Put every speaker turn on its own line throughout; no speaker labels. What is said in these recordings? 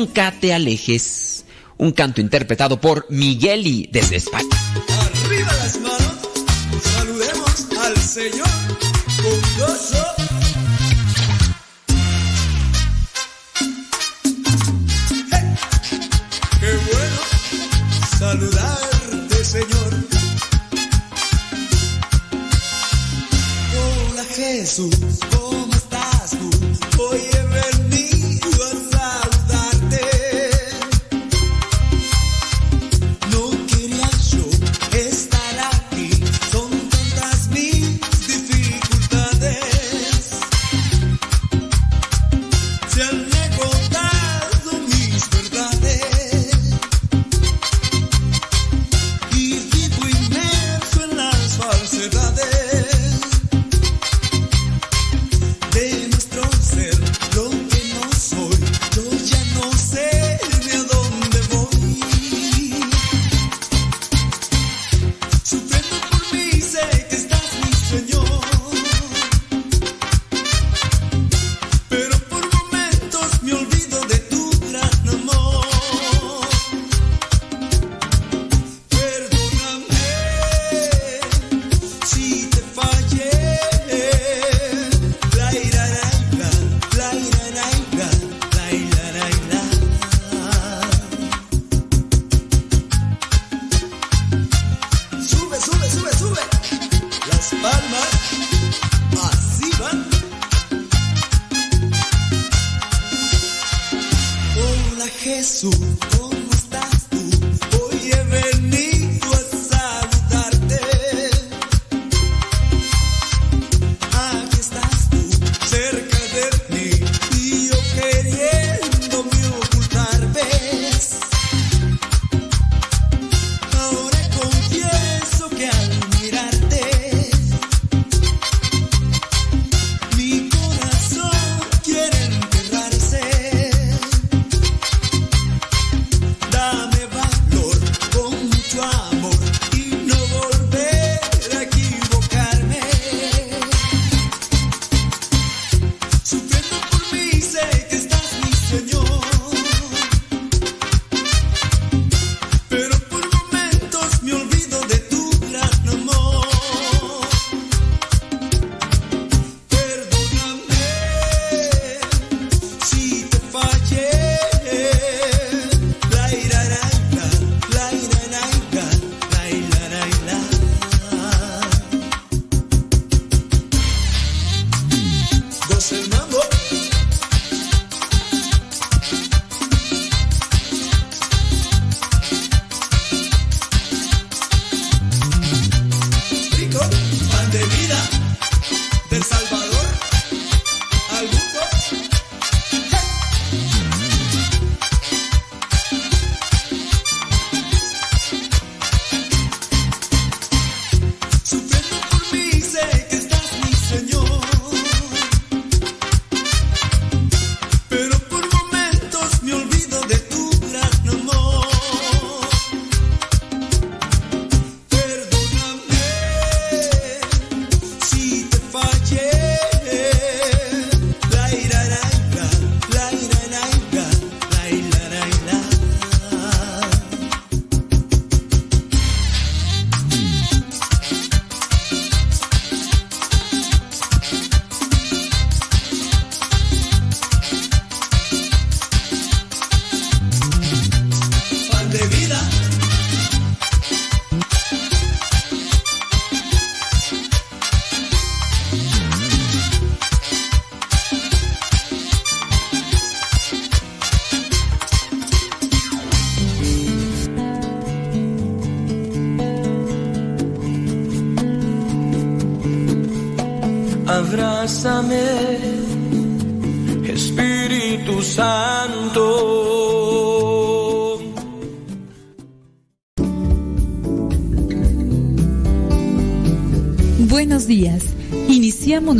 Nunca te alejes. Un canto interpretado por Migueli desde España.
Arriba las manos, saludemos al Señor con gozo. Hey, ¡Qué bueno saludarte, Señor! Hola Jesús.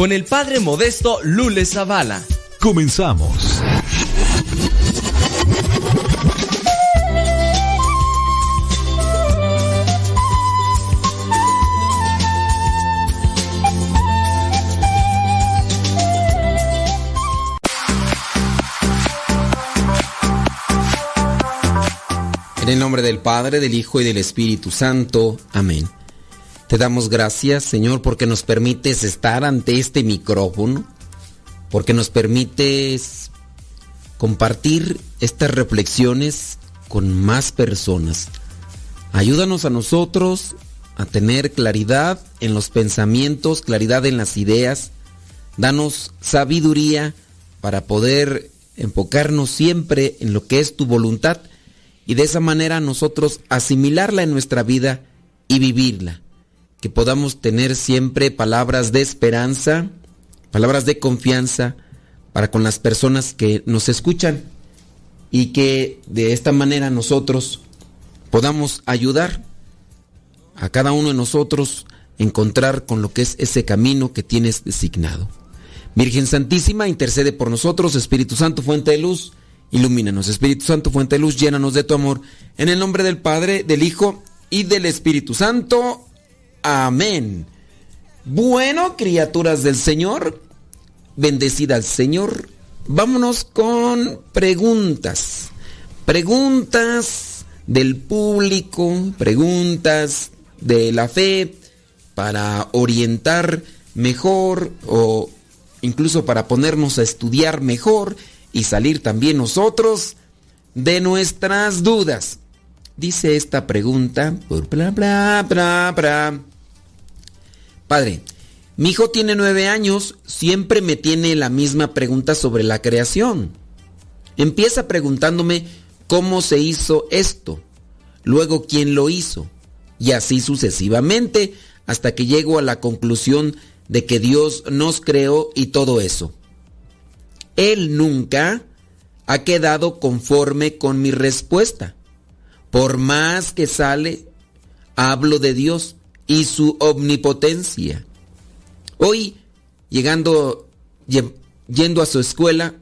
con el padre modesto Lule Zavala.
Comenzamos.
En el nombre del Padre, del Hijo y del Espíritu Santo. Amén. Te damos gracias, Señor, porque nos permites estar ante este micrófono, porque nos permites compartir estas reflexiones con más personas. Ayúdanos a nosotros a tener claridad en los pensamientos, claridad en las ideas. Danos sabiduría para poder enfocarnos siempre en lo que es tu voluntad y de esa manera nosotros asimilarla en nuestra vida y vivirla. Que podamos tener siempre palabras de esperanza, palabras de confianza para con las personas que nos escuchan y que de esta manera nosotros podamos ayudar a cada uno de nosotros a encontrar con lo que es ese camino que tienes designado. Virgen Santísima, intercede por nosotros, Espíritu Santo, fuente de luz, ilumínanos. Espíritu Santo, fuente de luz, llénanos de tu amor. En el nombre del Padre, del Hijo y del Espíritu Santo. Amén. Bueno, criaturas del Señor, bendecida al Señor. Vámonos con preguntas. Preguntas del público, preguntas de la fe para orientar mejor o incluso para ponernos a estudiar mejor y salir también nosotros de nuestras dudas. Dice esta pregunta. Padre, mi hijo tiene nueve años, siempre me tiene la misma pregunta sobre la creación. Empieza preguntándome cómo se hizo esto, luego quién lo hizo, y así sucesivamente, hasta que llego a la conclusión de que Dios nos creó y todo eso. Él nunca ha quedado conforme con mi respuesta. Por más que sale, hablo de Dios y su omnipotencia. Hoy, llegando, yendo a su escuela,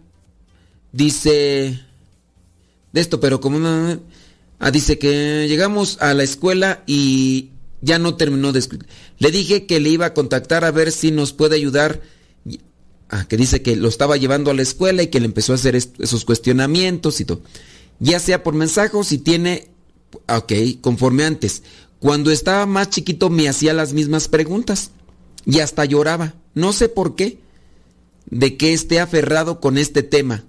dice de esto, pero como ah, dice que llegamos a la escuela y ya no terminó de Le dije que le iba a contactar a ver si nos puede ayudar. Ah, que dice que lo estaba llevando a la escuela y que le empezó a hacer esos cuestionamientos y todo. Ya sea por mensaje o si tiene, ok, conforme antes. Cuando estaba más chiquito me hacía las mismas preguntas. y hasta lloraba. No sé por qué, de que esté aferrado con este tema.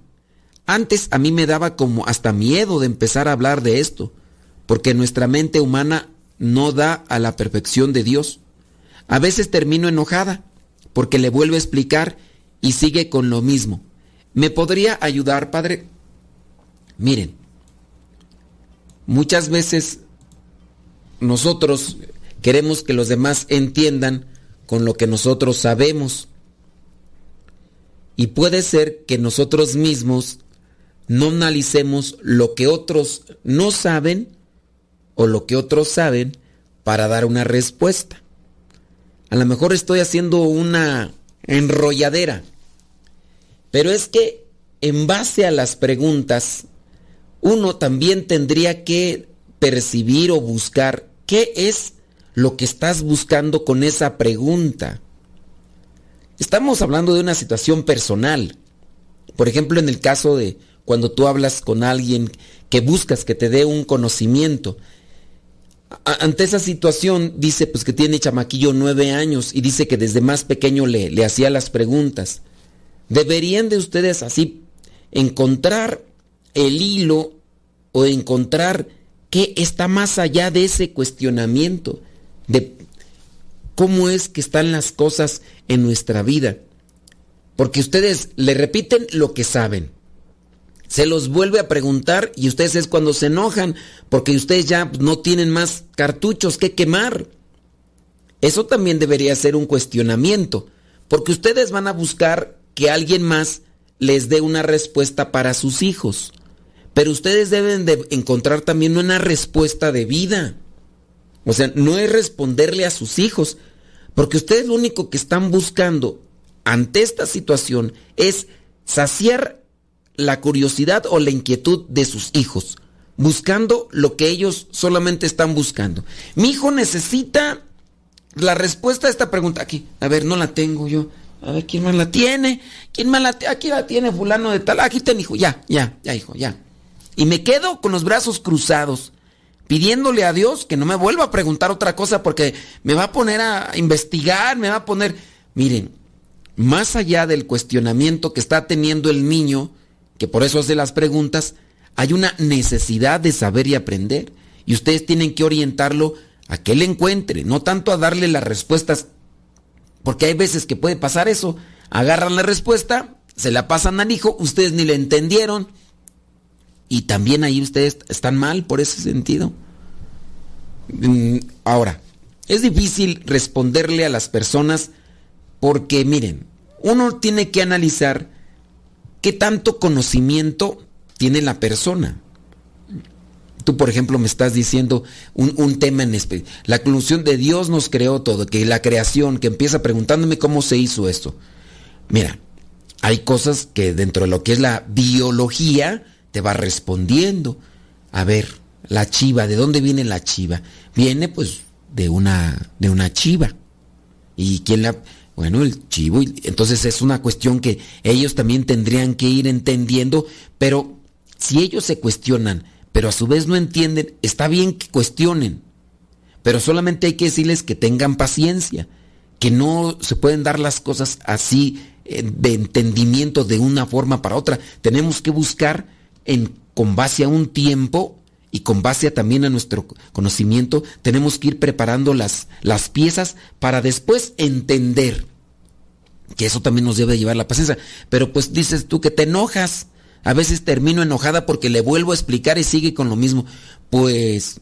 Antes a mí me daba como hasta miedo de empezar a hablar de esto, porque nuestra mente humana no da a la perfección de Dios. A veces termino enojada, porque le vuelvo a explicar y sigue con lo mismo. ¿Me podría ayudar, Padre? Miren, muchas veces nosotros queremos que los demás entiendan con lo que nosotros sabemos. Y puede ser que nosotros mismos no analicemos lo que otros no saben o lo que otros saben para dar una respuesta. A lo mejor estoy haciendo una enrolladera, pero es que en base a las preguntas, uno también tendría que percibir o buscar qué es lo que estás buscando con esa pregunta. Estamos hablando de una situación personal. Por ejemplo, en el caso de cuando tú hablas con alguien que buscas que te dé un conocimiento. ante esa situación dice pues que tiene chamaquillo nueve años y dice que desde más pequeño le, le hacía las preguntas. Deberían de ustedes así encontrar el hilo o encontrar qué está más allá de ese cuestionamiento, de cómo es que están las cosas en nuestra vida. Porque ustedes le repiten lo que saben. Se los vuelve a preguntar y ustedes es cuando se enojan porque ustedes ya no tienen más cartuchos que quemar. Eso también debería ser un cuestionamiento, porque ustedes van a buscar que alguien más les dé una respuesta para sus hijos. Pero ustedes deben de encontrar también una respuesta de vida. O sea, no es responderle a sus hijos, porque ustedes lo único que están buscando ante esta situación es saciar la curiosidad o la inquietud de sus hijos, buscando lo que ellos solamente están buscando. Mi hijo necesita la respuesta a esta pregunta. Aquí, a ver, no la tengo yo. A ver, ¿quién más la tiene? ¿Quién más la tiene? Aquí la tiene fulano de tal. Aquí está hijo. Ya, ya, ya, hijo, ya. Y me quedo con los brazos cruzados, pidiéndole a Dios que no me vuelva a preguntar otra cosa porque me va a poner a investigar, me va a poner... Miren, más allá del cuestionamiento que está teniendo el niño, que por eso hace las preguntas, hay una necesidad de saber y aprender. Y ustedes tienen que orientarlo a que él encuentre, no tanto a darle las respuestas porque hay veces que puede pasar eso. Agarran la respuesta, se la pasan al hijo, ustedes ni le entendieron. Y también ahí ustedes están mal por ese sentido. Mm, ahora, es difícil responderle a las personas porque, miren, uno tiene que analizar qué tanto conocimiento tiene la persona. Tú, por ejemplo, me estás diciendo un, tema en especial. La conclusión de Dios nos creó todo, que la creación, que empieza preguntándome cómo se hizo esto. Mira, hay cosas que dentro de lo que es la biología te va respondiendo. A ver, la chiva, ¿de dónde viene la chiva? Viene pues de una, de una chiva. ¿Y quién la...? Bueno, el chivo. Entonces es una cuestión que ellos también tendrían que ir entendiendo, pero si ellos se cuestionan, pero a su vez no entienden, está bien que cuestionen, pero solamente hay que decirles que tengan paciencia, que no se pueden dar las cosas así eh, de entendimiento de una forma para otra. Tenemos que buscar con base a un tiempo y con base también a nuestro conocimiento, tenemos que ir preparando las, las piezas para después entender. Que eso también nos debe llevar la paciencia. Pero pues dices tú que te enojas. A veces termino enojada porque le vuelvo a explicar y sigue con lo mismo. Pues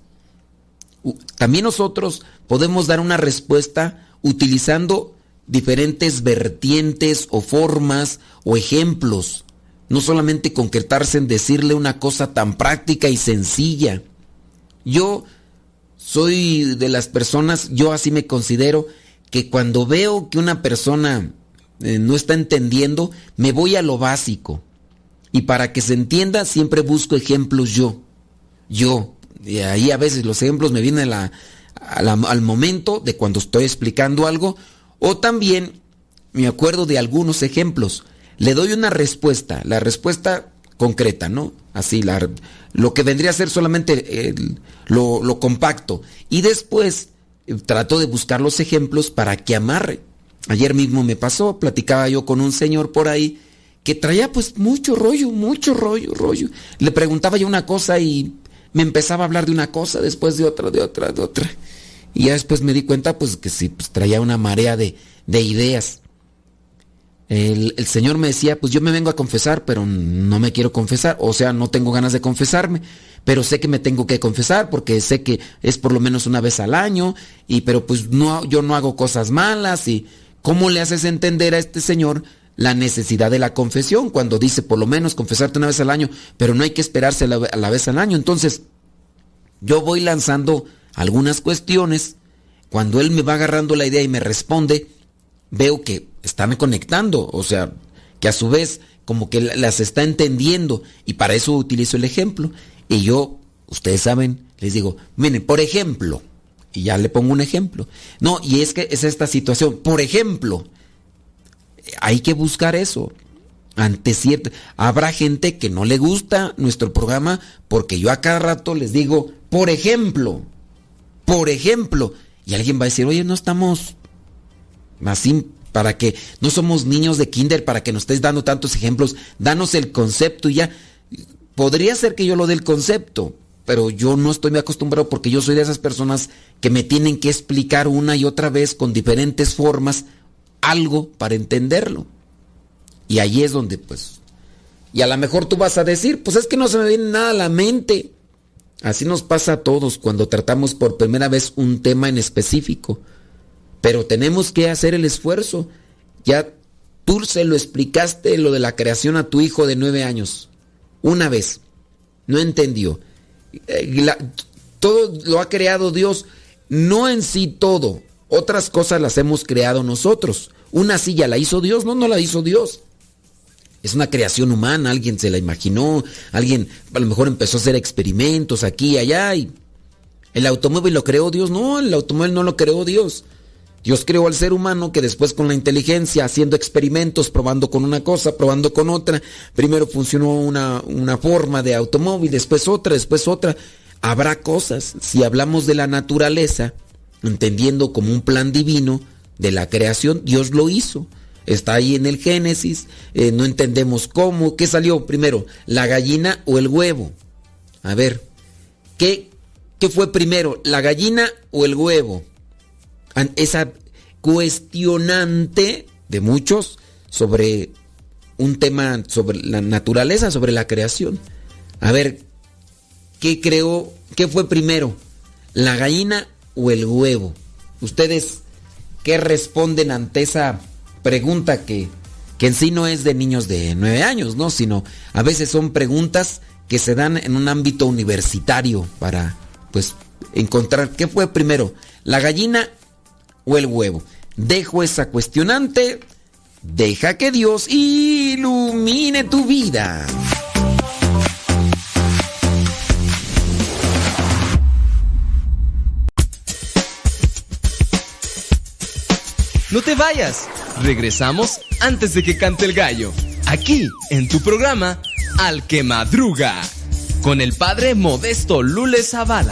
también nosotros podemos dar una respuesta utilizando diferentes vertientes o formas o ejemplos. No solamente concretarse en decirle una cosa tan práctica y sencilla. Yo soy de las personas, yo así me considero, que cuando veo que una persona eh, no está entendiendo, me voy a lo básico. Y para que se entienda, siempre busco ejemplos yo. Yo. Y ahí a veces los ejemplos me vienen al momento de cuando estoy explicando algo. O también me acuerdo de algunos ejemplos. Le doy una respuesta, la respuesta concreta, ¿no? Así, la, lo que vendría a ser solamente lo, lo compacto. Y después eh, trato de buscar los ejemplos para que amarre. ayer mismo me pasó, platicaba yo con un señor por ahí que traía pues mucho rollo, mucho rollo, rollo. Le preguntaba yo una cosa y me empezaba a hablar de una cosa, después de otra, de otra, de otra. Y ya después me di cuenta pues que sí, pues traía una marea de, de ideas. El, Señor me decía, pues yo me vengo a confesar, pero no me quiero confesar, o sea, no tengo ganas de confesarme, pero sé que me tengo que confesar porque sé que es por lo menos una vez al año, y pero pues no, yo no hago cosas malas y ¿cómo le haces entender a este Señor la necesidad de la confesión cuando dice por lo menos confesarte una vez al año, pero no hay que esperarse a la vez al año? Entonces, yo voy lanzando algunas cuestiones, cuando Él me va agarrando la idea y me responde, veo que están conectando, o sea, que a su vez como que las está entendiendo y para eso utilizo el ejemplo. Y yo, ustedes saben, les digo, miren, por ejemplo, y ya le pongo un ejemplo. No, y es que es esta situación, por ejemplo, hay que buscar eso. Ante cierto, habrá gente que no le gusta nuestro programa porque yo a cada rato les digo, por ejemplo, por ejemplo, y alguien va a decir, oye, no estamos así para que no somos niños de kinder para que nos estés dando tantos ejemplos, danos el concepto y ya. Podría ser que yo lo dé el concepto, pero yo no estoy muy acostumbrado porque yo soy de esas personas que me tienen que explicar una y otra vez con diferentes formas algo para entenderlo. Y ahí es donde pues y a lo mejor tú vas a decir, pues es que no se me viene nada a la mente. Así nos pasa a todos cuando tratamos por primera vez un tema en específico. Pero tenemos que hacer el esfuerzo. Ya tú se lo explicaste lo de la creación a tu hijo de nueve años. Una vez. No entendió. La, todo lo ha creado Dios. No en sí todo. Otras cosas las hemos creado nosotros. Una silla la hizo Dios, no, no la hizo Dios. Es una creación humana, alguien se la imaginó, alguien a lo mejor empezó a hacer experimentos aquí y allá el automóvil lo creó Dios, no, el automóvil no lo creó Dios. Dios creó al ser humano que después con la inteligencia, haciendo experimentos, probando con una cosa, probando con otra, primero funcionó una, una forma de automóvil, después otra, después otra. Habrá cosas, si hablamos de la naturaleza, entendiendo como un plan divino de la creación, Dios lo hizo. Está ahí en el Génesis, eh, no entendemos cómo, ¿qué salió primero? ¿La gallina o el huevo? A ver, ¿qué, qué fue primero? ¿La gallina o el huevo? Esa cuestionante de muchos sobre un tema sobre la naturaleza, sobre la creación. A ver, ¿qué creó? ¿Qué fue primero? ¿La gallina o el huevo? ¿Ustedes qué responden ante esa pregunta que, que en sí no es de niños de nueve años, ¿no? Sino a veces son preguntas que se dan en un ámbito universitario para, pues, encontrar qué fue primero, la gallina o el huevo. Dejo esa cuestionante. Deja que Dios ilumine tu vida.
No te vayas. Regresamos antes de que cante el gallo. Aquí, en tu programa, Al que Madruga. Con el padre Modesto Lule Zavala.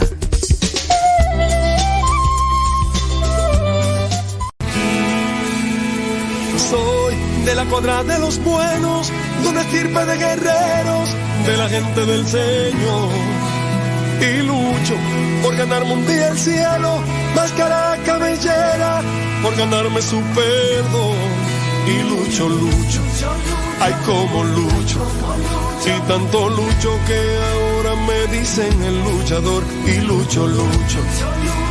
Cuadra de los buenos, de una estirpe de guerreros, de la gente del Señor. Y lucho por ganarme un día el cielo, máscara cabellera, por ganarme su perdón. Y lucho, lucho, ay como lucho, y tanto lucho que ahora me dicen el luchador. Y lucho, lucho,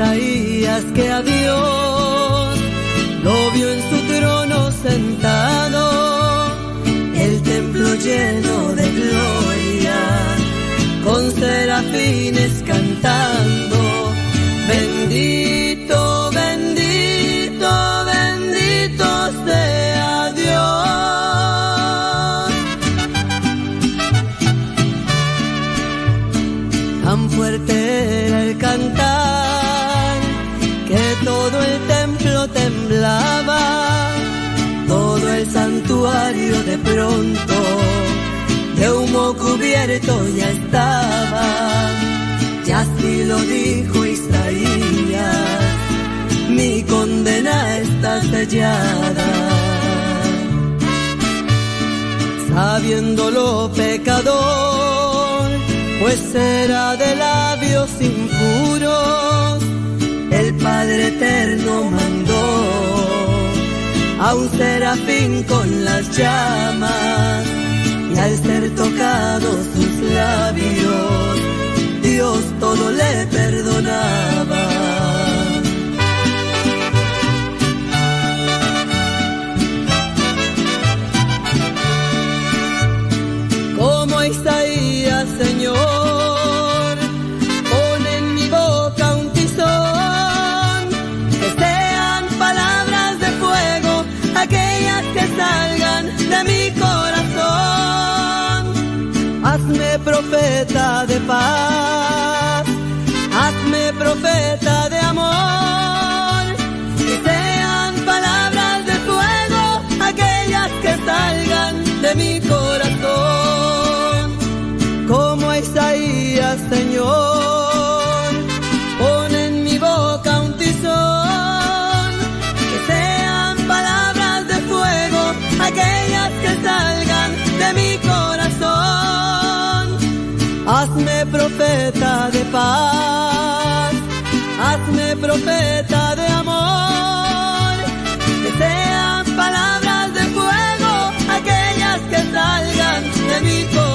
Isaías que a Dios lo vio en su trono sentado, el templo lleno de gloria, con serafines cantando, bendito, pronto de humo cubierto ya estaba. Y así lo dijo Isaías, mi condena está sellada. Sabiéndolo pecador, pues era de labios impuros, el Padre Eterno mandó a un serafín con las llamas, y al ser tocados sus labios, Dios todo le perdonaba. Profeta de paz, hazme profeta de amor, que sean palabras de fuego, aquellas que salgan de mi corazón como Isaías, Señor. Profeta de paz, hazme profeta de amor, que sean palabras de fuego, aquellas que salgan de mi corazón.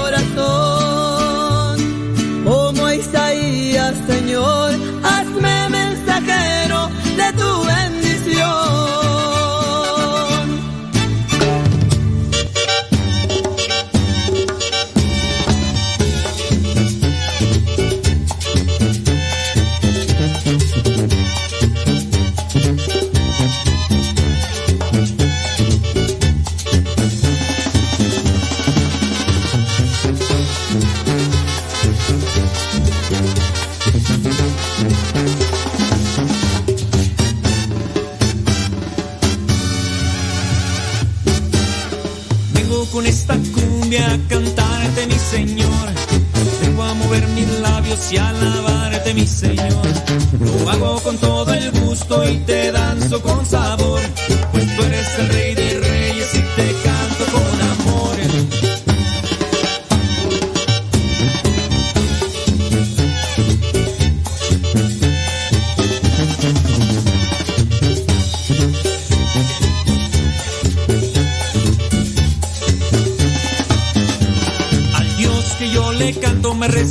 Mover mis labios y alabarte, mi Señor. Lo hago con todo el gusto y te danzo con sabor. Pues tú eres el rey de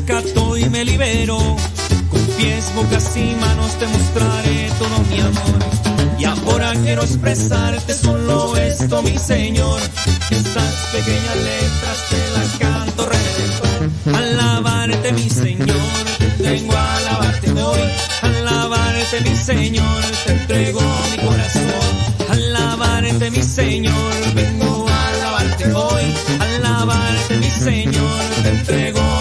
rescató y me liberó. Con pies, bocas y manos te mostraré todo mi amor. Y ahora quiero expresarte solo esto, mi Señor. Estas pequeñas letras te las canto redentor. Alabarte, mi Señor, te vengo a alabarte hoy. Alabarte, mi Señor, te entrego mi corazón. Alabarte, mi Señor, vengo a alabarte hoy. Alabarte, mi Señor, te entrego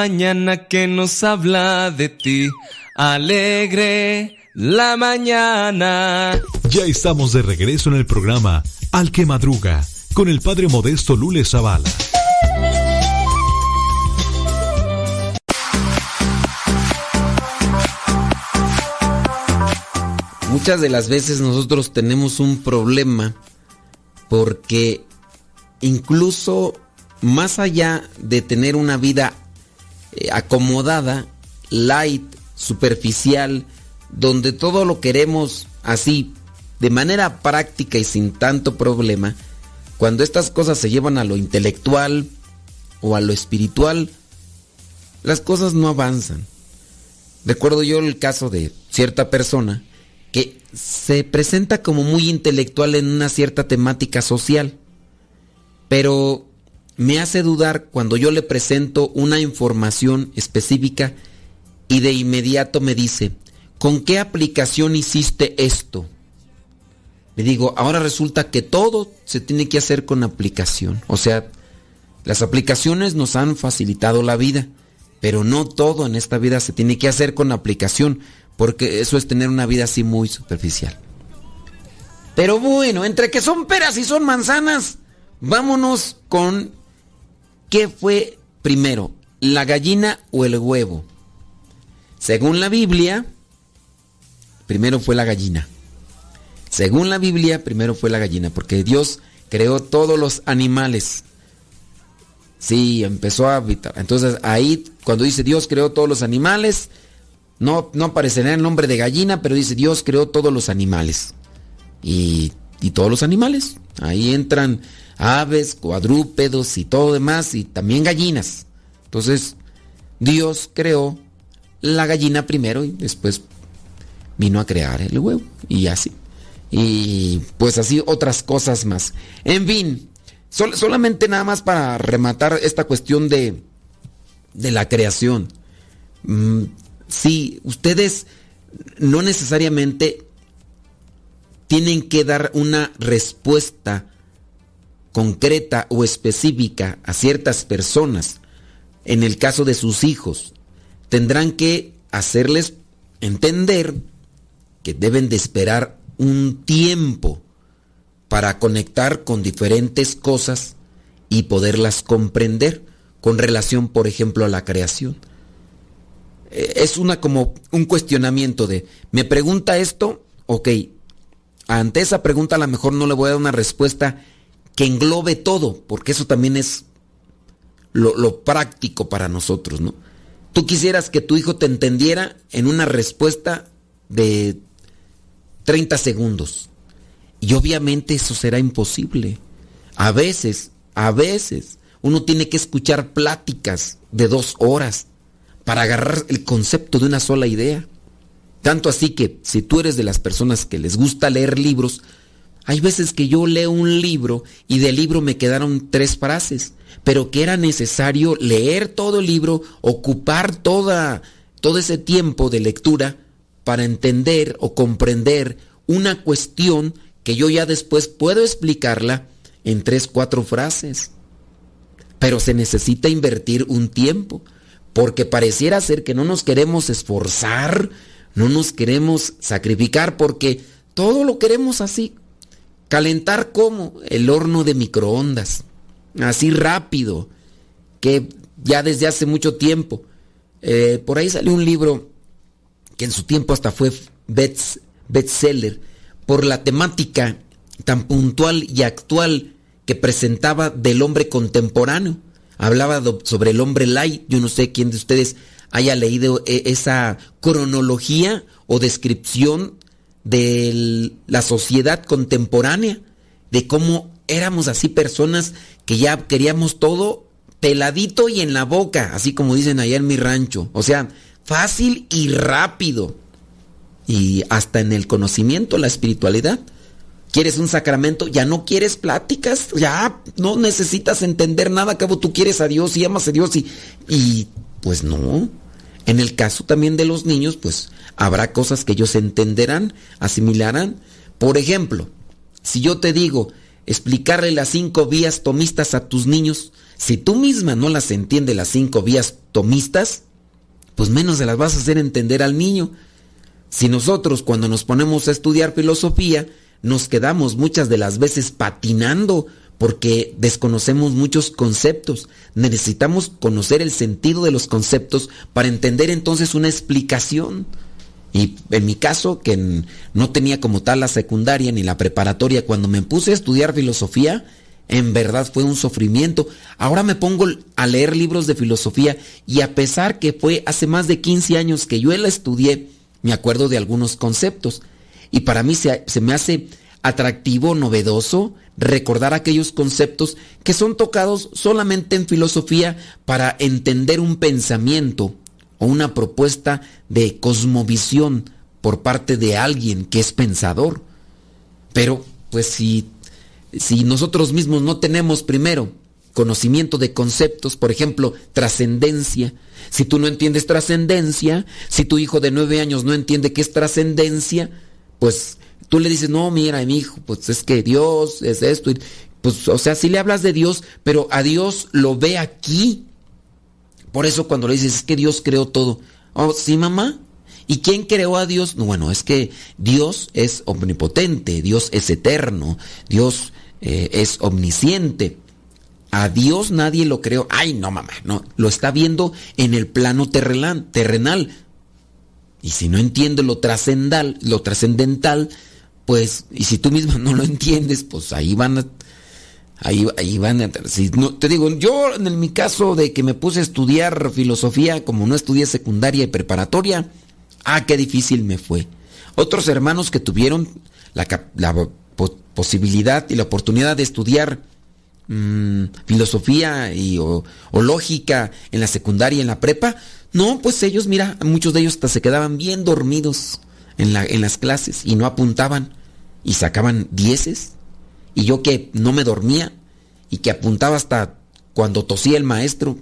mañana que nos habla de ti. Alegre la mañana.
Ya estamos de regreso en el programa Al que Madruga con el padre modesto Lule Zavala.
Muchas de las veces nosotros tenemos un problema porque incluso más allá de tener una vida eh, acomodada, light, superficial, donde todo lo queremos así, de manera práctica y sin tanto problema, cuando estas cosas se llevan a lo intelectual o a lo espiritual, las cosas no avanzan. Recuerdo yo el caso de cierta persona que se presenta como muy intelectual en una cierta temática social, pero me hace dudar cuando yo le presento una información específica y de inmediato me dice, ¿con qué aplicación hiciste esto? Le digo, ahora resulta que todo se tiene que hacer con aplicación. O sea, las aplicaciones nos han facilitado la vida, pero no todo en esta vida se tiene que hacer con aplicación, porque eso es tener una vida así muy superficial. Pero bueno, entre que son peras y son manzanas, vámonos con ¿qué fue primero, la gallina o el huevo? Según la Biblia, primero fue la gallina. Según la Biblia, primero fue la gallina, porque Dios creó todos los animales. Sí, empezó a habitar. Entonces ahí, cuando dice Dios creó todos los animales, no, no aparecerá el nombre de gallina, pero dice Dios creó todos los animales. Y, y todos los animales. Ahí entran aves, cuadrúpedos y todo demás, y también gallinas. Entonces, Dios creó la gallina primero y después vino a crear el huevo. Y así. Y pues así otras cosas más. En fin, sol- solamente nada más para rematar esta cuestión de, de la creación. Mm, sí, ustedes no necesariamente tienen que dar una respuesta concreta o específica a ciertas personas. En el caso de sus hijos, tendrán que hacerles entender que deben de esperar un tiempo para conectar con diferentes cosas y poderlas comprender con relación, por ejemplo, a la creación. Eh, Es una como un cuestionamiento de, me pregunta esto, ok, ante esa pregunta a lo mejor no le voy a dar una respuesta que englobe todo, porque eso también es lo, lo práctico para nosotros, ¿no? Tú quisieras que tu hijo te entendiera en una respuesta de 30 segundos. Y obviamente eso será imposible. A veces, a veces, uno tiene que escuchar pláticas de dos horas para agarrar el concepto de una sola idea. Tanto así que si tú eres de las personas que les gusta leer libros, hay veces que yo leo un libro y del libro me quedaron tres frases, pero que era necesario leer todo el libro, ocupar toda, todo ese tiempo de lectura para entender o comprender una cuestión que yo ya después puedo explicarla en tres, cuatro frases. Pero se necesita invertir un tiempo, porque pareciera ser que no nos queremos esforzar, no nos queremos sacrificar, porque todo lo queremos así. Calentar como el horno de microondas, así rápido, que ya desde hace mucho tiempo. Eh, por ahí salió un libro que en su tiempo hasta fue bestseller por la temática tan puntual y actual que presentaba del hombre contemporáneo. Hablaba sobre el hombre light. Yo no sé quién de ustedes haya leído e, esa cronología o descripción de la sociedad contemporánea, de cómo éramos así personas que ya queríamos todo peladito y en la boca, así como dicen allá en mi rancho. O sea, fácil y rápido. Y hasta en el conocimiento, la espiritualidad. ¿Quieres un sacramento? Ya no quieres pláticas, ya no necesitas entender nada, cabo tú quieres a Dios y amas a Dios y, y pues no. En el caso también de los niños, pues habrá cosas que ellos entenderán, asimilarán. Por ejemplo, si yo te digo explicarle las cinco vías tomistas a tus niños, si tú misma no las entiendes las cinco vías tomistas, pues menos se las vas a hacer entender al niño. Si nosotros cuando nos ponemos a estudiar filosofía, nos quedamos muchas de las veces patinando porque desconocemos muchos conceptos. Necesitamos conocer el sentido de los conceptos para entender entonces una explicación. Y en mi caso, que no tenía como tal la secundaria ni la preparatoria, cuando me puse a estudiar filosofía, en verdad fue un sufrimiento. Ahora me pongo a leer libros de filosofía y a pesar que fue hace más de 15 años que yo la estudié, me acuerdo de algunos conceptos. Y para mí se, se me hace atractivo, novedoso, recordar aquellos conceptos que son tocados solamente en filosofía para entender un pensamiento o una propuesta de cosmovisión por parte de alguien que es pensador. Pero, pues si, si nosotros mismos no tenemos primero conocimiento de conceptos, por ejemplo, trascendencia, si tú no entiendes trascendencia, si tu hijo de nueve años no entiende qué es trascendencia, pues tú le dices, no, mira, mi hijo, pues es que Dios es esto. pues, o sea, si le hablas de Dios, pero a Dios lo ve aquí. Por eso cuando le dices, es que Dios creó todo. Oh, sí, mamá. ¿Y quién creó a Dios? No, bueno, es que Dios es omnipotente, Dios es eterno, Dios eh, es omnisciente. A Dios nadie lo creó. Ay, no, mamá, no. Lo está viendo en el plano terrenal. terrenal. Y si no entiende lo trascendental, lo trascendental, pues, y si tú misma no lo entiendes, pues ahí van a, ahí, ahí van a, no, te digo, yo en mi caso de que me puse a estudiar filosofía, como no estudié secundaria y preparatoria, ah, qué difícil me fue. Otros hermanos que tuvieron la, posibilidad y la oportunidad de estudiar mm, filosofía y, o, lógica en la secundaria y en la prepa, no, pues ellos, mira, muchos de ellos hasta se quedaban bien dormidos en las clases y no apuntaban y sacaban dieces. Y yo que no me dormía y que apuntaba hasta cuando tosía el maestro.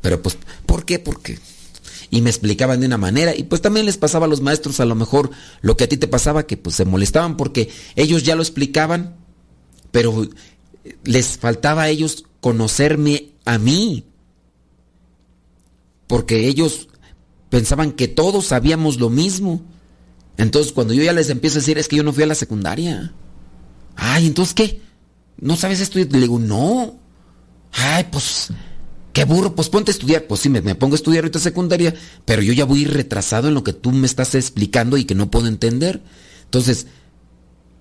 Pero pues, ¿por qué? Porque... Y me explicaban de una manera y pues también les pasaba a los maestros a lo mejor lo que a ti te pasaba, que pues se molestaban porque ellos ya lo explicaban, pero les faltaba a ellos conocerme a mí porque ellos pensaban que todos sabíamos lo mismo. Entonces, cuando yo ya les empiezo a decir, es que yo no fui a la secundaria. Ay, entonces, ¿qué? ¿No sabes? Y le digo, no. Ay, pues, qué burro, pues ponte a estudiar. Pues sí, me, me pongo a estudiar ahorita secundaria, pero yo ya voy retrasado en lo que tú me estás explicando y que no puedo entender. Entonces,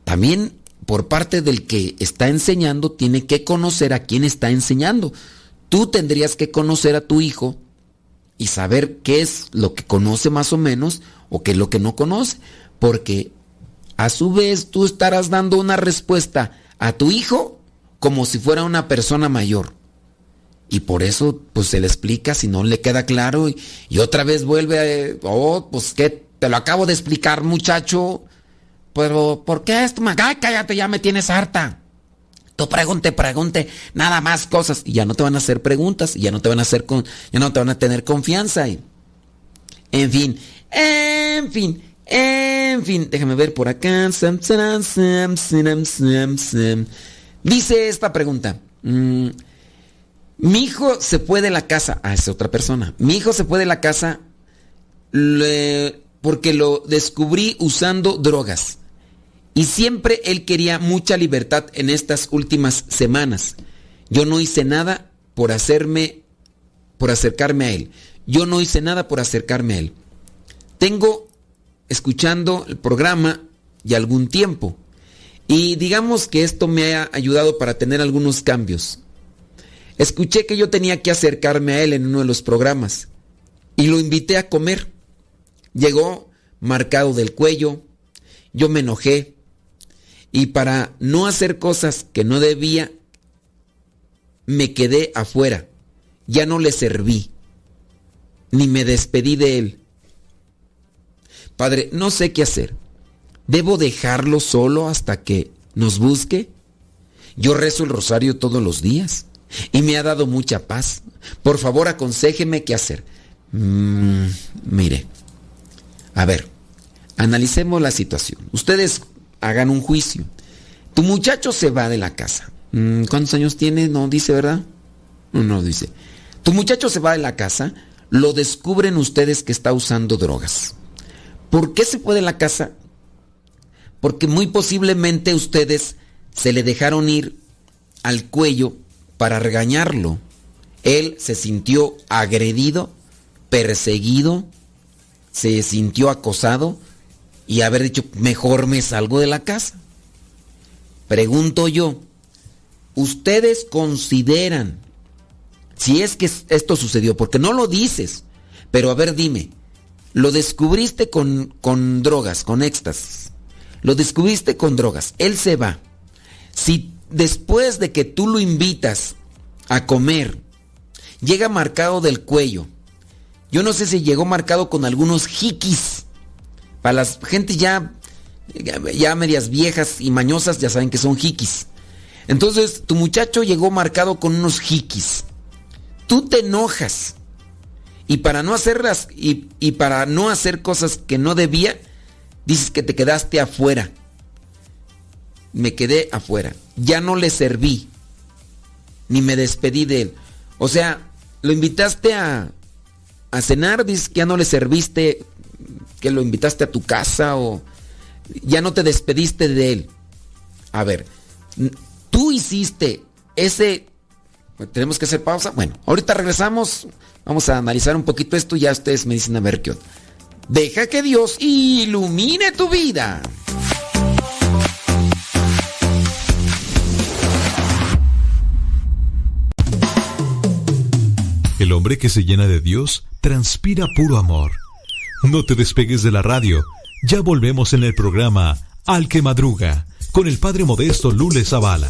también por parte del que está enseñando, tiene que conocer a quién está enseñando. Tú tendrías que conocer a tu hijo y saber qué es lo que conoce más o menos o qué es lo que no conoce. Porque a su vez tú estarás dando una respuesta a tu hijo como si fuera una persona mayor. Y por eso, pues se le explica si no le queda claro y, otra vez vuelve a, oh, pues qué te lo acabo de explicar, muchacho. Pero, ¿por qué esto? Ay, cállate, ya me tienes harta. Tú pregunte, pregunte, nada más cosas. Y ya no te van a hacer preguntas, y ya no te van a hacer con, ya no te van a tener confianza. Y, en fin, en fin, en fin, déjame ver por acá. Dice esta pregunta. Mm, mi hijo se fue de la casa. Ah, es otra persona. Mi hijo se fue de la casa porque lo descubrí usando drogas. Y siempre él quería mucha libertad en estas últimas semanas. Yo no hice nada por hacerme, por acercarme a él. Yo no hice nada por acercarme a él. Tengo escuchando el programa ya algún tiempo. Y digamos que esto me ha ayudado para tener algunos cambios. Escuché que yo tenía que acercarme a él en uno de los programas. Y lo invité a comer. Llegó marcado del cuello. Yo me enojé y para no hacer cosas que no debía, me quedé afuera. Ya no le serví, ni me despedí de él. Padre, no sé qué hacer. ¿Debo dejarlo solo hasta que nos busque? Yo rezo el rosario todos los días y me ha dado mucha paz. Por favor, aconséjeme qué hacer. Mm, mire, a ver, analicemos la situación. Ustedes hagan un juicio. Tu muchacho se va de la casa. Mm, ¿Cuántos años tiene? No dice, ¿verdad? No, no dice. Tu muchacho se va de la casa, lo descubren ustedes que está usando drogas. ¿Por qué se fue de la casa? Porque muy posiblemente ustedes se le dejaron ir al cuello para regañarlo. Él se sintió agredido, perseguido, se sintió acosado y haber dicho, mejor me salgo de la casa. Pregunto yo, ¿ustedes consideran, si es que esto sucedió, porque no lo dices, pero a ver dime, lo descubriste con, con drogas, con éxtasis, lo descubriste con drogas, él se va. Si después de que tú lo invitas a comer, llega marcado del cuello, yo no sé si llegó marcado con algunos jiquis, para las gente ya, ya medias viejas y mañosas, ya saben que son jiquis. Entonces, tu muchacho llegó marcado con unos jiquis. Tú te enojas. Y para no hacerlas, y, y para no hacer cosas que no debía, dices que te quedaste afuera. Me quedé afuera. Ya no le serví. Ni me despedí de él. O sea, lo invitaste a, a cenar, dices que ya no le serviste que lo invitaste a tu casa o ya no te despediste de él. A ver, tú hiciste ese... Tenemos que hacer pausa. Bueno, ahorita regresamos. Vamos a analizar un poquito esto y ya ustedes me dicen a ver qué Deja que Dios ilumine tu vida.
El hombre que se llena de Dios transpira puro amor. No te despegues de la radio. Ya volvemos en el programa Al que Madruga con el padre modesto Lule Zavala.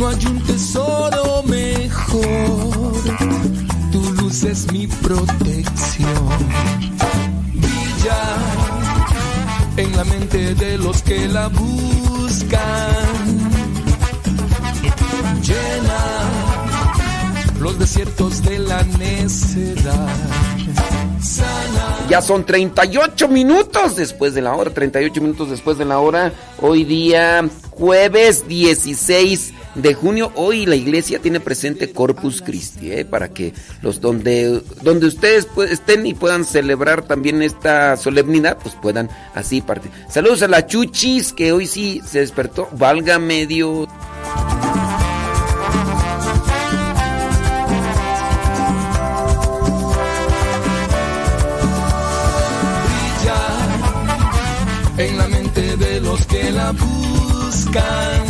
No hay un tesoro mejor. Tu luz es mi protección. Yeah. en la mente de los que la buscan. Llena los desiertos de la necedad.
Ya son 38 minutos después de la hora, 38 minutos después de la hora. Hoy día jueves 16 de junio. Hoy la iglesia tiene presente Corpus Christi, ¿eh? para que los donde donde ustedes estén y puedan celebrar también esta solemnidad, pues puedan así partir. Saludos a la Chuchis que hoy sí se despertó. Valga medio.
brilla en la mente de los que la buscan.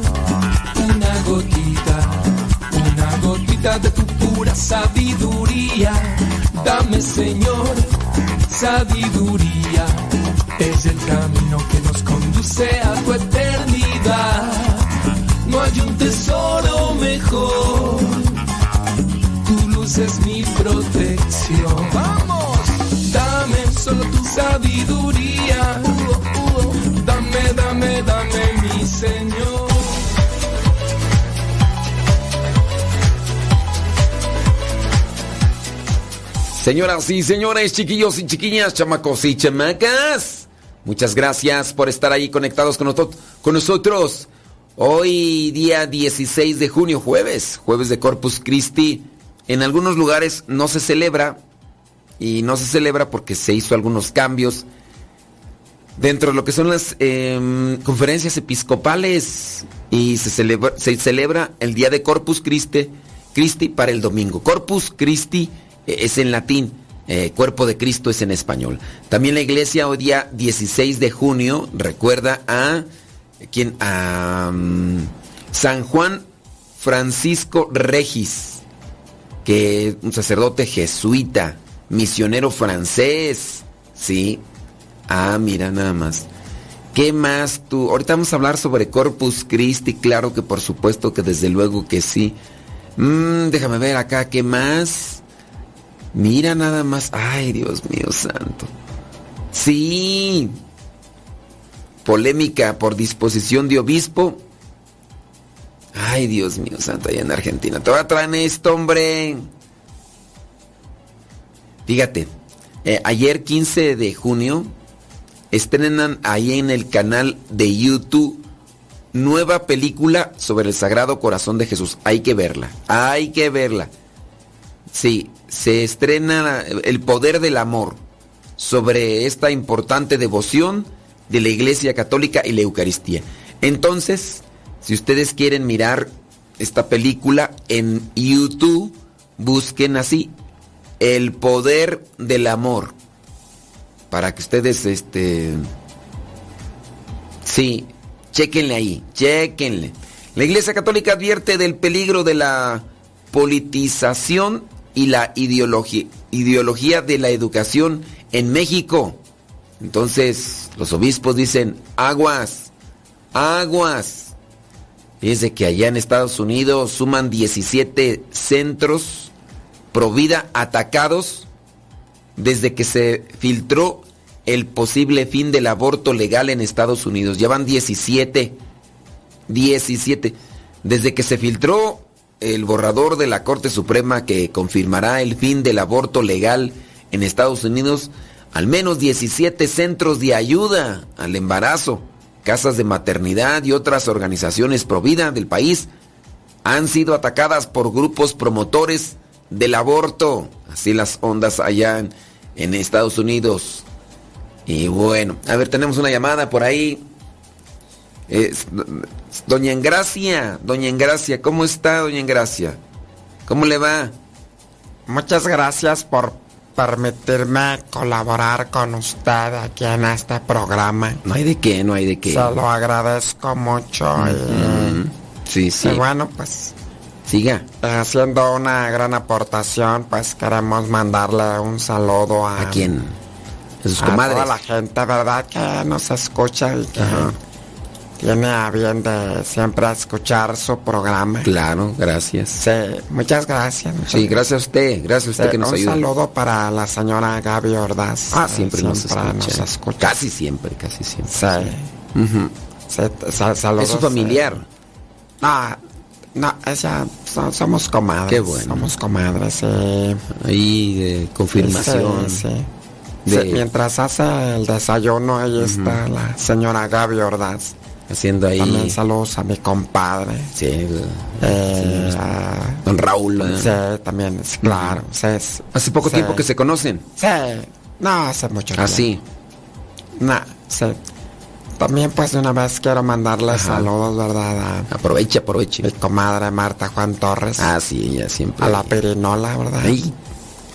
de tu pura sabiduría. Dame, Señor, sabiduría. Es el camino que nos conduce a tu eternidad. No hay un tesoro mejor. Tu luz es mi protección. ¡Vamos! Dame solo tu sabiduría.
Señoras y señores, chiquillos y chiquillas, chamacos y chamacas, muchas gracias por estar ahí conectados con, nosotros- con nosotros. Hoy día 16 de junio, jueves, jueves de Corpus Christi. En algunos lugares no se celebra y no se celebra porque se hizo algunos cambios dentro de lo que son las em, conferencias episcopales y se celebra, se celebra el día de Corpus Christi, Christi para el domingo. Corpus Christi es en latín, eh, cuerpo de Cristo es en español. También la iglesia hoy día 16 de junio recuerda a quien a mm, San Juan Francisco Regis, que es un sacerdote jesuita, misionero francés, sí. Ah, mira nada más. ¿Qué más tú? Ahorita vamos a hablar sobre Corpus Christi, claro que por supuesto que desde luego que sí. Mm, déjame ver acá, ¿qué más? Mira nada más. Ay, Dios mío santo. Sí. Polémica por disposición de obispo. Ay, Dios mío santo, allá en Argentina. Te voy a traer esto, hombre. Fíjate, eh, ayer 15 de junio estrenan ahí en el canal de YouTube nueva película sobre el Sagrado Corazón de Jesús. Hay que verla, hay que verla. Sí, se estrena El Poder del Amor sobre esta importante devoción de la Iglesia Católica y la Eucaristía. Entonces, si ustedes quieren mirar esta película en YouTube, busquen así, El Poder del Amor. Para que ustedes, este... Sí, chequenle ahí, chequenle. La Iglesia Católica advierte del peligro de la politización y la ideología, de la educación en México. Entonces, los obispos dicen, aguas, aguas. Fíjense que allá en Estados Unidos suman 17 centros pro vida atacados desde que se filtró el posible fin del aborto legal en Estados Unidos. Ya van 17. 17. Desde que se filtró el borrador de la Corte Suprema que confirmará el fin del aborto legal en Estados Unidos, al menos 17 centros de ayuda al embarazo, casas de maternidad y otras organizaciones pro vida del país han sido atacadas por grupos promotores del aborto. Así las ondas allá en, en Estados Unidos. Y bueno, a ver, tenemos una llamada por ahí. Doña Engracia, doña Engracia, ¿cómo está doña Engracia? ¿Cómo le va?
Muchas gracias por permitirme colaborar con usted aquí en este programa.
No hay de qué, no hay de qué.
Se lo agradezco mucho. y-
Sí, sí.
Y bueno, pues
Siga.
haciendo una gran aportación, pues queremos mandarle un saludo a...
¿A quién? A sus
a
comadres.
toda la gente, ¿verdad? Que nos escucha y que tiene a bien de siempre escuchar su programa.
Claro, gracias.
Sí, muchas gracias. muchas
Sí, gracias a usted, gracias a usted
Sí,
que nos
un
ayuda.
saludo para la señora Gaby Ordaz.
Ah,
Eh,
siempre, nos, escucha.
nos escucha.
Casi siempre, casi siempre.
Sí. Sí, saludos,
Es su familiar.
eh, No, no, ella, so- somos comadres.
Qué bueno.
Somos comadres, sí.
Ahí de confirmación.
Sí.
De-
Sí, mientras hace el desayuno, ahí está la señora Gaby Ordaz.
Haciendo ahí.
También saludos a mi compadre.
Sí, el-
Eh, a-
don Raúl. ¿eh?
Sí, también, sí, claro. sí, es-
Hace poco tiempo que se conocen.
Sí, no, hace mucho tiempo.
Ah, sí.
No, sí. También pues de una vez quiero mandarle
Ajá.
saludos, ¿verdad?
Aproveche,
A
aproveche.
mi comadre Marta Juan Torres.
Ah, sí, ella siempre.
a la Pirinola, ¿verdad?
Ay.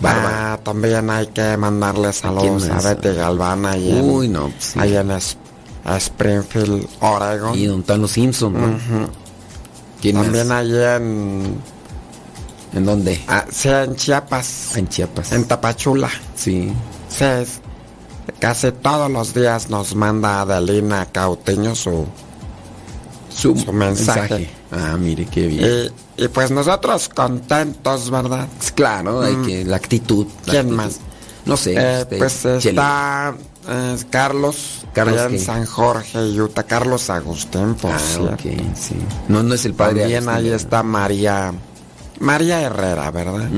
Ah, también hay que mandarle saludos a? Betty Galván ahí en,
Uy, no, pues sí.
ahí en Es- Springfield, Oregon.
Y don Tano Simpson, ¿no?
Ujú.
¿Quién
También
más?
ahí en,
¿En dónde?
ah, sí, en Chiapas,
En Chiapas.
en Tapachula.
Sí.
Sí, es- casi todos los días nos manda Adelina Cauteño su,
Su,
su mensaje.
Ah, mire, qué bien.
Y, y pues nosotros contentos, ¿verdad?
claro, hay
Mm.
que. La actitud. la
¿Quién
actitud.
más?
No sé.
Eh,
este,
pues está eh, Carlos,
Carlos,
allá en. San Jorge, Utah. Carlos Agustín, por
Ah,
cierto.
sí. No, no es el padre.
También
Agustín,
ahí está María, María Herrera, ¿verdad?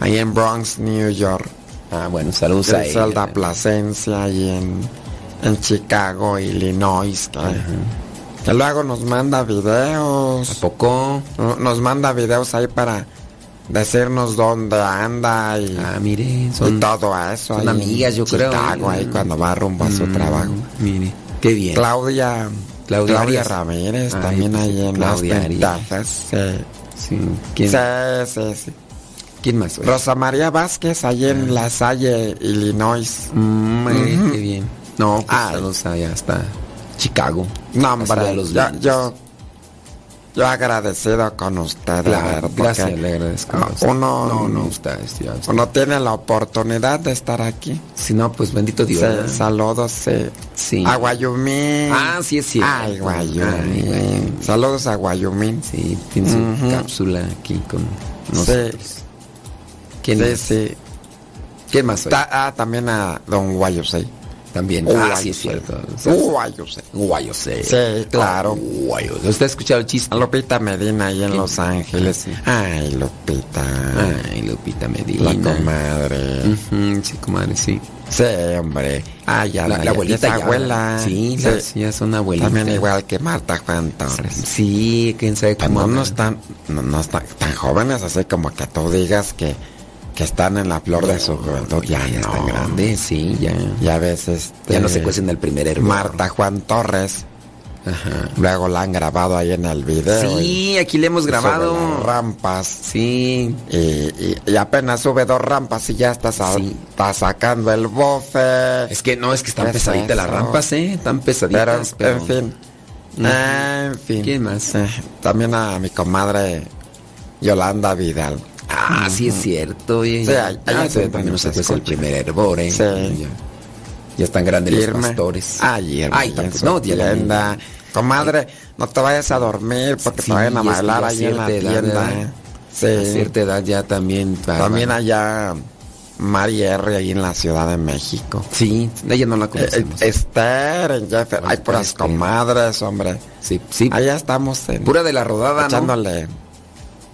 Ahí en Bronx, New York.
Ah, bueno, saludos a ella.
Plasencia, ahí en, en Chicago, Illinois. Que, que luego nos manda videos.
¿A poco?
No- Nos manda videos ahí para decirnos dónde anda y,
Ah, mire,
y todo eso.
son
ahí
amigas, yo creo.
Chicago,
¿eh?
ahí cuando va rumbo a su
Mm,
trabajo.
Mire, qué bien.
Claudia,
Claudia.
Ramírez,
Ay,
también
pues,
ahí en
Claudia Arias.
Texas. Sí.
Sí. ¿Quién,
Sí, sí, sí.
¿quién más?
Rosa María Vázquez, ahí en La Salle, Illinois.
Mm, eh, qué bien. No, pues saludos allá hasta Chicago.
No, hombre,
los Lindos.
yo, yo agradecido con usted, de
Claro,
porque
gracias, le agradezco.
ah, uno,
no, no, usted, ya, usted.
uno tiene la oportunidad de estar aquí.
Si no, pues bendito Dios.
Sí, saludos sí.
Sí.
a Guayumín.
Ah, sí, es cierto.
Ay, Guayumín.
Ay, Guayumín.
Saludos a Guayumín.
Sí, tiene su cápsula aquí con nosotros. ¿Quién
sí,
más?
sí.
¿Quién más?
Ta- ah, también a Don Guayusei.
También. Ah, sí, es cierto.
Guayusei.
Guayosei.
Sí, claro.
¿Usted ha escuchado el chiste?
Lupita Medina ahí en. Los Ángeles.
Ah, sí.
Ay, Lupita.
Ay, Lupita Medina.
La comadre.
Ujú, sí, comadre, sí.
Sí, hombre. Ah, ya
La, abuelita
ya abuela.
Sí, las- ya son abuelitas.
También igual que Marta Juan Torres.
Sí, quién sabe cómo.
no, están, no, no están tan jóvenes así como que tú digas que, que están en la flor de su juventud.
Ya, ya
no.
están grandes, sí, ya.
Ya ves, este,
Ya no se cuecen el primer hervor.
Marta Juan Torres.
Ajá.
Luego la han grabado ahí en el video.
Sí, aquí le hemos grabado.
sube las rampas.
Sí.
Y, y- y apenas sube dos rampas y ya está,
Sí.
está sacando el bofe.
Es que no, es que están
¿Qué es
pesaditas las rampas, ¿eh? Están pesaditas. Pero,
en fin. Ah, en fin.
¿Quién más?
Eh, también a mi comadre Yolanda Vidal.
Ah, sí es cierto. Oye,
Sí,
ya, ya
ahí
se- también no el primer hervor, ¿eh?
Sí.
Ya, ya están grandes
Irma.
los pastores.
Ay, Irma,
Ay, tampoco- no, tienda.
Comadre, no te vayas a dormir porque
Sí,
te vayan a bailar
ya
ahí en la
edad,
tienda. ¿eh?
A
Sí.
cierta edad ya también. va-
También allá Mari R ahí en la Ciudad de México.
Sí, ella no la
Eh,
conocemos.
eh, Esther, en Jeffer. Hay puras
Esther.
comadres, hombre.
sí, sí.
Allá estamos en,
Pura de la rodada, ¿no?
echándole.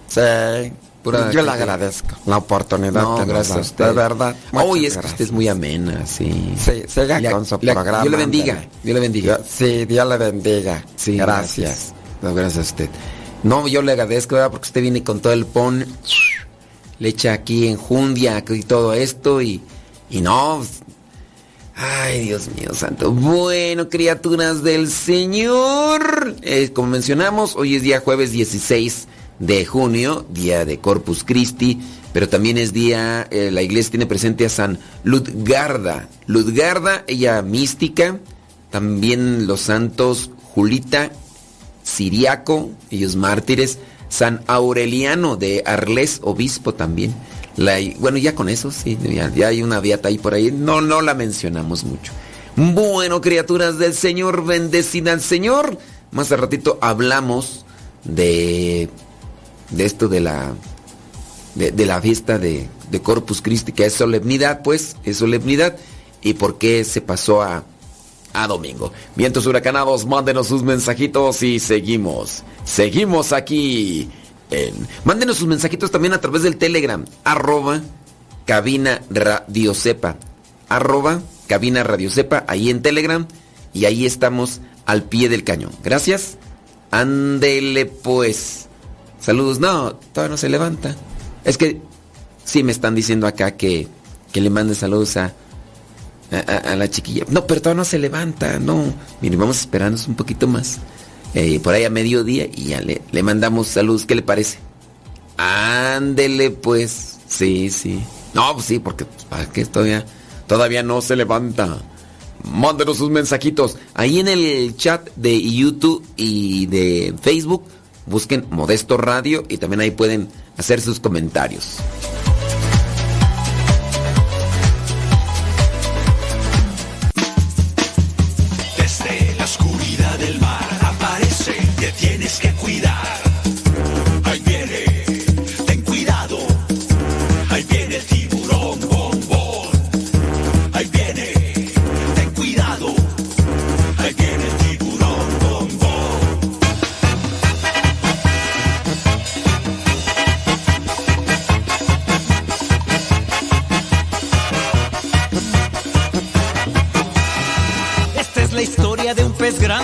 Sí.
Pura
Yo le agradezco la oportunidad
No,
que nos
gracias
da.
a usted.
De verdad. Muchas
es que
gracias.
usted es muy amena, sí.
Sí, siga
Le-
con su
le-
programa.
Dios le bendiga. Dios le bendiga.
Sí, Dios le bendiga.
Sí,
gracias.
No, gracias a usted. No, yo le agradezco, ¿verdad? Porque usted viene con todo el pon, le echa aquí enjundia y todo esto y, y no. Ay, Dios mío santo. Bueno, criaturas del Señor. eh, como mencionamos, hoy es día jueves 16 de junio, día de Corpus Christi. pero también es día, eh, la iglesia tiene presente a San Ludgarda. Ludgarda, ella mística, también los santos Julita, Siriaco, ellos mártires, San Aureliano de Arles, obispo también. Bueno, ya con eso, sí, ya, hay una beata ahí por ahí, no, no la mencionamos mucho. Bueno, criaturas del Señor, bendecida al Señor. Más a ratito hablamos de, de esto de la de, la fiesta de, Corpus Christi, que es solemnidad, pues, es solemnidad, y por qué se pasó a, a domingo. Vientos huracanados, mándenos sus mensajitos y seguimos. Seguimos aquí. En... Mándenos sus mensajitos también a través del Telegram, arroba cabina radiocepa, arroba cabina radiocepa, ahí en Telegram, y ahí estamos al pie del cañón. Gracias. Ándele pues. Saludos. No, todavía no se levanta. Es que sí me están diciendo acá que, le mande saludos a, a, la chiquilla. No, pero todavía no se levanta, no. Miren, vamos a esperarnos un poquito más. Eh, por ahí a mediodía y ya le, le mandamos saludos. ¿Qué le parece? Ándele pues. Sí, sí. No, pues sí, porque pues, que todavía, todavía no se levanta. Mándenos sus mensajitos. Ahí en el chat de YouTube y de Facebook, busquen Modesto Radio y también ahí pueden hacer sus comentarios.
Desde la oscuridad del mar aparece, tienes que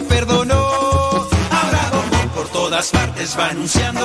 Lo perdonó. Todas partes va anunciando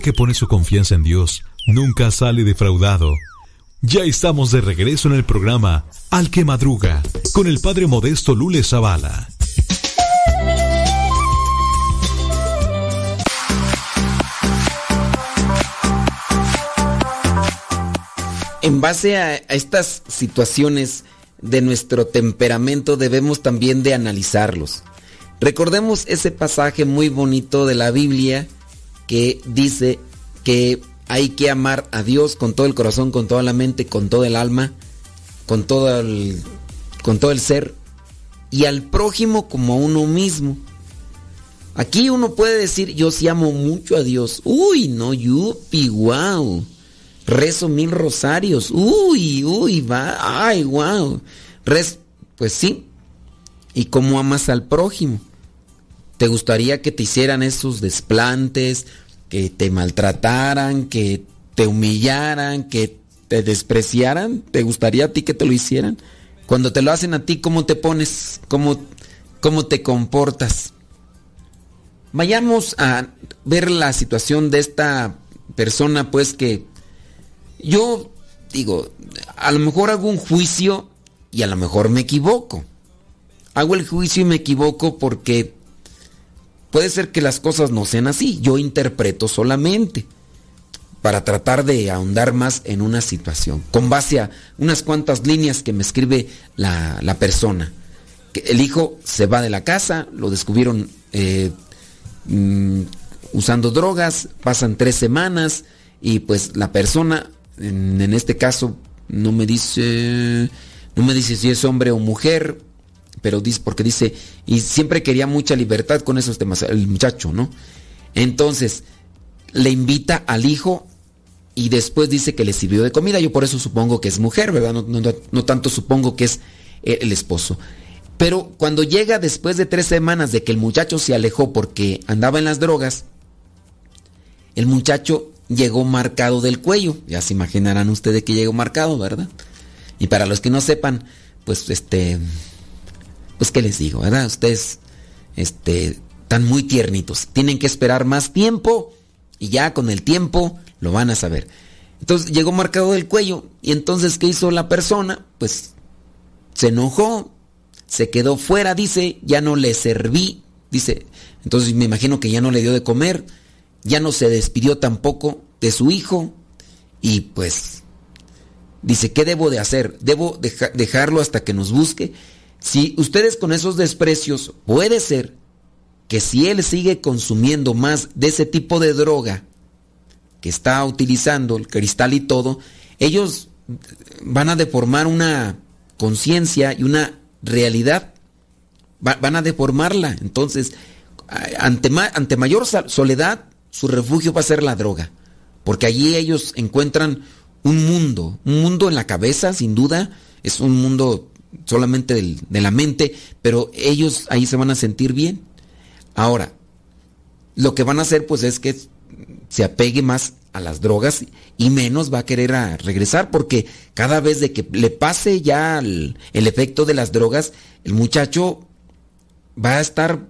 Que
pone su confianza en Dios nunca sale defraudado. Ya estamos de regreso en el programa Al que Madruga con el padre modesto Lule Zavala.
En base a estas situaciones de nuestro temperamento debemos también de analizarlos. Recordemos ese pasaje muy bonito de la Biblia que dice que hay que amar a Dios con todo el corazón, con toda la mente, con todo el alma, con todo el, con todo el ser y al prójimo como a uno mismo. Aquí uno puede decir, yo sí amo mucho a Dios. Uy, no, yupi, wow. Rezo mil rosarios. Uy, uy, va, ay, wow. Pues sí. ¿Y cómo amas al prójimo? ¿Te gustaría que te hicieran esos desplantes, que te maltrataran, que te humillaran, que te despreciaran? ¿Te gustaría a ti que te lo hicieran? Cuando te lo hacen a ti, ¿cómo te pones? ¿Cómo, cómo te comportas? Vayamos a ver la situación de esta persona, pues que yo digo, a lo mejor hago un juicio y a lo mejor me equivoco. Hago el juicio y me equivoco porque puede ser que las cosas no sean así. Yo interpreto solamente. para tratar de ahondar más en una situación, con base a unas cuantas líneas que me escribe la, la persona. El hijo se va de la casa, lo descubrieron eh, mm, usando drogas, pasan tres semanas y pues la persona, en, en este caso, no me dice, no me dice si es hombre o mujer, pero dice, porque dice, y siempre quería mucha libertad con esos temas, el muchacho, ¿no? Entonces, le invita al hijo y después dice que le sirvió de comida. Yo por eso supongo que es mujer, ¿verdad? No, no- no tanto supongo que es eh, el esposo. Pero cuando llega después de tres semanas de que el muchacho se alejó porque andaba en las drogas, el muchacho llegó marcado del cuello. Ya se imaginarán ustedes que llegó marcado, ¿verdad? Y para los que no sepan, pues este, pues qué les digo, ¿verdad? Ustedes, este, están muy tiernitos. Tienen que esperar más tiempo y ya con el tiempo lo van a saber. Entonces llegó marcado del cuello y entonces ¿qué hizo la persona? Pues se enojó, se quedó fuera, dice, ya no le serví, dice, entonces me imagino que ya no le dio de comer, ya no se despidió tampoco de su hijo y pues dice, ¿qué debo de hacer? ¿Debo deja- dejarlo hasta que nos busque? Si ustedes con esos desprecios, puede ser que si él sigue consumiendo más de ese tipo de droga que está utilizando, el cristal y todo, ellos van a deformar una conciencia y una realidad. Va- van a deformarla. Entonces, ante, ante mayor soledad, su refugio va a ser la droga. Porque allí ellos encuentran un mundo, un mundo en la cabeza, sin duda, es un mundo solamente de la mente, pero ellos ahí se van a sentir bien. Ahora, lo que van a hacer pues es que se apegue más a las drogas y menos va a querer regresar porque cada vez de que le pase ya el, efecto de las drogas, el muchacho va a estar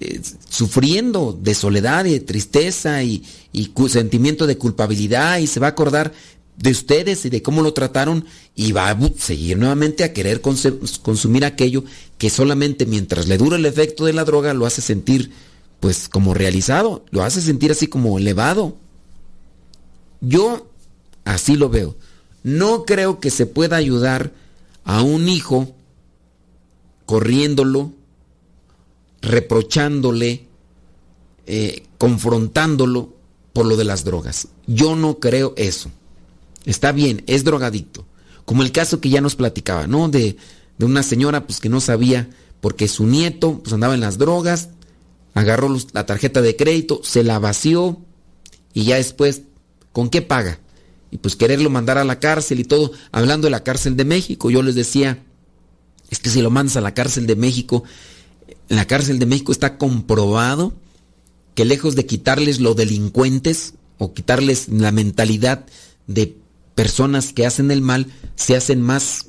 eh, sufriendo de soledad y de tristeza y, y sentimiento de culpabilidad y se va a acordar de ustedes y de cómo lo trataron y va a seguir nuevamente a querer consumir aquello que solamente mientras le dura el efecto de la droga lo hace sentir pues como realizado, lo hace sentir así como elevado. Yo así lo veo. No creo que se pueda ayudar a un hijo corriéndolo, reprochándole, eh, confrontándolo por lo de las drogas. Yo no creo eso. Está bien, es drogadicto. Como el caso que ya nos platicaba, ¿no? De, de una señora pues que no sabía porque su nieto pues andaba en las drogas, agarró los- la tarjeta de crédito, se la vació y ya después, ¿con qué paga? Y pues quererlo mandar a la cárcel y todo, hablando de la cárcel de México, yo les decía, es que si lo mandas a la cárcel de México, la cárcel de México está comprobado que lejos de quitarles lo delincuentes o quitarles la mentalidad de personas que hacen el mal, se hacen más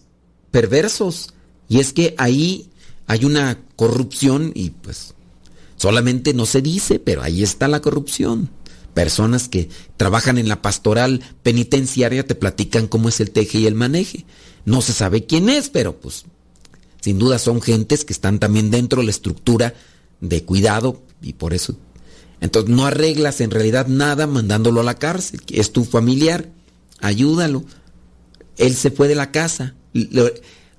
perversos. Y es que ahí hay una corrupción y pues solamente no se dice, pero ahí está la corrupción. Personas que trabajan en la pastoral penitenciaria te platican cómo es el teje y el maneje. No se sabe quién es, pero pues sin duda son gentes que están también dentro de la estructura de cuidado y por eso. Entonces no arreglas en realidad nada mandándolo a la cárcel. Es tu familiar, ayúdalo. Él se fue de la casa. Lo,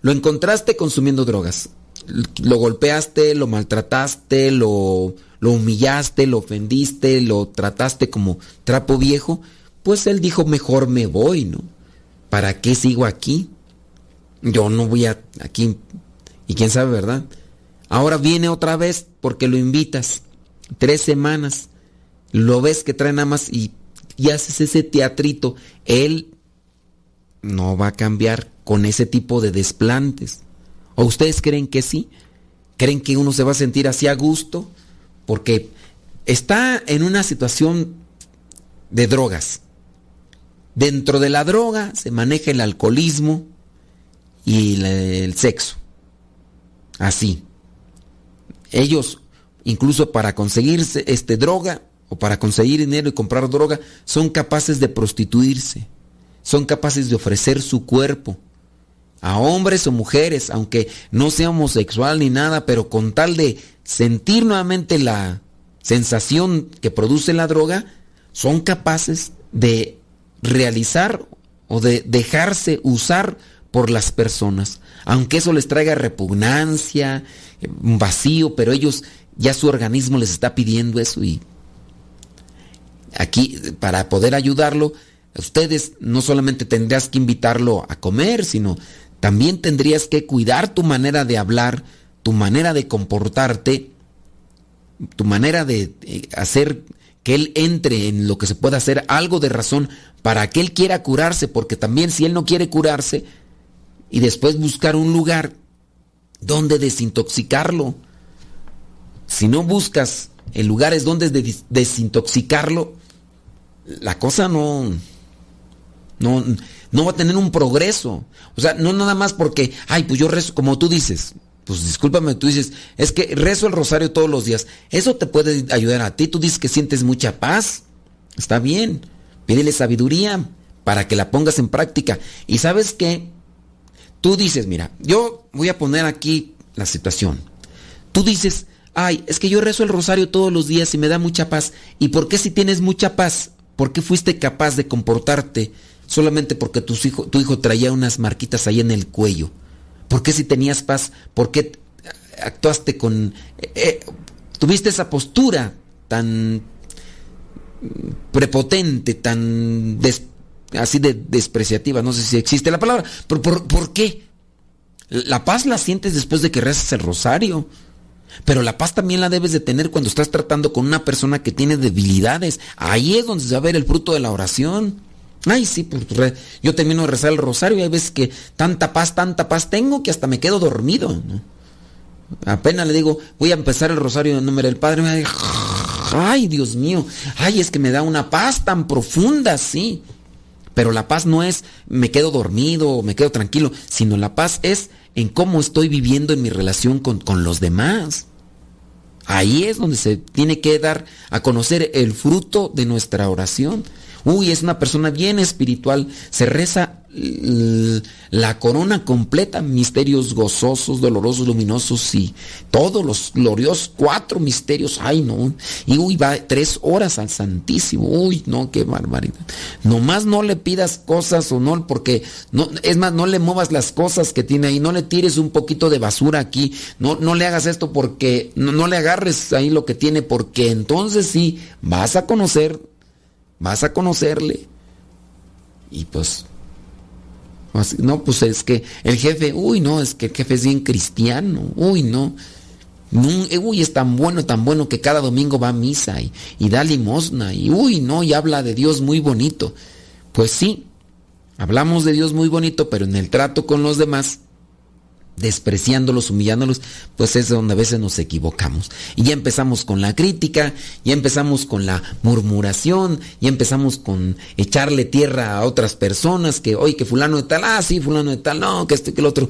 lo encontraste consumiendo drogas. Lo golpeaste, lo maltrataste, lo, humillaste, lo ofendiste, lo trataste como trapo viejo. Pues él dijo, mejor me voy, ¿no? ¿Para qué sigo aquí? Yo no voy a aquí. Y quién sabe, ¿verdad? Ahora viene otra vez porque lo invitas. Tres semanas. Lo ves que trae nada más y, y haces ese teatrito. Él no va a cambiar con ese tipo de desplantes. ¿O ustedes creen que sí? ¿Creen que uno se va a sentir así a gusto? Porque está en una situación de drogas. Dentro de la droga se maneja el alcoholismo y el sexo. Así. Ellos, incluso para conseguir este droga o para conseguir dinero y comprar droga, son capaces de prostituirse. Son capaces de ofrecer su cuerpo a hombres o mujeres, aunque no sea homosexual ni nada, pero con tal de sentir nuevamente la sensación que produce la droga, son capaces de realizar o de dejarse usar por las personas. Aunque eso les traiga repugnancia, un vacío, pero ellos ya su organismo les está pidiendo eso y aquí para poder ayudarlo, ustedes no solamente tendrías que invitarlo a comer, sino también tendrías que cuidar tu manera de hablar, tu manera de comportarte, tu manera de eh, hacer que él entre en lo que se pueda hacer algo de razón para que él quiera curarse, porque también si él no quiere curarse y después buscar un lugar donde desintoxicarlo, si no buscas en lugares donde desintoxicarlo, la cosa no, no, no va a tener un progreso. O sea, no nada más porque, ay, pues yo rezo, como tú dices, pues discúlpame, tú dices, es que rezo el rosario todos los días. Eso te puede ayudar a ti. Tú dices que sientes mucha paz. Está bien. Pídele sabiduría para que la pongas en práctica. Y sabes qué? Tú dices, mira, yo voy a poner aquí la situación. Tú dices, ay, es que yo rezo el rosario todos los días y me da mucha paz. ¿Y por qué si tienes mucha paz? ¿Por qué fuiste capaz de comportarte solamente porque tu hijo, tu hijo traía unas marquitas ahí en el cuello? ¿Por qué si tenías paz? ¿Por qué actuaste con... Eh, eh, tuviste esa postura tan prepotente, tan así de despreciativa, no sé si existe la palabra, pero ¿por, ¿por qué? La paz la sientes después de que rezas el rosario. Pero la paz también la debes de tener cuando estás tratando con una persona que tiene debilidades. Ahí es donde se va a ver el fruto de la oración. Ay, sí, pues, yo termino de rezar el rosario y hay veces que tanta paz, tanta paz tengo que hasta me quedo dormido. Apenas le digo, voy a empezar el rosario en nombre del Padre. Ay, Dios mío. Ay, es que me da una paz tan profunda, sí. Pero la paz no es me quedo dormido, me quedo tranquilo, sino la paz es en cómo estoy viviendo en mi relación con, con los demás. Ahí es donde se tiene que dar a conocer el fruto de nuestra oración. Uy, es una persona bien espiritual, se reza la corona completa, misterios gozosos, dolorosos, luminosos y todos los gloriosos, cuatro misterios, ay no, y uy, va tres horas al Santísimo, uy, no, qué barbaridad. Nomás no le pidas cosas o no, porque, no, es más, no le muevas las cosas que tiene ahí, no le tires un poquito de basura aquí, no, no le hagas esto porque, no, no le agarres ahí lo que tiene, porque entonces sí, vas a conocer, vas a conocerle. Y pues no, pues es que el jefe, uy, no, es que el jefe es bien cristiano, uy, no. Eh, uy, es tan bueno, tan bueno que cada domingo va a misa y, y da limosna y uy, no, y habla de Dios muy bonito. Pues sí, hablamos de Dios muy bonito, pero en el trato con los demás despreciándolos, humillándolos, pues es donde a veces nos equivocamos. Y ya empezamos con la crítica, ya empezamos con la murmuración, ya empezamos con echarle tierra a otras personas, que hoy que fulano de tal, ah, sí, fulano de tal, no, que este, que el otro.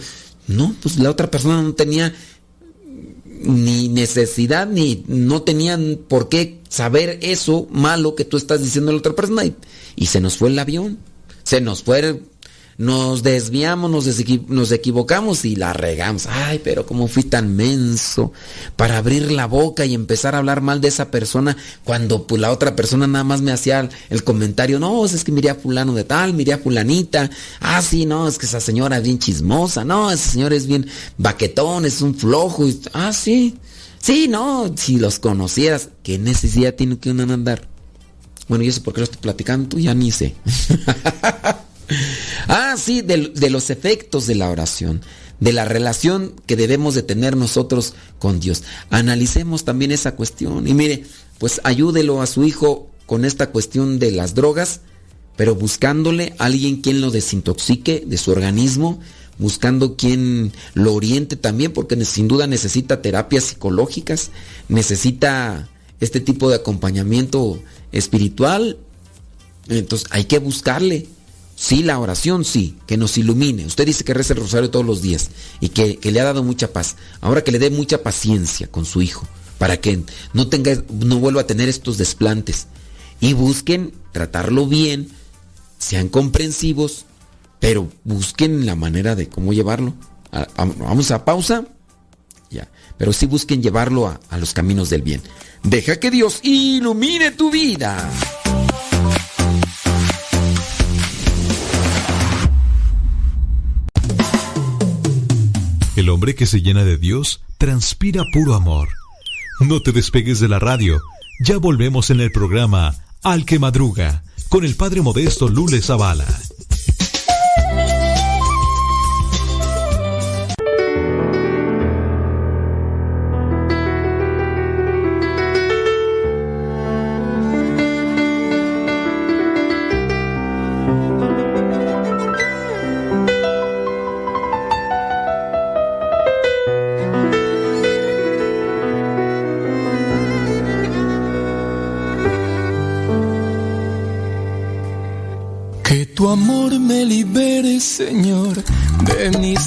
No, pues la otra persona no tenía ni necesidad, ni no tenían por qué saber eso malo que tú estás diciendo a la otra persona. Y, y se nos fue el avión, se nos fue nos desviamos, nos, equivocamos y la regamos. Ay, pero como fui tan menso para abrir la boca y empezar a hablar mal de esa persona cuando pues, la otra persona nada más me hacía el comentario, no, es que miré a fulano de tal, miré a fulanita. Ah, sí, no, es que esa señora es bien chismosa. No, ese señor es bien baquetón, es un flojo. Ah, sí. Sí, no, si los conocieras, ¿qué necesidad tiene que andar? Bueno, y eso porque lo estoy platicando, tú ya ni sé. ah, sí, de, los efectos de la oración, de la relación que debemos de tener nosotros con Dios. Analicemos también esa cuestión y mire, pues ayúdelo a su hijo con esta cuestión de las drogas, pero buscándole a alguien quien lo desintoxique de su organismo, buscando quien lo oriente también, porque sin duda necesita terapias psicológicas, necesita este tipo de acompañamiento espiritual. Entonces hay que buscarle. Sí, la oración sí, que nos ilumine. Usted dice que reza el rosario todos los días y que, le ha dado mucha paz. Ahora que le dé mucha paciencia con su hijo para que no tenga, no vuelva a tener estos desplantes. Y busquen tratarlo bien, sean comprensivos, pero busquen la manera de cómo llevarlo. Vamos a pausa. Ya. Pero sí busquen llevarlo a, a los caminos del bien. Deja que Dios ilumine tu vida.
El hombre que se llena de Dios transpira puro amor. No te despegues de la radio. Ya volvemos en el programa Al que Madruga con el Padre Modesto Lule Zavala.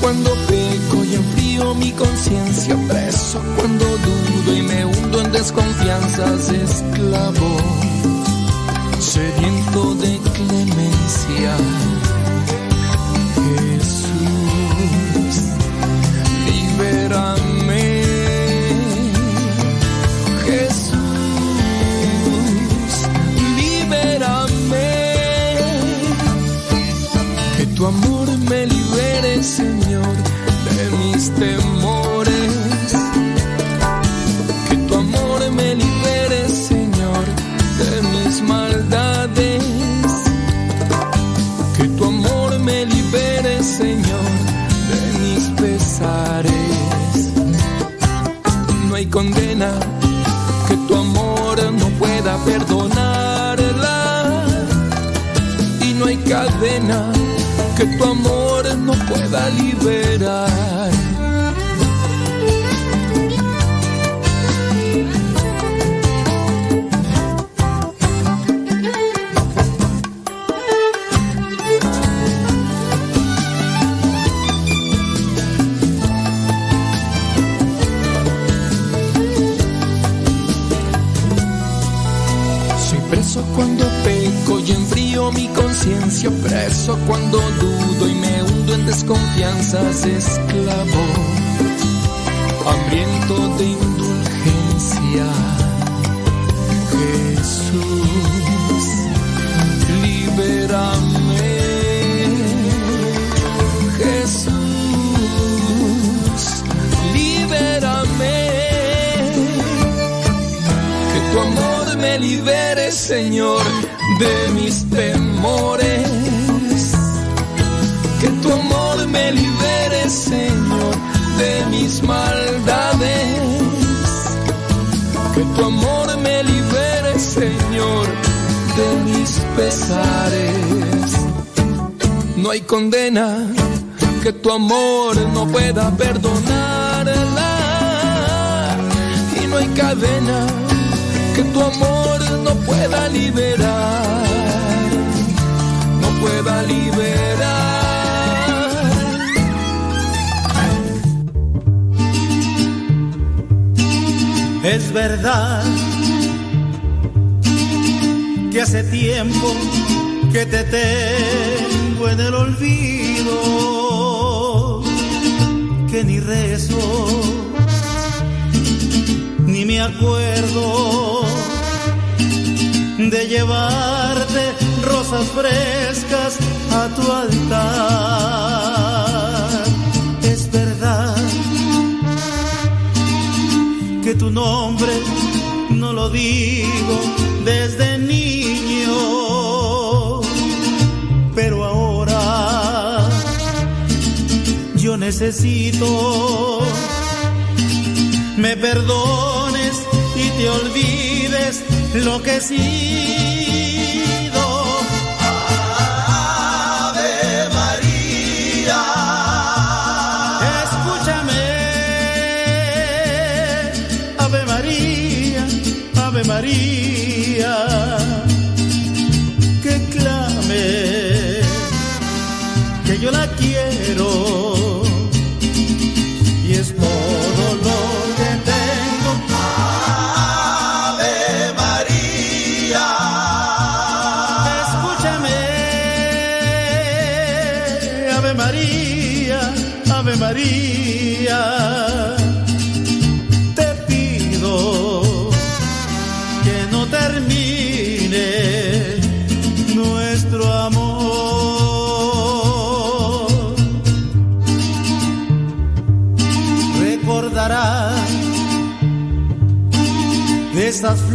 Cuando peco y enfrío mi conciencia, preso cuando dudo y me hundo en desconfianzas, esclavo, sediento de clemencia. Jesús, libérame. Jesús, libérame. Que tu amor me libere, Señor, de mis temores. Que tu amor me libere, Señor, de mis maldades. Que tu amor me libere, Señor, de mis pesares. No hay condena pueda liberar. Desconfianzas, esclavo, hambriento perdonarla. Y no hay cadena que tu amor no pueda liberar, no pueda liberar.
Es verdad que hace tiempo que te tengo en el olvido, ni rezo, ni me acuerdo de llevarte rosas frescas a tu altar. Es verdad que tu nombre no lo digo desde niño, necesito. Me perdones y te olvides lo que sido. Ave María, escúchame, Ave María, Ave María,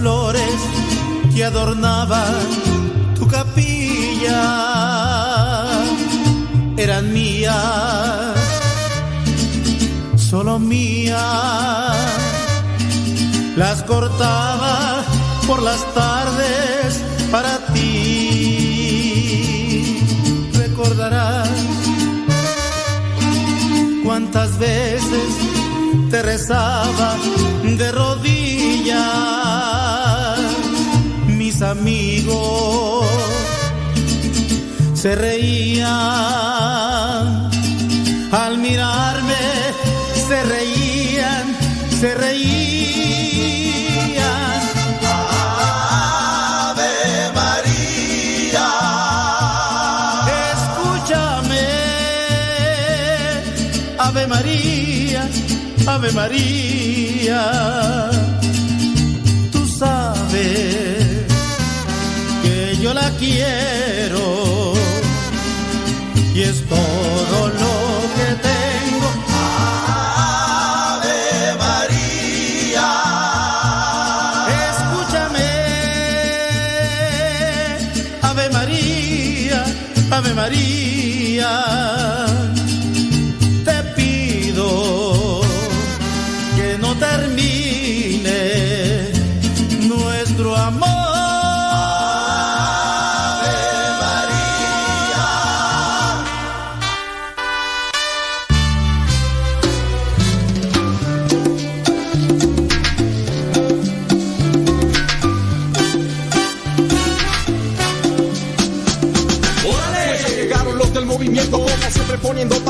flores que adornaban tu capilla eran mías, solo mías. Las cortaba por las tardes para ti. Recordarás cuántas veces te rezaba de rodillas, amigos se reían al mirarme, se reían, se reían. Ave María, escúchame, Ave María, Ave María, la quiero. Y es todo lo que tengo. Ave María, escúchame, Ave María, Ave María,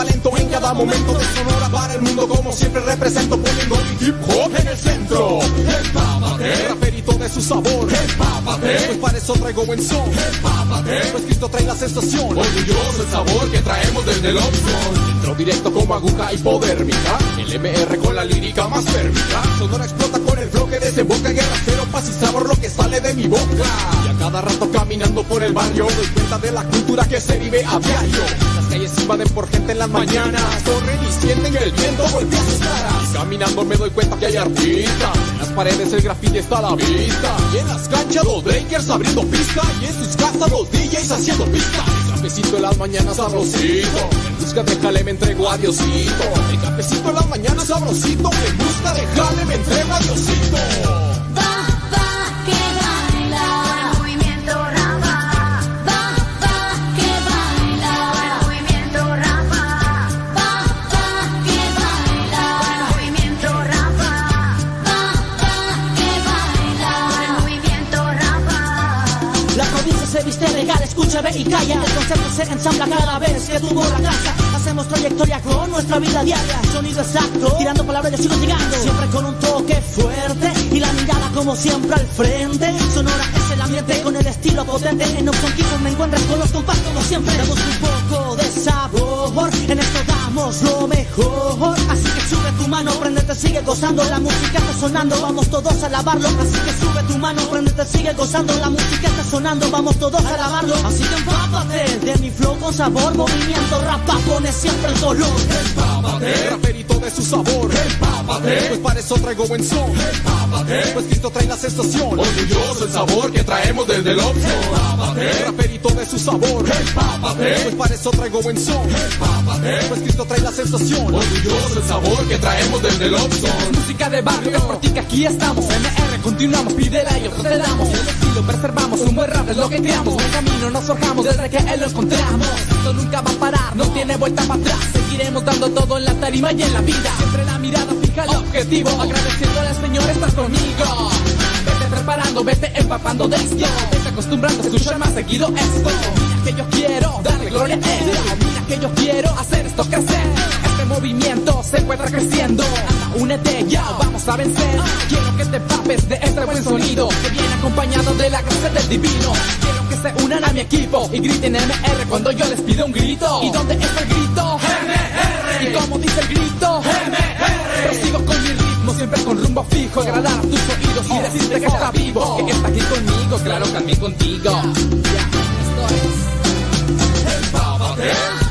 talento en cada momento de Sonora para el mundo como siempre represento poniendo el hip hop en el centro. Empápate, raperito de su sabor. Empápate, pues para eso traigo buen son. Empápate, pues Cristo trae la sensación. Orgulloso el sabor que traemos desde el Oxford Entro directo como aguja hipodérmica El MR con la lírica más térmica. Sonora explota con el bloque desemboca en guerra Pero paz y sabor lo que sale de mi boca. Y a cada rato caminando por el barrio Doy cuenta de la cultura que se vive a diario calles invaden por gente en las mañanas. Corren y sienten el viento golpea sus caras. Caminando me doy cuenta que hay artistas. En las paredes el graffiti está a la vista. Y en las canchas los breakers abriendo pista. Y en sus casas los DJs haciendo pista. El cafecito en las mañanas sabrosito. En busca de jale me entrego a Diosito. El cafecito en las mañanas sabrosito. En busca de jale me entrego a Diosito
y calla. El concepto se ensambla cada vez que tuvo la casa. Hacemos trayectoria con nuestra vida diaria. Sonido exacto, tirando palabras yo sigo llegando. Siempre con un toque fuerte y la mirada como siempre al frente. Sonora es con el estilo potente. En Opson Keyboard me encuentras con los compás como siempre. Damos un poco de sabor, en esto damos lo mejor. Así que sube tu mano, prendete, sigue gozando. La música está sonando, vamos todos a alabarlo. Así que sube tu mano, prendete, sigue gozando. La música está sonando, vamos todos a alabarlo. Así que empápate de mi flow con sabor. Movimiento rapa pone siempre el color.
Empápate, de su sabor. Empápate, pues para eso traigo buen son. Empápate, pues Cristo trae la sensación. Orgulloso el sabor que traemos desde el Oxford Empápate, raperito de su sabor. Empápate, pues para eso traigo buen son. Empápate, pues Cristo trae la sensación. Orgulloso el sabor que traemos desde el Oxford
Música de barrio, es por ti que aquí estamos. MR, continuamos, pídela y nosotros te damos El estilo preservamos, un buen rap es lo que creamos. Buen camino nos forjamos desde que él lo encontramos. Esto nunca va a parar, no tiene vuelta para atrás. Seguiremos dando todo en la tarima y en la vida. Siempre la mirada fija al objetivo Agradeciéndole al Señor estás conmigo. Vete preparando, vete empapando de esto. Vete acostumbrando a escuchar más seguido esto. Mira que yo quiero darle gloria a Él que yo quiero hacer esto crecer Este movimiento se encuentra creciendo únete ya, vamos a vencer Quiero que te papes de este buen sonido Que viene acompañado de la gracia del divino Quiero que se unan a mi equipo y griten MR cuando yo les pido un grito ¿Y dónde está el grito? MR Y
como dice el grito. Prosigo con mi ritmo, siempre con rumbo fijo, agradar a tus oídos y decirte que está vivo, que está aquí conmigo, claro, también contigo. Ya, esto es. Empápate.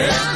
Yeah.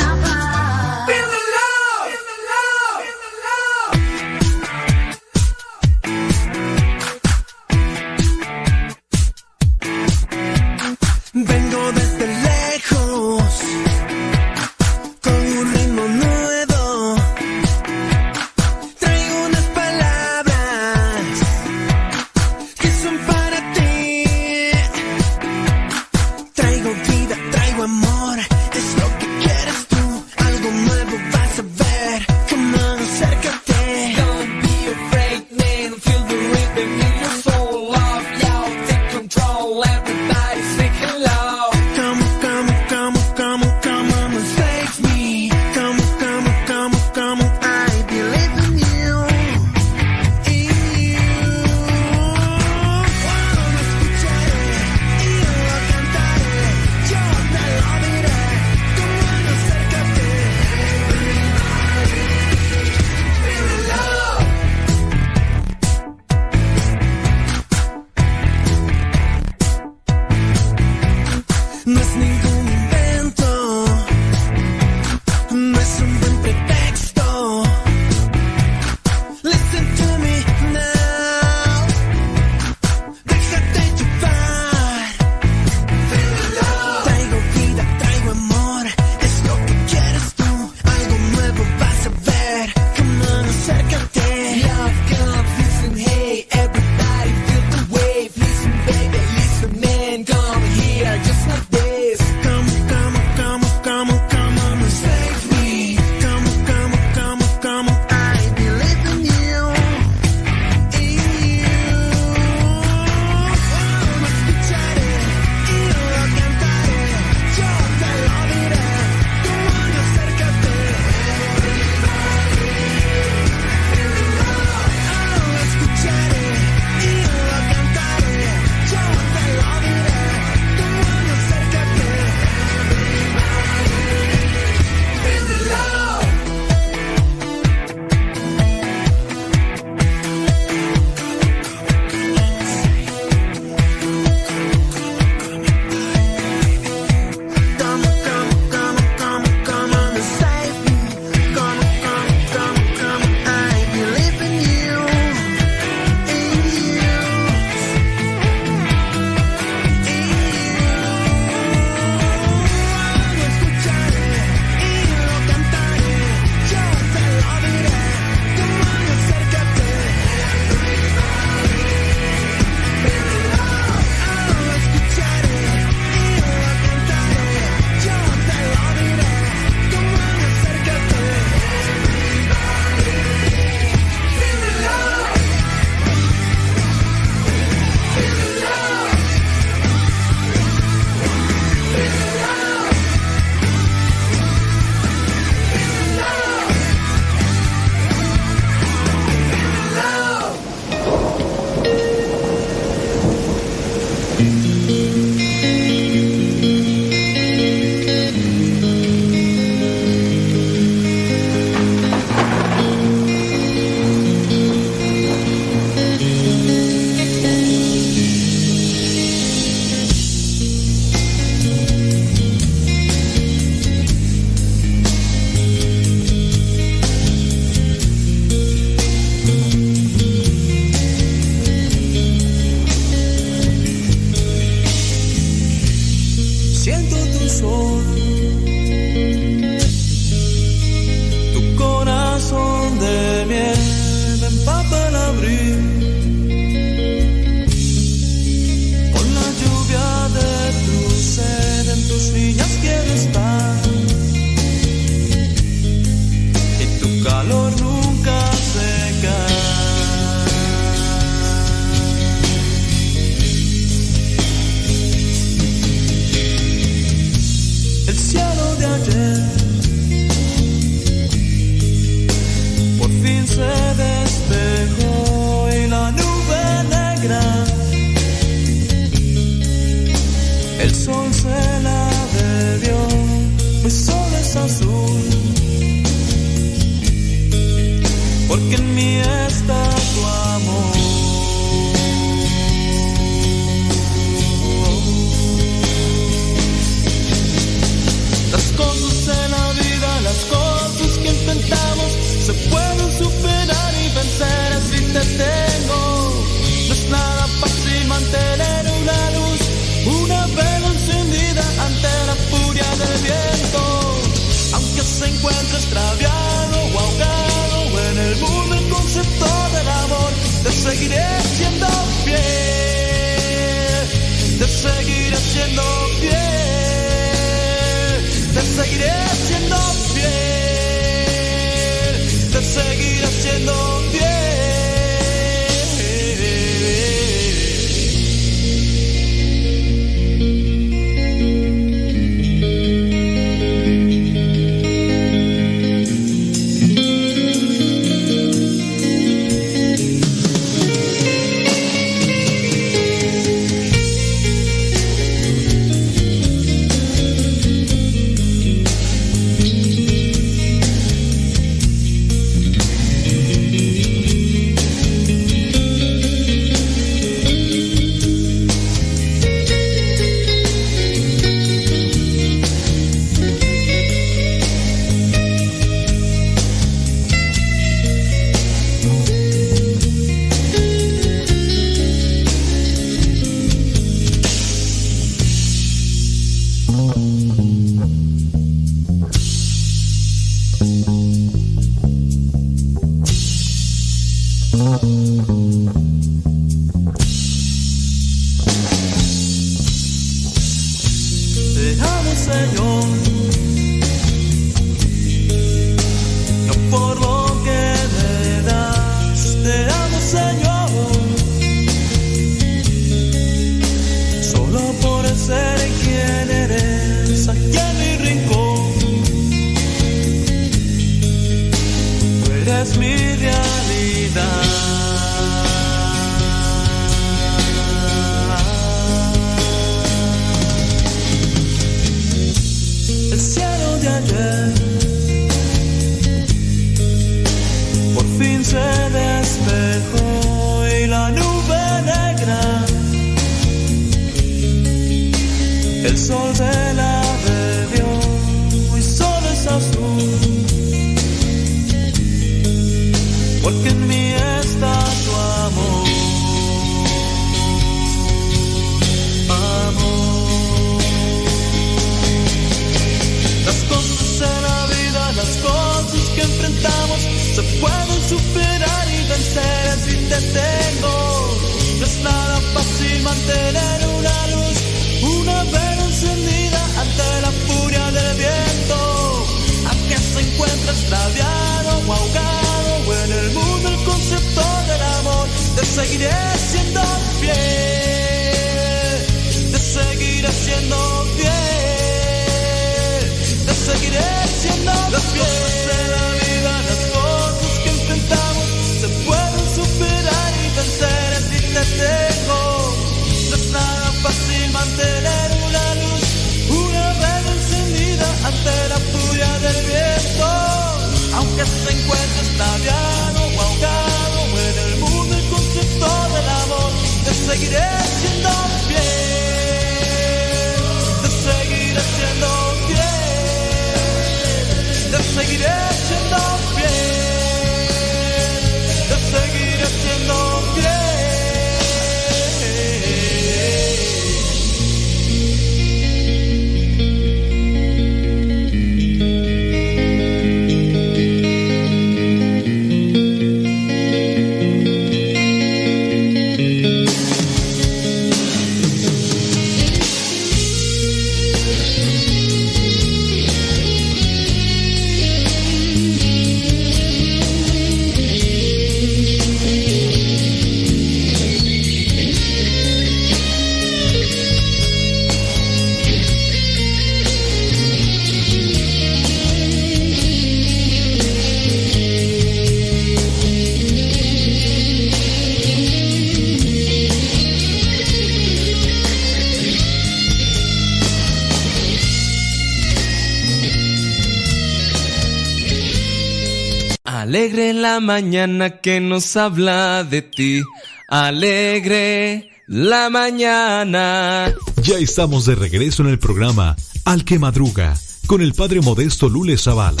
mañana que nos habla de ti. Alegre la mañana.
Ya estamos de regreso en el programa Al que Madruga con el padre modesto Lule Zavala.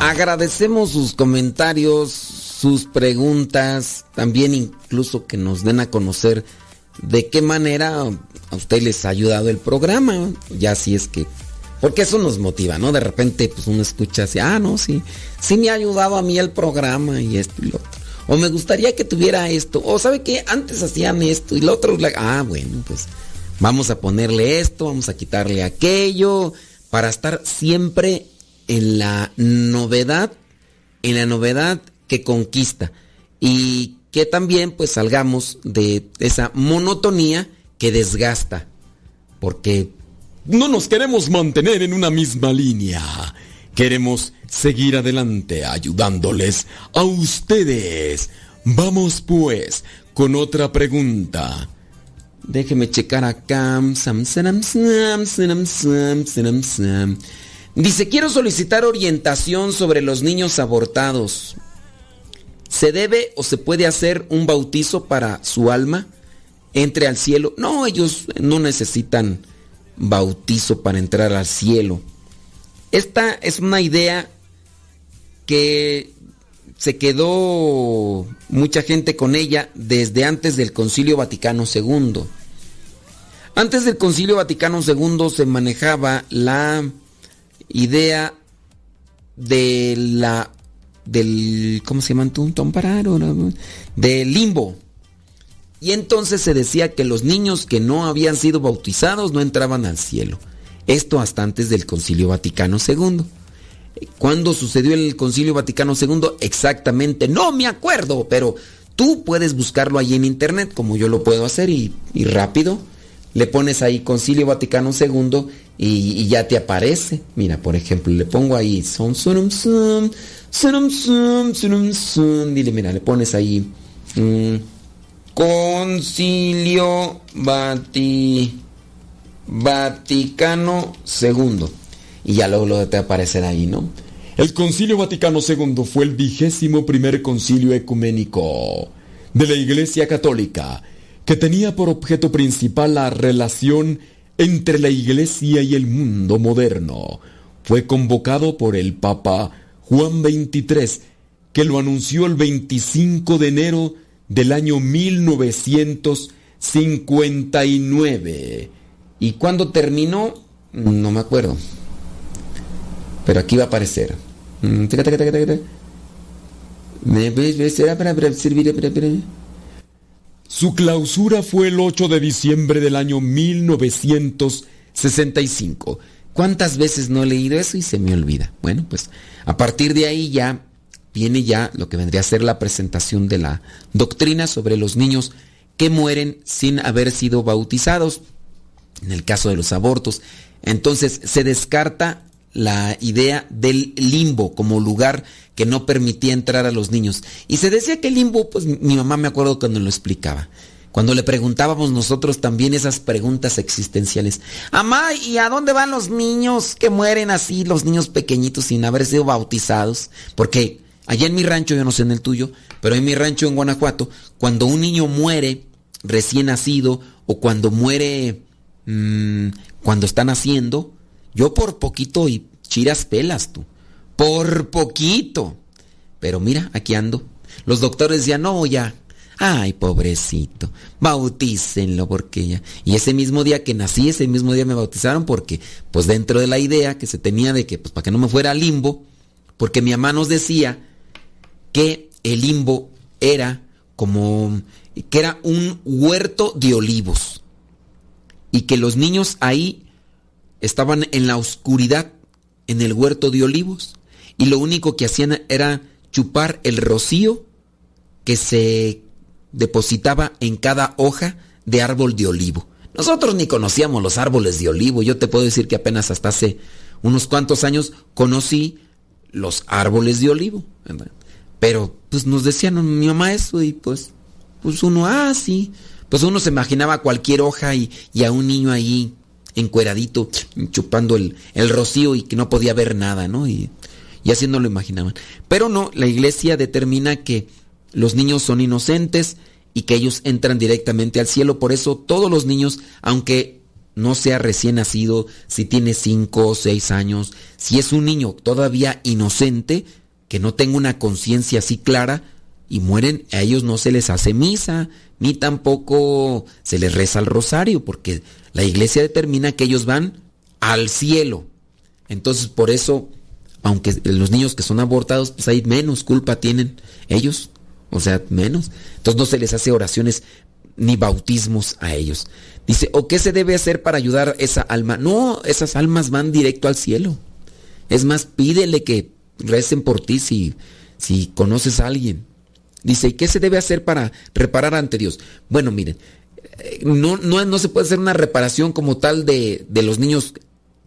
Agradecemos sus comentarios, sus preguntas, también incluso que nos den a conocer de qué manera a usted les ha ayudado el programa. Ya si es que porque eso nos motiva, ¿no? De repente, pues uno escucha así, ah, no, sí, sí me ha ayudado a mí el programa y esto y lo otro. O me gustaría que tuviera esto. O sabe qué, antes hacían esto y lo otro. Ah, bueno, pues vamos a ponerle esto, vamos a quitarle aquello, para estar siempre en la novedad, en la novedad que conquista. Y que también pues salgamos de esa monotonía que desgasta. Porque no nos queremos mantener en una misma línea. Queremos seguir adelante ayudándoles a ustedes. Vamos pues con otra pregunta. Déjeme checar acá. Dice, quiero solicitar orientación sobre los niños abortados. ¿Se debe o se puede hacer un bautizo para su alma? Entre al cielo. No, ellos no necesitan bautizo para entrar al cielo. Esta es una idea que se quedó mucha gente con ella desde antes del Concilio Vaticano II. Antes del Concilio Vaticano II se manejaba la idea de la del ¿cómo se llama tú? del limbo. Y entonces se decía que los niños que no habían sido bautizados no entraban al cielo. Esto hasta antes del Concilio Vaticano II. ¿Cuándo sucedió el Concilio Vaticano II? Exactamente, no me acuerdo, pero tú puedes buscarlo ahí en internet, como yo lo puedo hacer, y rápido. Le pones ahí Concilio Vaticano II y, ya te aparece. Mira, por ejemplo, le pongo ahí son sunum sum, sunum sum, sunum sum. Dile, mira, le pones ahí. Mmm, Concilio Vati, Vaticano II. Y ya luego lo te aparecer ahí, ¿no? El Concilio Vaticano II fue el vigésimo primer concilio ecuménico de la Iglesia Católica, que tenía por objeto principal la relación entre la Iglesia y el mundo moderno. Fue convocado por el Papa Juan XXIII, que lo anunció el 25 de enero del año 1959. ¿Y cuándo terminó? No me acuerdo. Pero aquí va a aparecer. Su clausura fue el 8 de diciembre del año 1965. ¿Cuántas veces no he leído eso y se me olvida? Bueno, pues a partir de ahí ya viene ya lo que vendría a ser la presentación de la doctrina sobre los niños que mueren sin haber sido bautizados, en el caso de los abortos. Entonces se descarta la idea del limbo como lugar que no permitía entrar a los niños. Y se decía que el limbo, pues mi mamá me acuerdo cuando lo explicaba. Cuando le preguntábamos nosotros también esas preguntas existenciales. Amá, ¿y a dónde van los niños que mueren así, los niños pequeñitos sin haber sido bautizados? Porque Allá en mi rancho, yo no sé en el tuyo, pero en mi rancho en Guanajuato, cuando un niño muere recién nacido o cuando muere mmm, cuando está naciendo, yo por poquito y chiras pelas tú. Por poquito. Pero mira, aquí ando. Los doctores decían, no, ya. Ay, pobrecito. Bautícenlo porque ya. Y ese mismo día que nací, ese mismo día me bautizaron porque, pues dentro de la idea que se tenía de que, pues para que no me fuera limbo, porque mi mamá nos decía que el limbo era como que era un huerto de olivos y que los niños ahí estaban en la oscuridad en el huerto de olivos y lo único que hacían era chupar el rocío que se depositaba en cada hoja de árbol de olivo. Nosotros ni conocíamos los árboles de olivo, yo te puedo decir que apenas hasta hace unos cuantos años conocí los árboles de olivo. Pero pues nos decían mi mamá eso y pues, pues uno, ah, sí. Pues uno se imaginaba cualquier hoja y, y a un niño ahí encueradito chupando el, el, rocío y que no podía ver nada, ¿no? Y así no lo imaginaban. Pero no, la iglesia determina que los niños son inocentes y que ellos entran directamente al cielo. Por eso todos los niños, aunque no sea recién nacido, si tiene cinco o seis años, si es un niño todavía inocente, que no tenga una conciencia así clara y mueren, a ellos no se les hace misa, ni tampoco se les reza el rosario, porque la iglesia determina que ellos van al cielo. Entonces, por eso, aunque los niños que son abortados, pues ahí menos culpa tienen ellos, o sea, menos. Entonces no se les hace oraciones ni bautismos a ellos. Dice, ¿o qué se debe hacer para ayudar a esa alma? No, esas almas van directo al cielo. Es más, pídele que recen por ti si, si conoces a alguien. Dice, ¿y qué se debe hacer para reparar ante Dios? Bueno, miren, eh, no, no, no se puede hacer una reparación como tal de, de los niños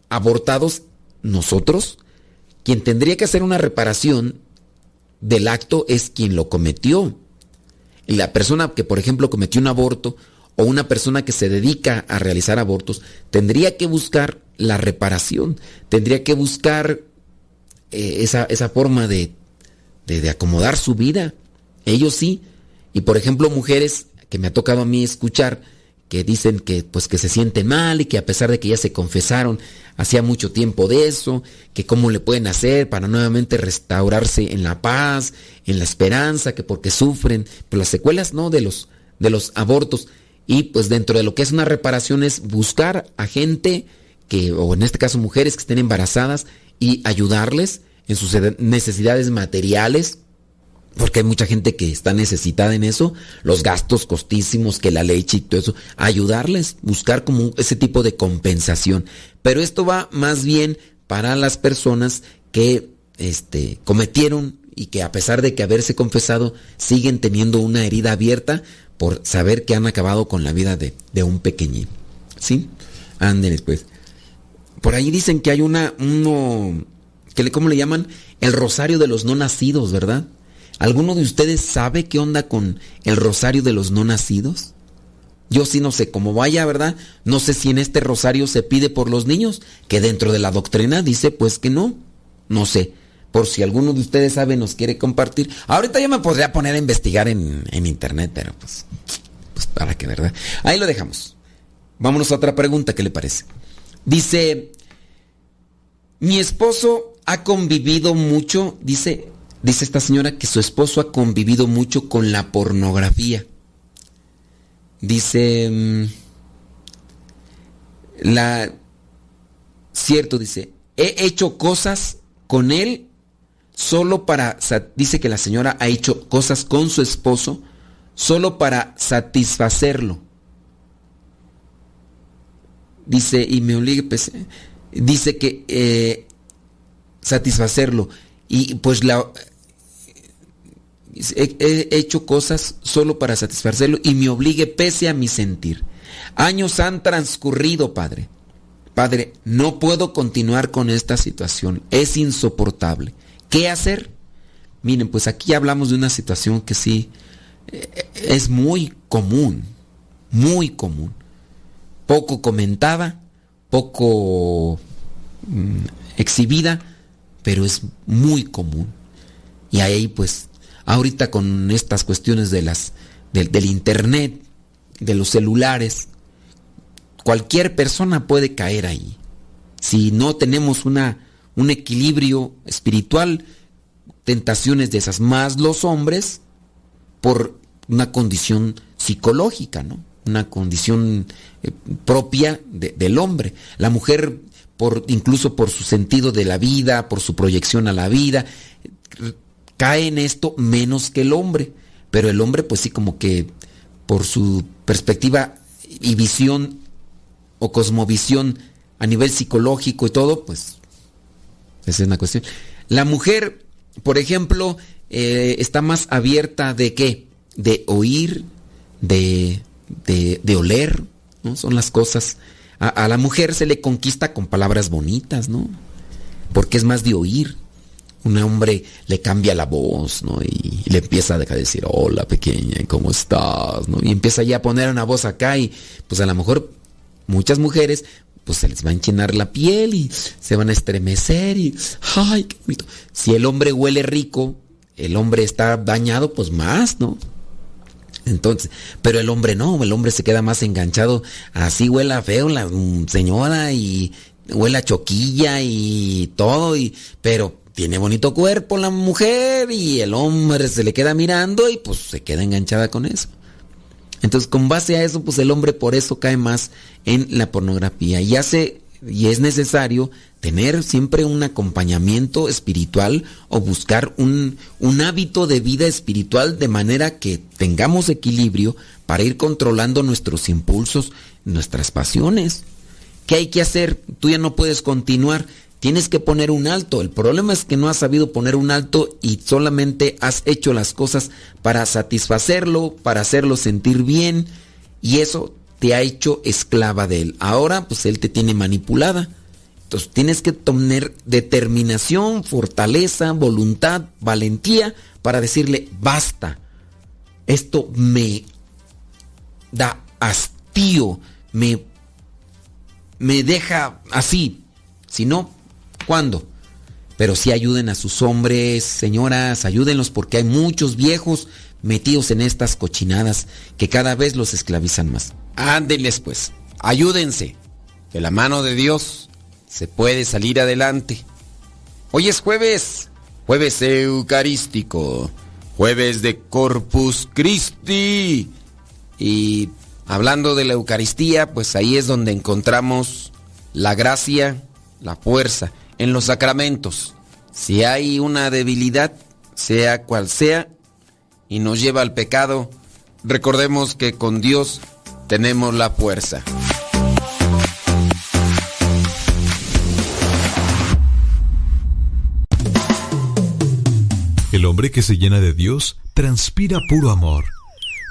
abortados. Nosotros, quien tendría que hacer una reparación del acto es quien lo cometió. La persona que, por ejemplo, cometió un aborto o una persona que se dedica a realizar abortos, tendría que buscar la reparación, tendría que buscar eh, esa, esa, forma de, de, de acomodar su vida. Ellos sí. Y por ejemplo, mujeres que me ha tocado a mí escuchar que dicen que pues que se sienten mal y que a pesar de que ya se confesaron hacía mucho tiempo de eso, que cómo le pueden hacer para nuevamente restaurarse en la paz, en la esperanza, que porque sufren, pero las secuelas no de los de los abortos. Y pues dentro de lo que es una reparación es buscar a gente que o en este caso mujeres que estén embarazadas y ayudarles en sus necesidades materiales porque hay mucha gente que está necesitada en eso, los gastos costísimos, que la leche y todo eso, ayudarles, buscar como ese tipo de compensación. Pero esto va más bien para las personas que este, cometieron y que a pesar de que haberse confesado, siguen teniendo una herida abierta por saber que han acabado con la vida de, de un pequeñín. ¿Sí? Anden pues. Por ahí dicen que hay una, uno, que le, ¿cómo le llaman? El rosario de los no nacidos, ¿verdad? ¿Alguno de ustedes sabe qué onda con el rosario de los no nacidos? Yo sí no sé cómo vaya, ¿verdad? No sé si en este rosario se pide por los niños, que dentro de la doctrina dice pues que no. No sé. Por si alguno de ustedes sabe, nos quiere compartir. Ahorita yo me podría poner a investigar en, en internet, pero pues, pues para qué, ¿verdad? Ahí lo dejamos. Vámonos a otra pregunta, ¿qué le parece? Dice, mi esposo ha convivido mucho, dice, Dice esta señora que su esposo ha convivido mucho con la pornografía. Dice, mm, la, cierto, dice, he hecho cosas con él solo para, dice que la señora ha hecho cosas con su esposo solo para satisfacerlo. Dice, y me obligue, pues, dice que eh, satisfacerlo. Y pues la, he, hecho cosas solo para satisfacerlo y me obligue pese a mi sentir. Años han transcurrido, Padre. Padre, no puedo continuar con esta situación. Es insoportable. ¿Qué hacer? Miren, pues aquí hablamos de una situación que sí eh, es muy común, muy común. Poco comentada, poco mm, exhibida, pero es muy común. Y ahí pues ahorita con estas cuestiones de las, del, internet, de los celulares, cualquier persona puede caer ahí. Si no tenemos una, un equilibrio espiritual, tentaciones de esas, más los hombres por una condición psicológica, ¿no? Una condición eh, propia de, del hombre. La mujer, por, incluso por su sentido de la vida, por su proyección a la vida, cae en esto menos que el hombre. Pero el hombre, pues sí, como que por su perspectiva y visión o cosmovisión a nivel psicológico y todo, pues esa es una cuestión. La mujer, por ejemplo, eh, está más abierta de qué? De oír, de, de, de oler, ¿no? Son las cosas. A, la mujer se le conquista con palabras bonitas, ¿no? Porque es más de oír un hombre le cambia la voz, ¿no? Y, le empieza a decir, hola pequeña, ¿cómo estás? ¿no? Y empieza ya a poner una voz acá y pues a lo mejor muchas mujeres pues se les va a enchinar la piel y se van a estremecer y, ay, qué bonito. Si el hombre huele rico, el hombre está dañado, pues más, ¿no? Entonces, pero el hombre no, el hombre se queda más enganchado, así huela feo la señora y huela choquilla y todo, y, pero tiene bonito cuerpo la mujer y el hombre se le queda mirando y pues se queda enganchada con eso. Entonces, con base a eso, pues el hombre por eso cae más en la pornografía y hace y es necesario tener siempre un acompañamiento espiritual o buscar un, un hábito de vida espiritual de manera que tengamos equilibrio para ir controlando nuestros impulsos, nuestras pasiones. ¿Qué hay que hacer? Tú ya no puedes continuar. Tienes que poner un alto. El problema es que no has sabido poner un alto y solamente has hecho las cosas para satisfacerlo, para hacerlo sentir bien y eso te ha hecho esclava de él. Ahora pues él te tiene manipulada. Entonces tienes que tener determinación, fortaleza, voluntad, valentía para decirle basta. Esto me da hastío, me, me deja así. Si no, ¿cuándo? Pero sí ayuden a sus hombres, señoras, ayúdenlos porque hay muchos viejos metidos en estas cochinadas que cada vez los esclavizan más. Ándenles pues, ayúdense. De la mano de Dios se puede salir adelante. Hoy es jueves, jueves eucarístico, jueves de Corpus Christi. Y hablando de la Eucaristía, pues ahí es donde encontramos la gracia, la fuerza en los sacramentos. Si hay una debilidad, sea cual sea, y nos lleva al pecado, recordemos que con Dios tenemos la fuerza.
El hombre que se llena de Dios transpira puro amor.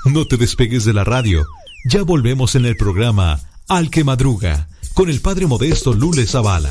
No te despegues de la radio. Ya volvemos en el programa Al que Madruga con el Padre Modesto Lule Zavala.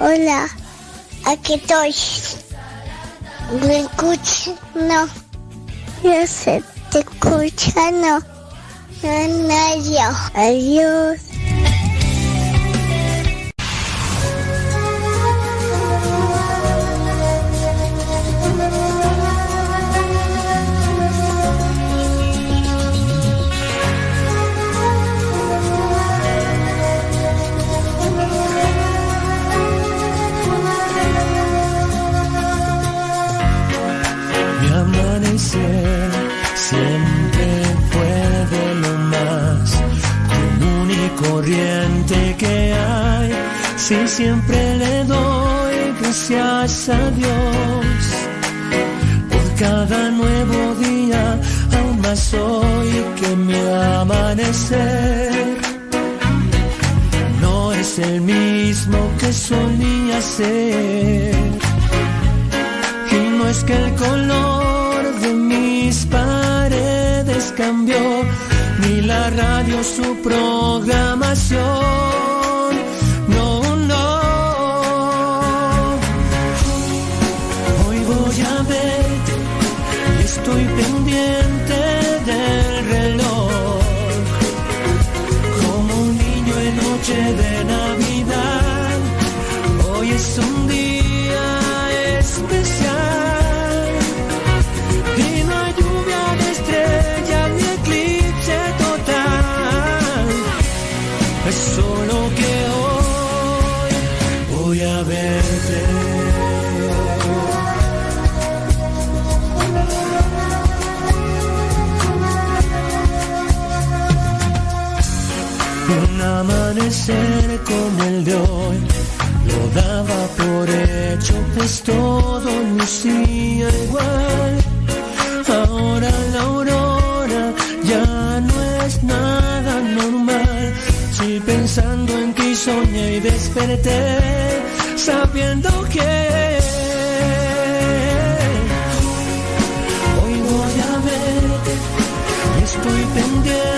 Hola, aquí estoy. ¿Me escuchas? No. Yo sé, te escucha, no. No, no, yo. Adiós.
Corriente que hay. Si siempre le doy gracias a Dios por cada nuevo día, aún más hoy que mi amanecer no es el mismo que solía ser. Y no es que el color de mis paredes cambió, la radio su programación. Amanecer como el de hoy lo daba por hecho, pues todo lucía igual. Ahora la aurora ya no es nada normal. Si pensando en ti soñé y desperté, sabiendo que hoy voy a verte, estoy pendiente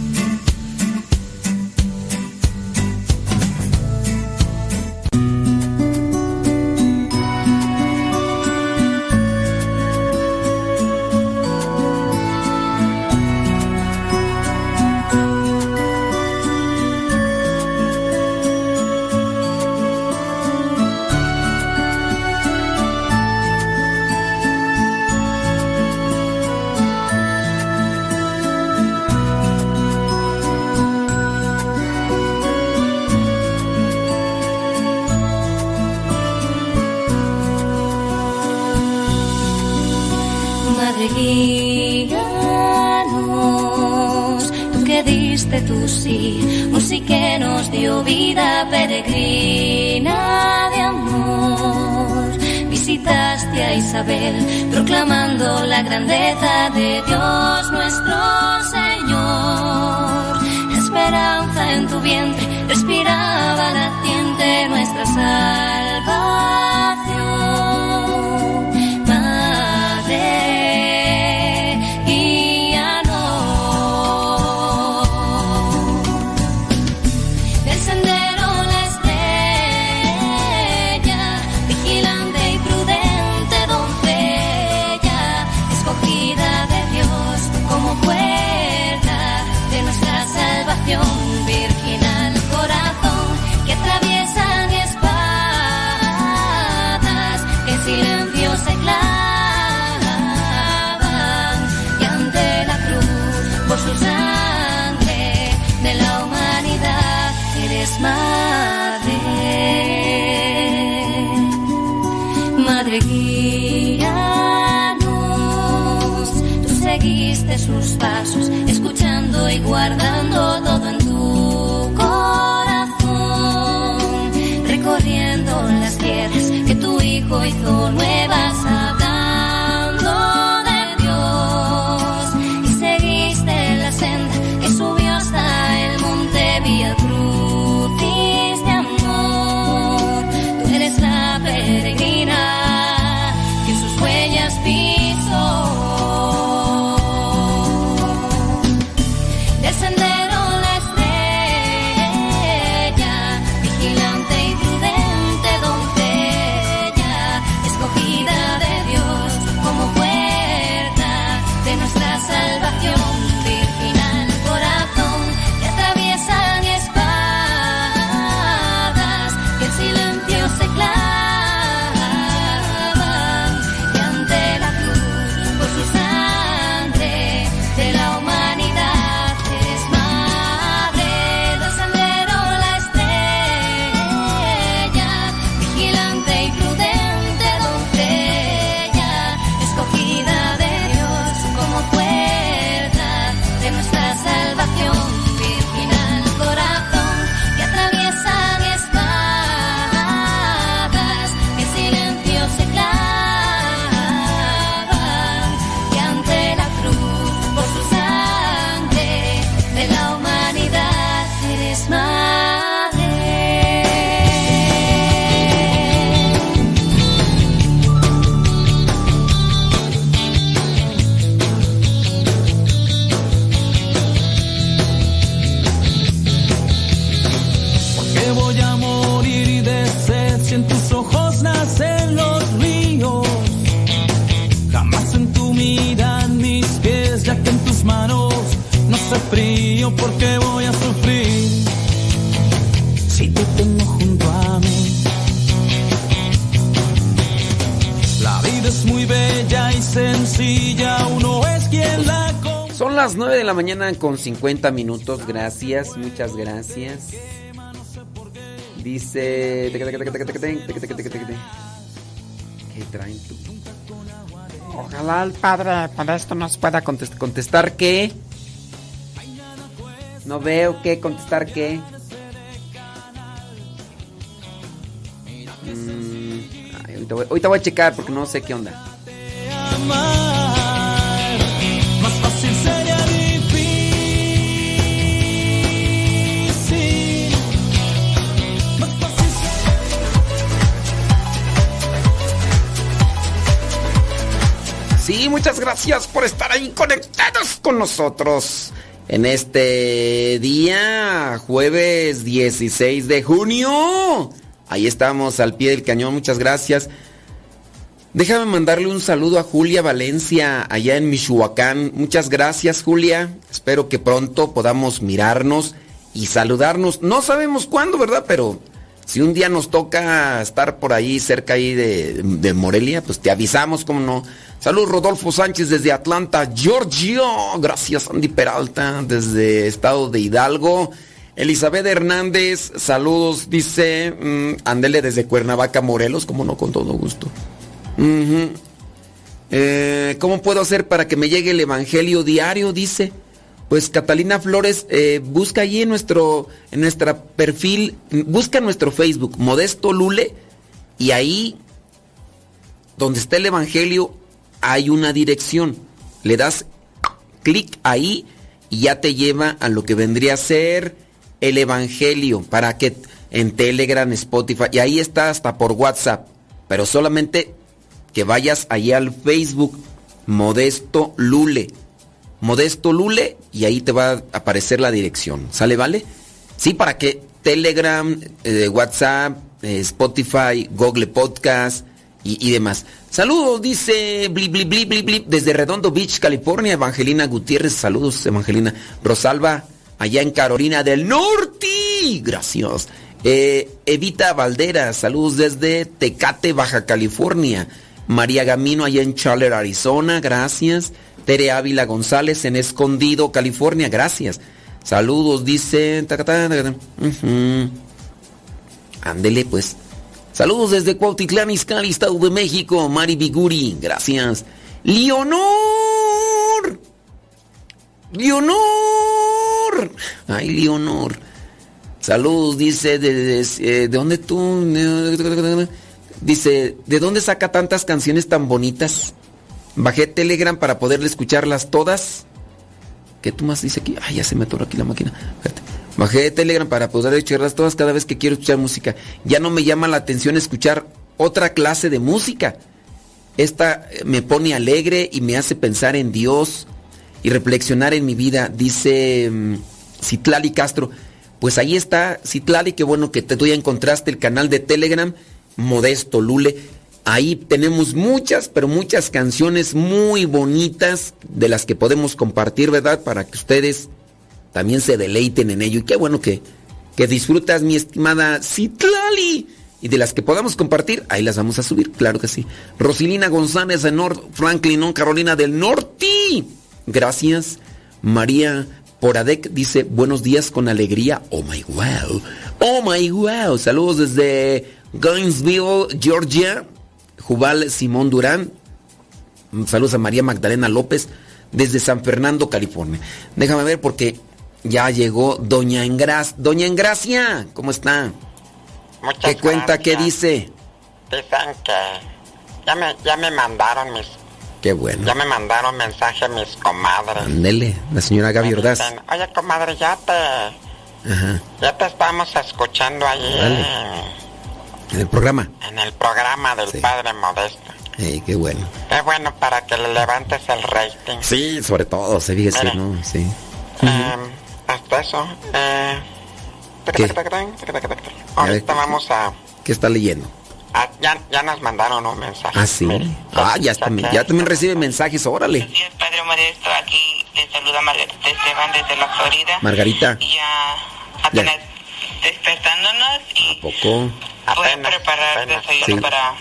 Visitaste a Isabel, proclamando la grandeza de Dios nuestro Señor. Esperanza en tu vientre pasos, escuchando y guardando todo en tu corazón, recorriendo las tierras que tu hijo hizo nuevas,
porque voy a sufrir. Si te tengo junto a mí. La vida es muy bella y sencilla, uno es quien la
Son las 9 de la mañana con 50 minutos. Gracias, muchas gracias. Dice. ¿Qué ¿Qué traen tú? Ojalá el padre Modesto nos pueda contestar. ¿Contestar qué? No veo qué, contestar qué. Mm, ahorita, voy, a checar porque no sé qué onda. Sí, muchas gracias por estar ahí conectados con nosotros. En este día, jueves 16 de junio. Ahí estamos al pie del cañón, muchas gracias. Déjame mandarle un saludo a Julia Valencia, allá en Michoacán. Muchas gracias, Julia. Espero que pronto podamos mirarnos y saludarnos. No sabemos cuándo, ¿verdad? Pero si un día nos toca estar por ahí, cerca ahí de, Morelia, pues te avisamos, cómo no. Salud, Rodolfo Sánchez desde Atlanta, Georgia. Gracias, Andy Peralta, desde Estado de Hidalgo. Elizabeth Hernández, saludos, dice. mm, ándele desde Cuernavaca, Morelos, como no, con todo gusto. Eh, ¿Cómo puedo hacer para que me llegue el Evangelio diario? Dice. Pues Catalina Flores, eh, busca allí en nuestro, perfil, busca nuestro Facebook, Modesto Lule, y ahí, donde está el Evangelio, hay una dirección. Le das clic ahí y ya te lleva a lo que vendría a ser el Evangelio, para que en Telegram, Spotify, y ahí está hasta por WhatsApp, pero solamente que vayas allí al Facebook, Modesto Lule. Modesto Lule y ahí te va a aparecer la dirección. ¿Sale, vale? Sí, para que Telegram, eh, WhatsApp, eh, Spotify, Google Podcast y, demás. Saludos, dice blip, blip, blip, blip, blip, desde Redondo Beach, California. Evangelina Gutiérrez, saludos, Evangelina. Rosalba, allá en Carolina del Norte. Gracias. Eh, Evita Valderas, saludos desde Tecate, Baja California. María Gamino, allá en Charlotte, Arizona, gracias. Tere Ávila González, en Escondido, California, gracias. Saludos, dice. Ujú. Ándele, pues. Saludos desde Cuautitlán, Izcalli, Estado de México. Mari Biguri, gracias. Leonor. Leonor. Ay, Leonor. Saludos, dice, de, de, eh, ¿de dónde tú? Dice, ¿de dónde saca tantas canciones tan bonitas? Bajé Telegram para poderle escucharlas todas. ¿Qué tú más dice aquí? Ay, ya se me atoró aquí la máquina. Bajé Telegram para poder escucharlas todas cada vez que quiero escuchar música. Ya no me llama la atención escuchar otra clase de música. Esta eh, me pone alegre y me hace pensar en Dios y reflexionar en mi vida. Dice mm, Citlali Castro. Pues ahí está, Citlali, qué bueno que te tú ya encontraste el canal de Telegram, Modesto Lule. Ahí tenemos muchas, pero muchas canciones muy bonitas de las que podemos compartir, ¿verdad? Para que ustedes también se deleiten en ello. Y qué bueno que, que disfrutas, mi estimada Citlali. Y de las que podamos compartir, ahí las vamos a subir, claro que sí. Rosilina González de North Franklin. Carolina del Norte. Gracias. María Poradec dice, buenos días con alegría. Oh my wow. Oh my wow. Saludos desde Gainesville, Georgia. Jubal Simón Durán. Saludos a María Magdalena López desde San Fernando, California. Déjame ver porque ya llegó Doña Engracia. Doña Engracia, ¿cómo está?
Muchas
¿Qué cuenta? ¿Qué
gracias.
dice?
Dicen que ya me, ya me mandaron mis,
Qué bueno.
ya me mandaron mensaje mis comadres.
Ándele, la señora Gaby Ordaz.
Dicen, Oye, comadre, ya te,
Ajá.
ya te estamos escuchando ahí.
En el programa.
en, el programa del Padre Modesto.
Ey, qué bueno.
Qué bueno para que le levantes el rating.
Sí, sobre todo, se fíjese,
Mira.
¿no? Sí.
Eh, hasta eso. Eh,
¿Qué?
Ahorita vamos a,
¿Qué está leyendo?
a- ya, ya nos mandaron un mensaje.
Ah, sí. Ah, ya, también, ya también recibe mensajes, órale.
Padre Modesto, aquí te saluda Margarita Esteban desde la Florida.
Margarita,
Y ya apenas despertándonos y
¿a poco?
voy a preparar desayuno
Sí.
para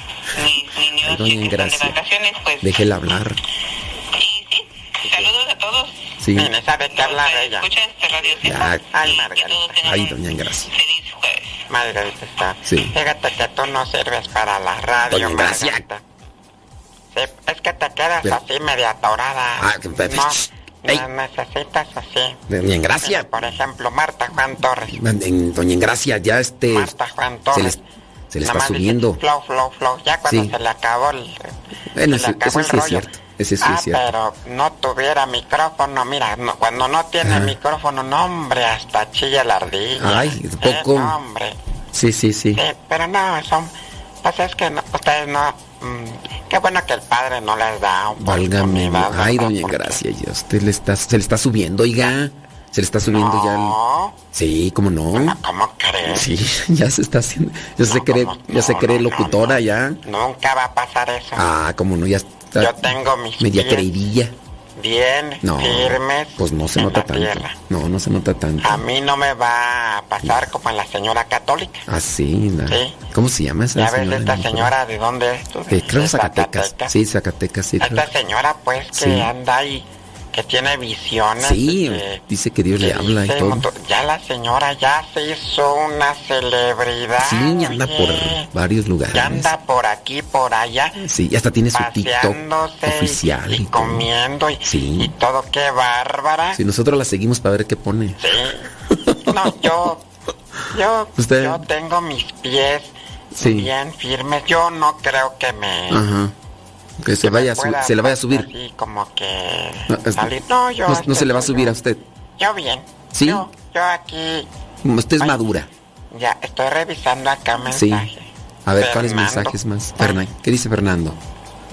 mis
Ay,
niños
doña
que están de vacaciones. Pues
Déjela hablar.
saludos a todos.
Sí.
sabe que hablar ella.
Escucha este radio
Ya.
Ay, Margarita.
Ay, doña Engracia.
Margarita está.
Sí.
Fíjate que tú no sirves para la radio,
Doña.
Margarita. es que te quedas
Pero-
así media atorada.
Ah, que-
no, Ne- necesitas así.
Doña Engracia.
Por ejemplo, Marta Juan Torres.
Doña Engracia, ya este.
Marta Juan
Se
Torres.
les, se le
Nada
está
más
subiendo.
Flow, flow, flow. Ya cuando
Sí.
se le acabó el.
Bueno,
se le
ese,
acabó el
sí es
rollo.
cierto. Ese sí
ah,
es cierto.
pero no tuviera micrófono, mira, no- cuando no tiene micrófono, no, hombre, hasta chilla la ardilla.
Ay,
Eh,
poco.
no, hombre.
Sí, sí, sí.
Sí, pero no, son, pues es que no, ustedes no, mm, qué bueno que el padre no les da
Válgame.
oportunidad,
Ay, doña Engracia, ya usted le está, se le está subiendo, oiga. Se le está subiendo ya el. Sí, ¿cómo no?
¿Cómo crees?
Sí, ya se está haciendo. Ya se cree, ya se cree locutora ya.
Nunca va a pasar eso.
Ah, ¿cómo no? Ya está.
Yo tengo mis
media creidilla.
Bien
No.
firmes.
Pues no se
en
nota tanto.
tierra.
No, no se nota tanto.
A mí no me va a pasar como en la señora católica.
Ah, sí, la-
Sí.
¿Cómo se llama esa
Ya ves
señora?
esta
No me acuerdo.
señora de dónde es tú?
Eh, creo
De
Zacatecas. Sí, Zacatecas, sí. creo.
Esta señora pues que
Sí.
anda ahí, que tiene visiones.
Sí,
que-
dice que Dios le habla y todo.
Ya la señora ya se hizo una celebridad.
Sí, anda por
oye.
varios lugares.
Ya anda por aquí, por allá.
Sí, y hasta tiene su TikTok
y-
oficial.
y, comiendo y,
Sí.
y todo, qué bárbara.
Si nosotros la seguimos para ver qué pone.
No, yo, yo,
Usted-
yo tengo mis pies
Sí.
bien firmes. Yo no creo que me,
Ajá. Que se vaya a se le vaya a subir.
así como que
No, es-
salir. No, yo,
no, no se le va a subir a usted.
yo bien.
¿Sí?
Yo, yo aquí
Usted es madura.
ya estoy revisando acá
Sí.
mensajes.
A ver, ¿cuáles mensajes más? Fernando. ¿Qué dice Fernando?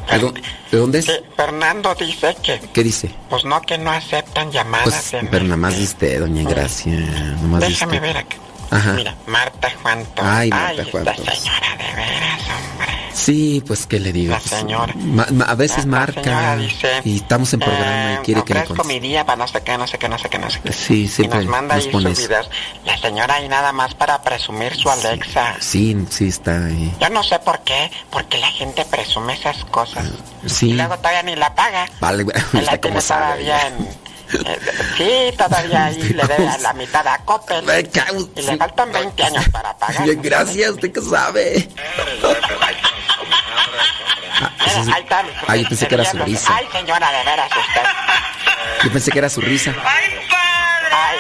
¿De, dó- de dónde es?
Sí, Fernando dice que,
¿Qué dice?
pues no, que no aceptan llamadas.
Pues,
en-
pero nada más de usted, doña Gracia. Nada más de
Déjame ver acá.
Ajá.
Mira, Marta Juan Torres.
Ay, Marta
señora de veras, hombre.
Sí, pues, ¿qué le digo?
La
Pues,
señora.
ma- ma- a veces
La
marca.
señora dice,
y estamos en programa
Eh,
y quiere que le
mi día para no sé qué, no sé qué, no sé qué, no sé qué.
Sí,
Y
siempre
nos manda
nos
ahí sus videos. La señora ahí nada más para presumir su Alexa.
Sí, sí está ahí.
Yo no sé por qué, porque la gente presume esas cosas.
Sí.
Y luego todavía ni la paga.
Vale, güey,
La
sabe.
todavía en... eh, sí, todavía ahí le debe a la mitad a Coppel. Y le faltan 20 años para pagar.
Bien, gracias, usted que sabe.
Mira, ahí está.
Ah, yo pensé que era su risa.
Ay, señora, de veras usted.
Yo pensé que era su risa.
Ay,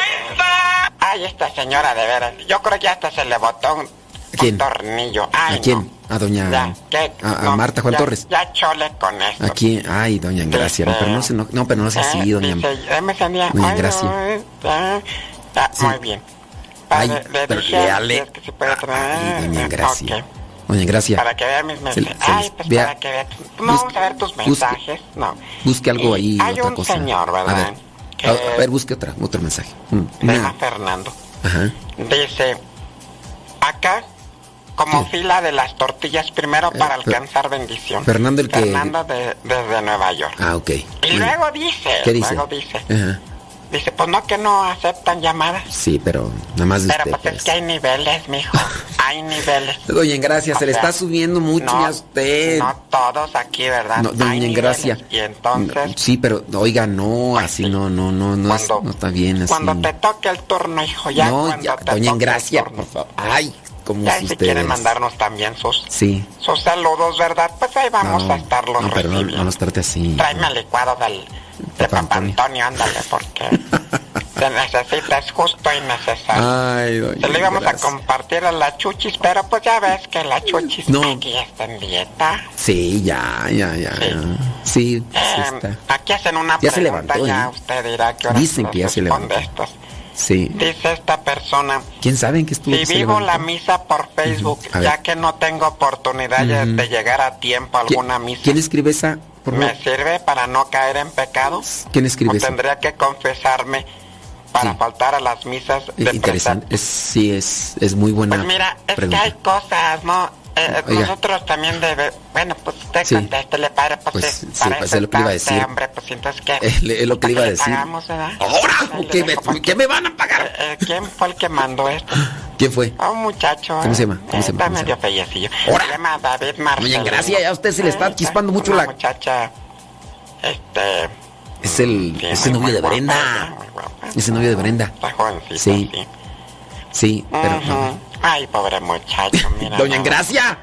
ay, esta señora, de veras. Yo creo que hasta se le botó un, tornillo. Ay,
¿A quién? A doña.
Ya, ¿qué?
A, a
No,
Marta Juan
ya-
Torres.
Ya chole con esto.
¿A quién? Ay, doña Gracia. No, pero no, se, no, no, pero no sea así,
Eh,
doña.
dice,
Doña
ay,
Gracia.
eh,
Sí.
Muy bien.
Ay,
Padre, le
pero
dije, es que se puede traer,
Ay, doña Gracia. Doña Gracia.
Para que vea mis mensajes.
se
Ay, pues
vea-
para que vea. No vamos a ver tus
busque-
mensajes. No.
Busque algo ahí,
Hay
otra
un
cosa.
señor,
A
¿verdad?
ver,
Que
a, ver, busque otra, otro mensaje. Mm,
se llama Fernando.
Ajá.
Dice, acá, como fila de las tortillas, primero para
Eh,
alcanzar bendición.
Fernando el que-
Fernando de- desde Nueva York.
Ah, ok.
Y luego dice,
¿Qué dice?
luego dice,
Ajá.
Dice, pues no que no aceptan llamadas.
Sí, pero nada más
Pero
usted.
pues es
pues.
que hay niveles, mijo. Hay niveles.
Doña Gracia, se le está subiendo mucho
no,
a usted.
No todos aquí, ¿verdad?
No,
Hay
doña
niveles.
Gracia.
Y entonces,
Sí, pero oiga, no, así no, no, no, no, es-
Cuando-
no está bien así.
cuando te toque el turno, hijo, ya
no,
cuando
ya,
te
doña
toque
Gracia,
el turno.
por favor. Ay, como
Ya
si
si
ustedes.
quieren mandarnos también sus,
Sí.
sus saludos, ¿verdad? Pues ahí vamos
no,
a estarlos
no, no,
recibiendo.
no los trate así.
Tráeme el licuado del, de
Papá
Antonio, ándale, porque se necesita, es justo y necesario.
Ay, doña
Se lo íbamos a compartir a la Chuchis, pero pues ya ves que la Chuchis
No.
aquí está en dieta.
Sí, ya, ya, ya. Sí, sí,
Eh,
está.
aquí hacen una
Ya se
pregunta, ya
¿eh?
usted dirá que ahora
Dicen que ya se levantó.
estas.
Sí.
Dice esta persona,
¿Quién sabe en qué estuvo?
si vivo la misa por Facebook, ya que no tengo oportunidad de- llegar a tiempo a
¿Quién-
alguna misa,
¿Quién escribe esa? Por
¿me sirve para no caer en pecado?
¿Quién escribe
¿O
eso?
tendría que confesarme para faltar a las misas de
Interesante. Es, sí, es, es muy buena
Pues mira, es
pregunta.
que hay cosas, ¿no? Eh,
Oiga.
nosotros también debe... Bueno, pues usted
Sí.
contéstele, padre, pues,
Pues,
eh,
sí,
para
pues es lo que le iba a
usted,
decir.
hombre, pues entonces, ¿qué?
Es, es lo que le iba a decir.
pagamos.
¿Ahora? ¿Qué me, qué me van a pagar?
Eh, ¿Quién fue el que mandó esto?
¿Quién fue?
A un muchacho.
¿Cómo
eh,
se llama? ¿Cómo se llama?
Está
¿Cómo se
medio fellecillo.
¡Ahora!
Se llama David Marcelo.
Doña Gracia, ya usted se le está chispando mucho la-
muchacha, este...
Es el, es el novio de Brenda.
guapa.
Es el novio de Brenda.
Está jovencita,
Sí.
sí.
Sí, pero.
Ujú. Ay, pobre muchacho, mira.
Doña
no.
Gracia.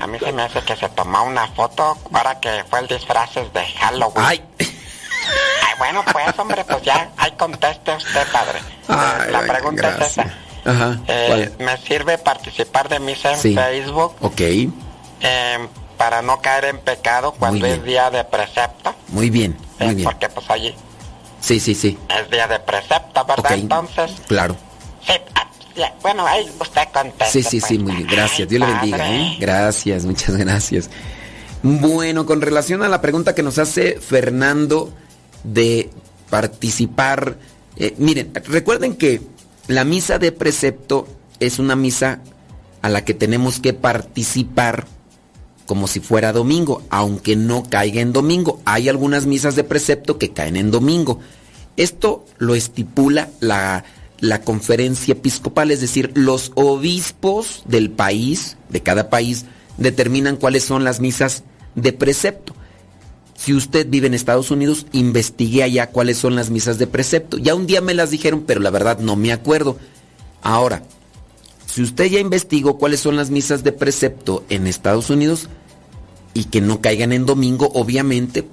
A mí se me hace que se tomó una foto ahora que fue el disfraces de Halloween.
Ay.
Ay, bueno, pues, hombre, pues ya, ahí conteste usted, padre.
Ay,
La pregunta es esa.
Ajá.
Eh. ¿Me sirve participar de misa en
Sí.
Facebook
Ok,
eh, para no caer en pecado cuando es día de precepto?
muy bien,
Eh,
muy bien.
Porque pues allí
Sí, sí, sí,
es día de precepto, ¿verdad? Entonces,
claro.
sí, bueno, ahí usted conteste.
Sí, sí,
pues.
sí, muy bien. Gracias. Dios le bendiga. ¿eh? Gracias, muchas gracias. Bueno, con relación a la pregunta que nos hace Fernando de participar, eh, miren, recuerden que la misa de precepto es una misa a la que tenemos que participar como si fuera domingo, aunque no caiga en domingo. Hay algunas misas de precepto que caen en domingo. Esto lo estipula la, la conferencia episcopal, es decir, los obispos del país, de cada país, determinan cuáles son las misas de precepto. Si usted vive en Estados Unidos, investigue allá cuáles son las misas de precepto. Ya un día me las dijeron, pero la verdad no me acuerdo. Ahora, si usted ya investigó cuáles son las misas de precepto en Estados Unidos y que no caigan en domingo, obviamente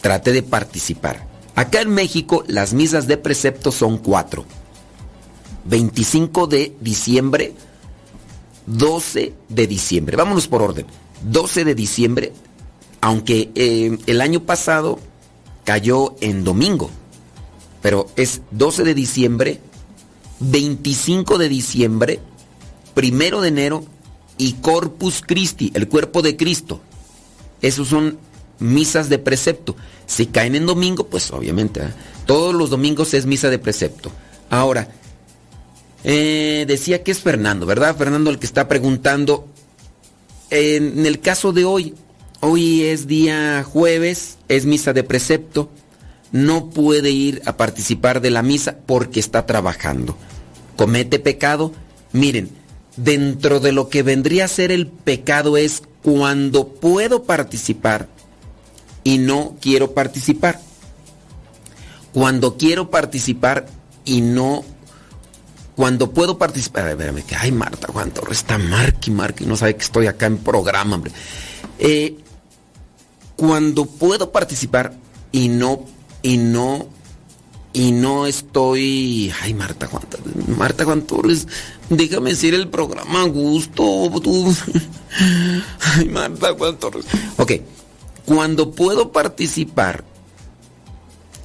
trate de participar. Acá en México las misas de precepto son cuatro. 25 de diciembre, 12 de diciembre. Vámonos por orden. 12 de diciembre, aunque eh, el año pasado cayó en domingo, pero es 12 de diciembre, 25 de diciembre, primero de enero y Corpus Christi, el cuerpo de Cristo. Esos son misas de precepto. Si caen en domingo, pues obviamente, ¿eh? todos los domingos es misa de precepto. Ahora, eh, decía que es Fernando, ¿verdad? Fernando el que está preguntando. En el caso de hoy, hoy es día jueves, es misa de precepto. No puede ir a participar de la misa porque está trabajando. Comete pecado. Miren, dentro de lo que vendría a ser el pecado es cuando puedo participar y no quiero participar. Cuando quiero participar y no cuando puedo participar, a espérame, que, ay Marta Juan Torres está marque, marque, no sabe que estoy acá en programa, hombre. Eh, cuando puedo participar y no, y no, y no estoy, ay Marta Juan, Marta Juan Torres, déjame decir el programa gusto, tú. ay Marta Juan Torres. Ok, cuando puedo participar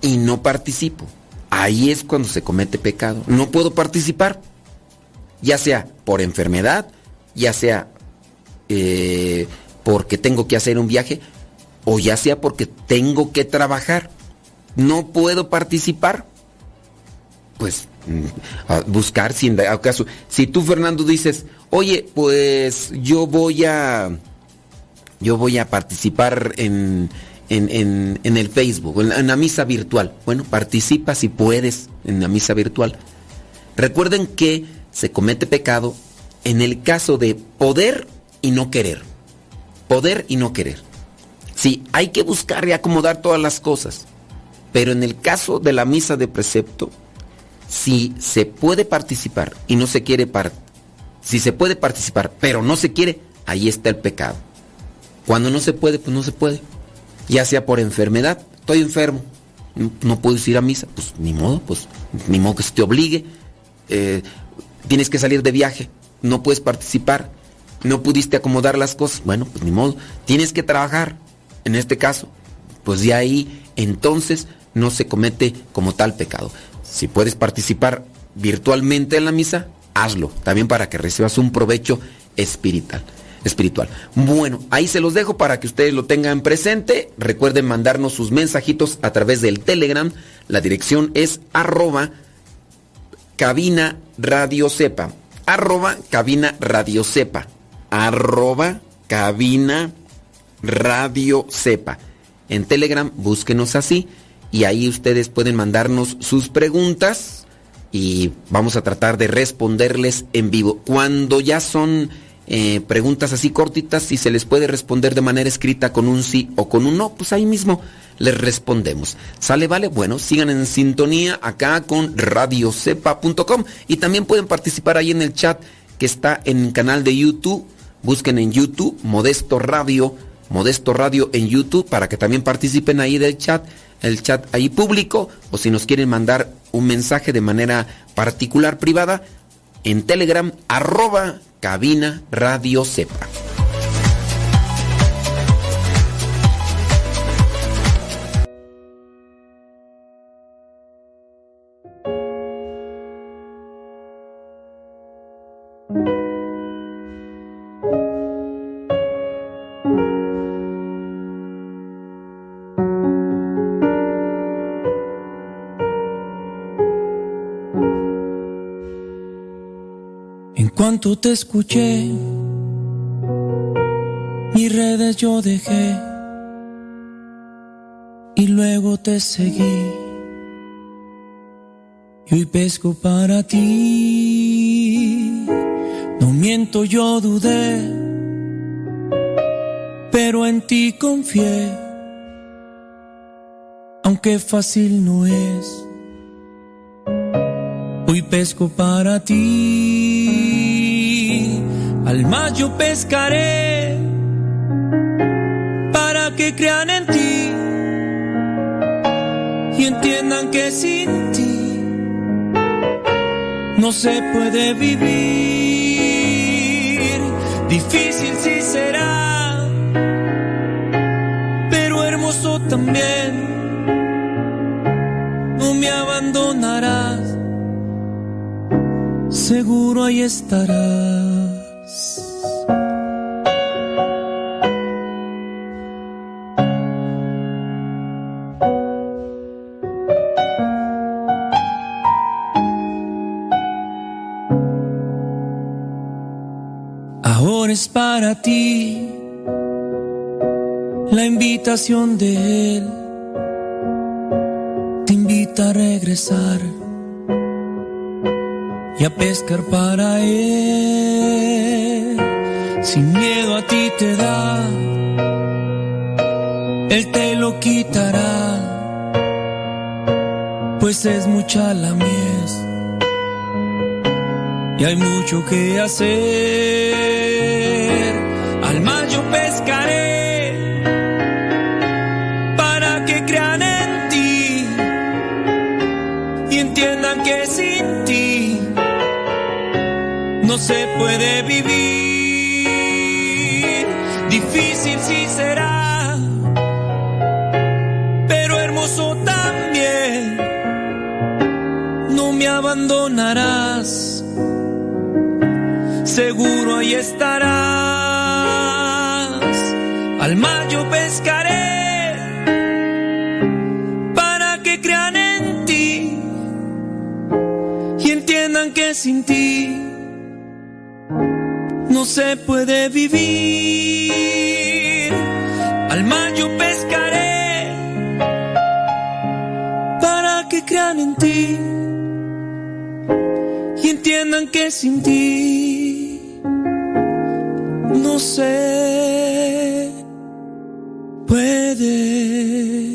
y no participo, ahí es cuando se comete pecado. No puedo participar, ya sea por enfermedad, ya sea eh, porque tengo que hacer un viaje, o ya sea porque tengo que trabajar. No puedo participar. Pues mm, buscar si en dado caso, si tú Fernando dices, oye, pues yo voy a, yo voy a participar en, en, en- en el Facebook, en la, en la misa virtual. Bueno, participa si puedes en la misa virtual. Recuerden que se comete pecado en el caso de poder y no querer. Poder y no querer. Sí, hay que buscar y acomodar todas las cosas. Pero en el caso de la misa de precepto, si se puede participar y no se quiere par si se puede participar, pero no se quiere, ahí está el pecado. Cuando no se puede, pues no se puede. Ya sea por enfermedad, estoy enfermo, no, puedo ir a misa, pues ni modo, pues ni modo que se te obligue. Eh, tienes que salir de viaje, no puedes participar, no pudiste acomodar las cosas, bueno, pues ni modo. Tienes que trabajar, en este caso, pues de ahí entonces no se comete como tal pecado. Si puedes participar virtualmente en la misa, hazlo, también para que recibas un provecho espiritual. Espiritual. Bueno, ahí se los dejo para que ustedes lo tengan presente. Recuerden mandarnos sus mensajitos a través del Telegram. La dirección es arroba cabina radio sepa. Arroba cabina radio sepa. Arroba cabina radio sepa. En Telegram búsquenos así y ahí ustedes pueden mandarnos sus preguntas y vamos a tratar de responderles en vivo. Cuando ya son eh, preguntas así cortitas, si se les puede responder de manera escrita con un sí o con un no, pues ahí mismo les respondemos. ¿Sale, vale? Bueno, sigan en sintonía acá con radiocepa.com y también pueden participar ahí en el chat que está en el canal de YouTube. busquen en YouTube Modesto Radio, Modesto Radio en YouTube para que también participen ahí del chat, el chat ahí público o si nos quieren mandar un mensaje de manera particular privada en Telegram arroba cabina radio sepa.
Cuanto te escuché, mis redes yo dejé y luego te seguí. Y hoy pesco para ti. No miento, yo dudé, pero en ti confié, aunque fácil no es. Hoy pesco para ti, al mar yo pescaré, para que crean en ti y entiendan que sin ti no se puede vivir. Difícil sí será, pero hermoso también. No me abandonarás seguro ahí estarás. Ahora es para ti la invitación de Él. Te invita a regresar y a pescar para él. Sin miedo a ti te da, él te lo quitará, pues es mucha la mies y hay mucho que hacer. Al mar yo pescaré para que crean en ti y entiendan que sin no se puede vivir. Difícil sí será, pero hermoso también. No me abandonarás, seguro ahí estarás. Al mar yo pescaré que sin ti no se puede vivir. Al mar yo pescaré para que crean en ti y entiendan que sin ti no se puede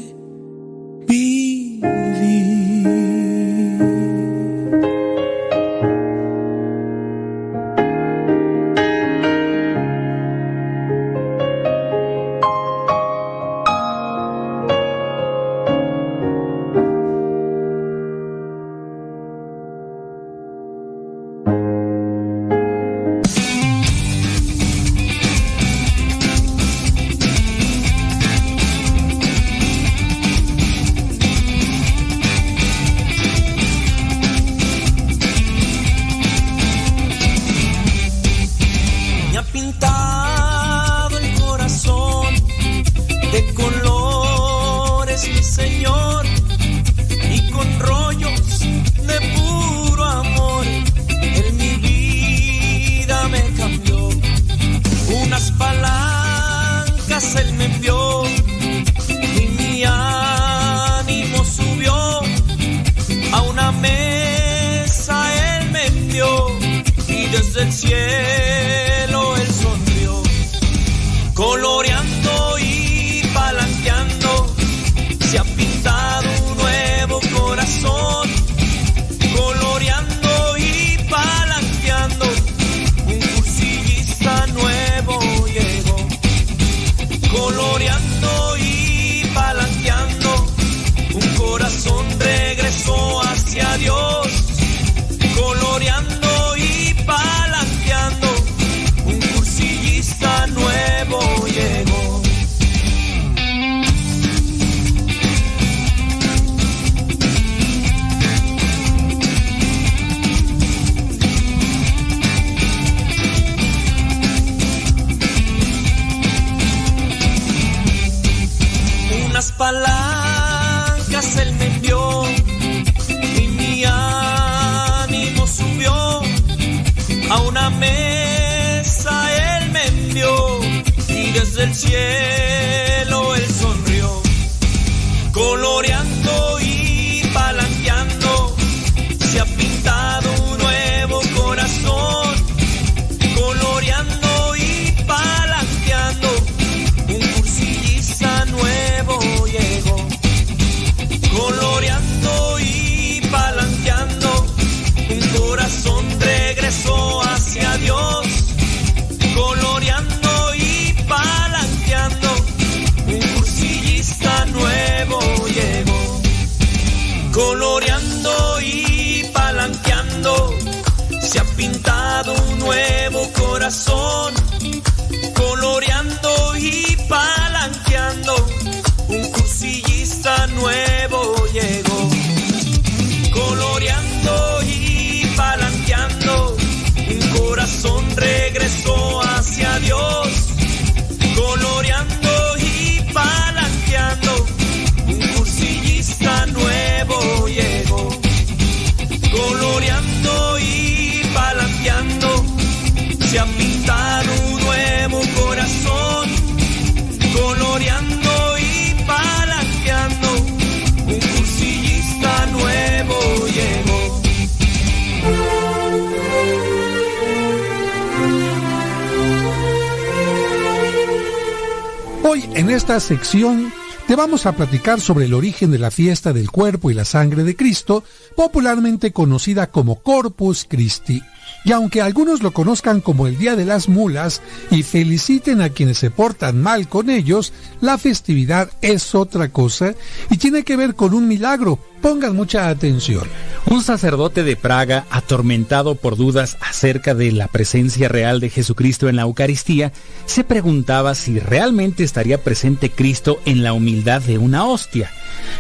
te vamos a platicar sobre el origen de la fiesta del cuerpo y la sangre de Cristo, popularmente conocida como Corpus Christi. Y aunque algunos lo conozcan como el Día de las Mulas y feliciten a quienes se portan mal con ellos, la festividad es otra cosa y tiene que ver con un milagro. Pongan mucha atención.
Un sacerdote de Praga, atormentado por dudas acerca de la presencia real de Jesucristo en la Eucaristía, se preguntaba si realmente estaría presente Cristo en la humildad de una hostia.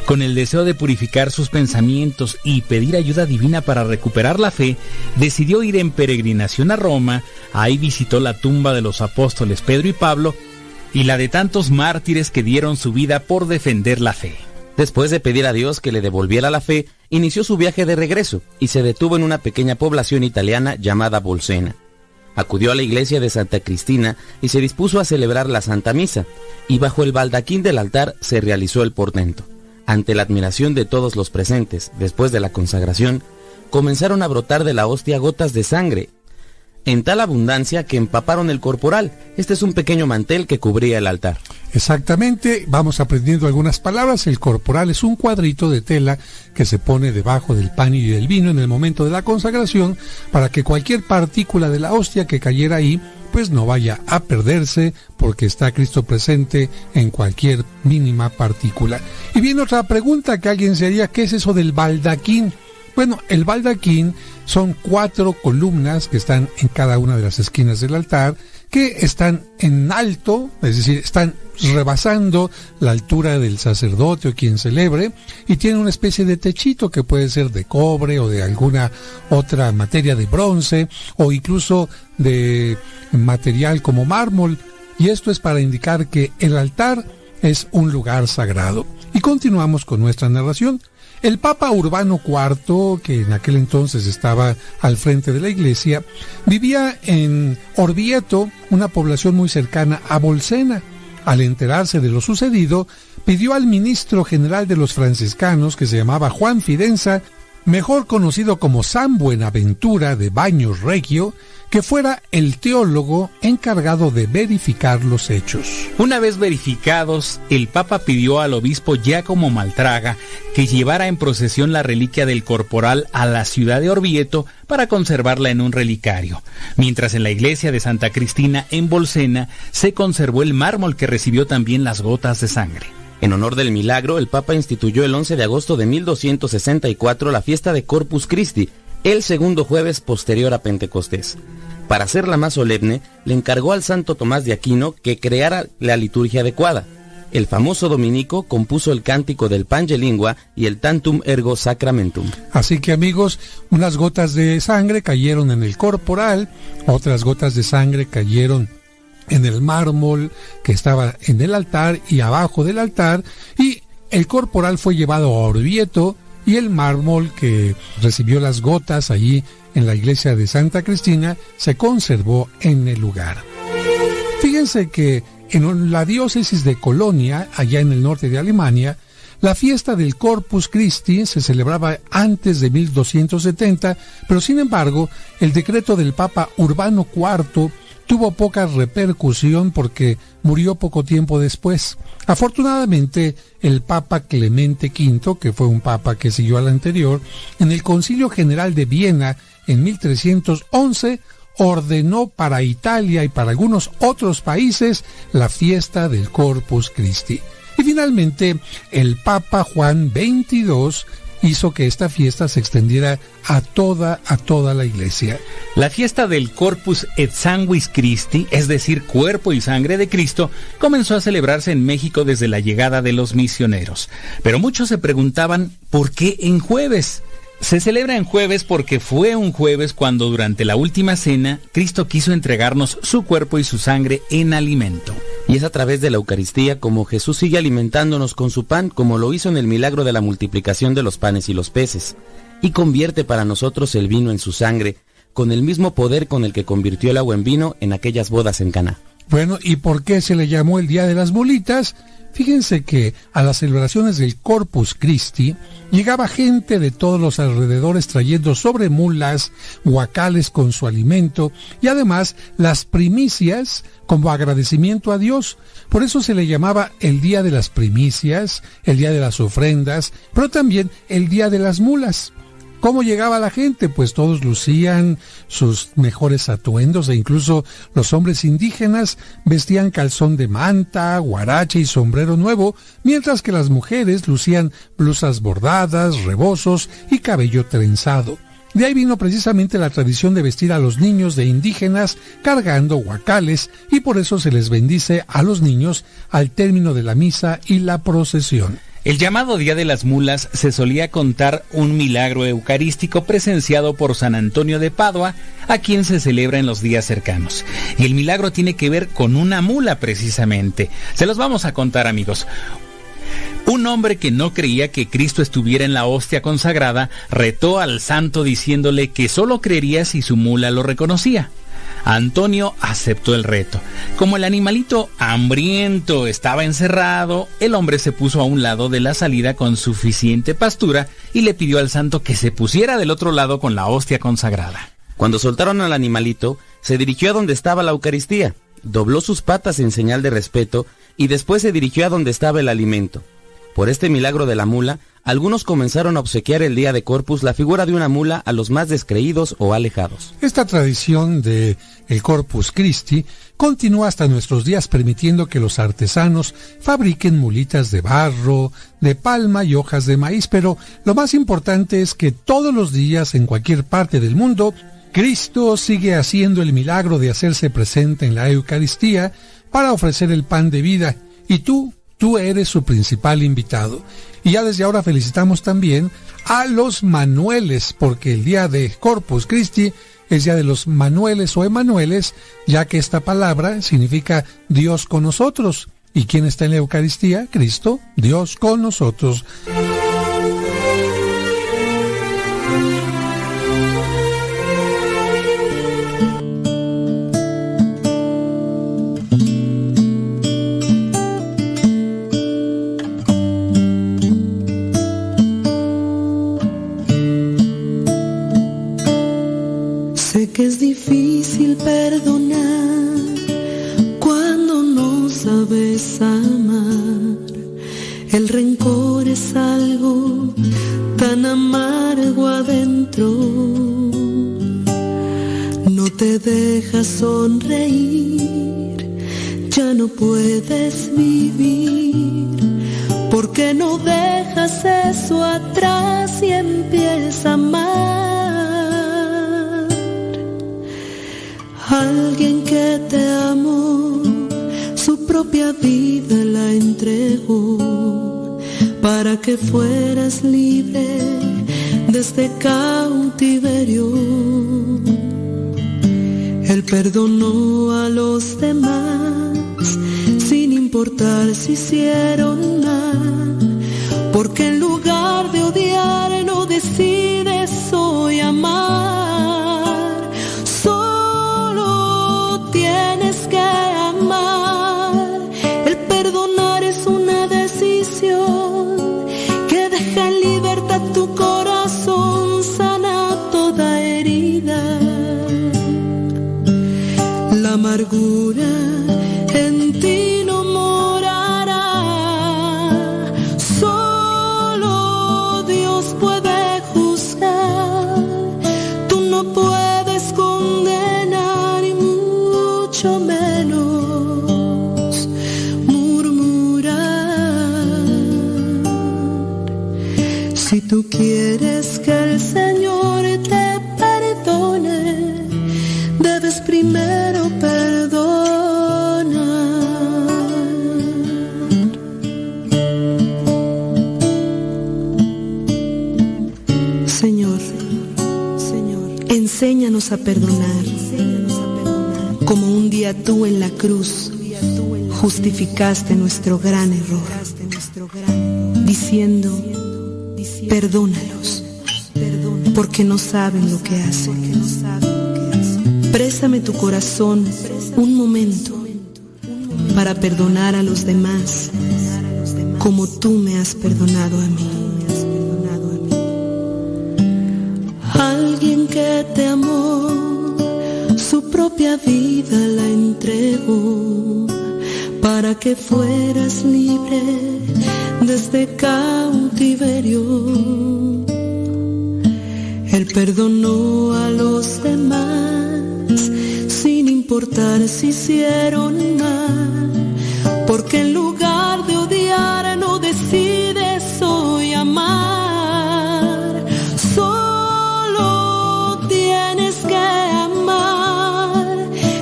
Con el deseo de purificar sus pensamientos y pedir ayuda divina para recuperar la fe, decidió ir en peregrinación a Roma, ahí visitó la tumba de los apóstoles Pedro y Pablo y la de tantos mártires que dieron su vida por defender la fe.
Después de pedir a Dios que le devolviera la fe, inició su viaje de regreso y se detuvo en una pequeña población italiana llamada Bolsena. Acudió a la iglesia de Santa Cristina y se dispuso a celebrar la Santa Misa, y bajo el baldaquín del altar se realizó el portento. Ante la admiración de todos los presentes, después de la consagración, comenzaron a brotar de la hostia gotas de sangre, en tal abundancia que empaparon el corporal. Este es un pequeño mantel que cubría el altar.
Exactamente, vamos aprendiendo algunas palabras. El corporal es un cuadrito de tela que se pone debajo del pan y del vino en el momento de la consagración para que cualquier partícula de la hostia que cayera ahí pues no vaya a perderse porque está Cristo presente en cualquier mínima partícula. Y viene otra pregunta que alguien se haría, ¿qué es eso del baldaquín? Bueno, el baldaquín son cuatro columnas que están en cada una de las esquinas del altar, que están en alto, es decir, están rebasando la altura del sacerdote o quien celebre, y tienen una especie de techito que puede ser de cobre o de alguna otra materia de bronce o incluso de material como mármol, y esto es para indicar que el altar es un lugar sagrado. Y continuamos con nuestra narración. El Papa Urbano IV, que en aquel entonces estaba al frente de la iglesia, vivía en Orvieto, una población muy cercana a Bolsena. Al enterarse de lo sucedido, pidió al ministro general de los franciscanos, que se llamaba Juan Fidenza, mejor conocido como San Buenaventura de Baños Regio, que fuera el teólogo encargado de verificar los hechos.
Una vez verificados, el Papa pidió al obispo Giacomo Maltraga que llevara en procesión la reliquia del corporal a la ciudad de Orvieto para conservarla en un relicario, mientras en la iglesia de Santa Cristina en Bolsena se conservó el mármol que recibió también las gotas de sangre.
En honor del milagro, el Papa instituyó el 11 de agosto de 1264 la fiesta de Corpus Christi, el segundo jueves posterior a Pentecostés. Para hacerla más solemne, le encargó al santo Tomás de Aquino que creara la liturgia adecuada. El famoso dominico compuso el cántico del Pange Lingua y el Tantum Ergo Sacramentum.
Así que amigos, unas gotas de sangre cayeron en el corporal, otras gotas de sangre cayeron en el mármol que estaba en el altar y abajo del altar y el corporal fue llevado a Orvieto y el mármol que recibió las gotas allí en la iglesia de Santa Cristina se conservó en el lugar. Fíjense que en la diócesis de Colonia, allá en el norte de Alemania, la fiesta del Corpus Christi se celebraba antes de 1270, pero sin embargo, el decreto del Papa Urbano IV tuvo poca repercusión porque murió poco tiempo después. Afortunadamente, el Papa Clemente V, que fue un papa que siguió al anterior, en el Concilio General de Viena en 1311 ordenó para Italia y para algunos otros países la fiesta del Corpus Christi. Y finalmente, el Papa Juan XXII hizo que esta fiesta se extendiera a toda, a toda la iglesia.
La fiesta del Corpus et Sanguis Christi, es decir, cuerpo y sangre de Cristo, comenzó a celebrarse en México desde la llegada de los misioneros. Pero muchos se preguntaban, ¿por qué en jueves? Se celebra en jueves porque fue un jueves cuando durante la última cena Cristo quiso entregarnos su cuerpo y su sangre en alimento.
Y es a través de la Eucaristía como Jesús sigue alimentándonos con su pan, como lo hizo en el milagro de la multiplicación de los panes y los peces, y convierte para nosotros el vino en su sangre, con el mismo poder con el que convirtió el agua en vino en aquellas bodas en Caná.
Bueno, ¿y por qué se le llamó el Día de las Bolitas? Fíjense que a las celebraciones del Corpus Christi llegaba gente de todos los alrededores trayendo sobre mulas guacales con su alimento y además las primicias como agradecimiento a Dios. Por eso se le llamaba el Día de las Primicias, el Día de las Ofrendas, pero también el Día de las Mulas. ¿Cómo llegaba la gente? Pues todos lucían sus mejores atuendos e incluso los hombres indígenas vestían calzón de manta, guarache y sombrero nuevo, mientras que las mujeres lucían blusas bordadas, rebozos y cabello trenzado. De ahí vino precisamente la tradición de vestir a los niños de indígenas cargando guacales y por eso se les bendice a los niños al término de la misa y la procesión.
El llamado Día de las Mulas se solía contar un milagro eucarístico presenciado por San Antonio de Padua, a quien se celebra en los días cercanos. Y el milagro tiene que ver con una mula precisamente. Se los vamos a contar amigos. Un hombre que no creía que Cristo estuviera en la hostia consagrada retó al santo diciéndole que solo creería si su mula lo reconocía. Antonio aceptó el reto. Como el animalito hambriento estaba encerrado, el hombre se puso a un lado de la salida con suficiente pastura y le pidió al santo que se pusiera del otro lado con la hostia consagrada.
Cuando soltaron al animalito, se dirigió a donde estaba la Eucaristía, dobló sus patas en señal de respeto y después se dirigió a donde estaba el alimento. Por este milagro de la mula, algunos comenzaron a obsequiar el día de Corpus la figura de una mula a los más descreídos o alejados.
Esta tradición de el Corpus Christi continúa hasta nuestros días permitiendo que los artesanos fabriquen mulitas de barro, de palma y hojas de maíz, pero lo más importante es que todos los días en cualquier parte del mundo Cristo sigue haciendo el milagro de hacerse presente en la Eucaristía para ofrecer el pan de vida y tú Tú eres su principal invitado. Y ya desde ahora felicitamos también a los Manueles, porque el día de Corpus Christi es día de los Manueles o Emanueles, ya que esta palabra significa Dios con nosotros. ¿Y quién está en la Eucaristía? Cristo, Dios con nosotros.
Es difícil perdonar cuando no sabes amar. El rencor es algo tan amargo adentro. No te dejas sonreír, ya no puedes vivir. Porque no dejas eso atrás y empiezas a amar? Alguien que te amó, su propia vida la entregó para que fueras libre de este cautiverio. Él perdonó a los demás sin importar si hicieron mal, Porque en lugar de odiar no decides hoy amar. Tú quieres que el Señor te perdone, debes primero perdonar. Señor, Señor, enséñanos a perdonar, como un día tú en la cruz justificaste nuestro gran error, diciendo, perdónalos, porque no saben lo que hacen. Présame tu corazón un momento para perdonar a los demás como tú me has perdonado a mí. Alguien que te amó, su propia vida la entregó para que fueras libre desde cautiverio. Él perdonó a los demás sin importar si hicieron mal, porque en lugar de odiar no decides hoy amar. Solo tienes que amar.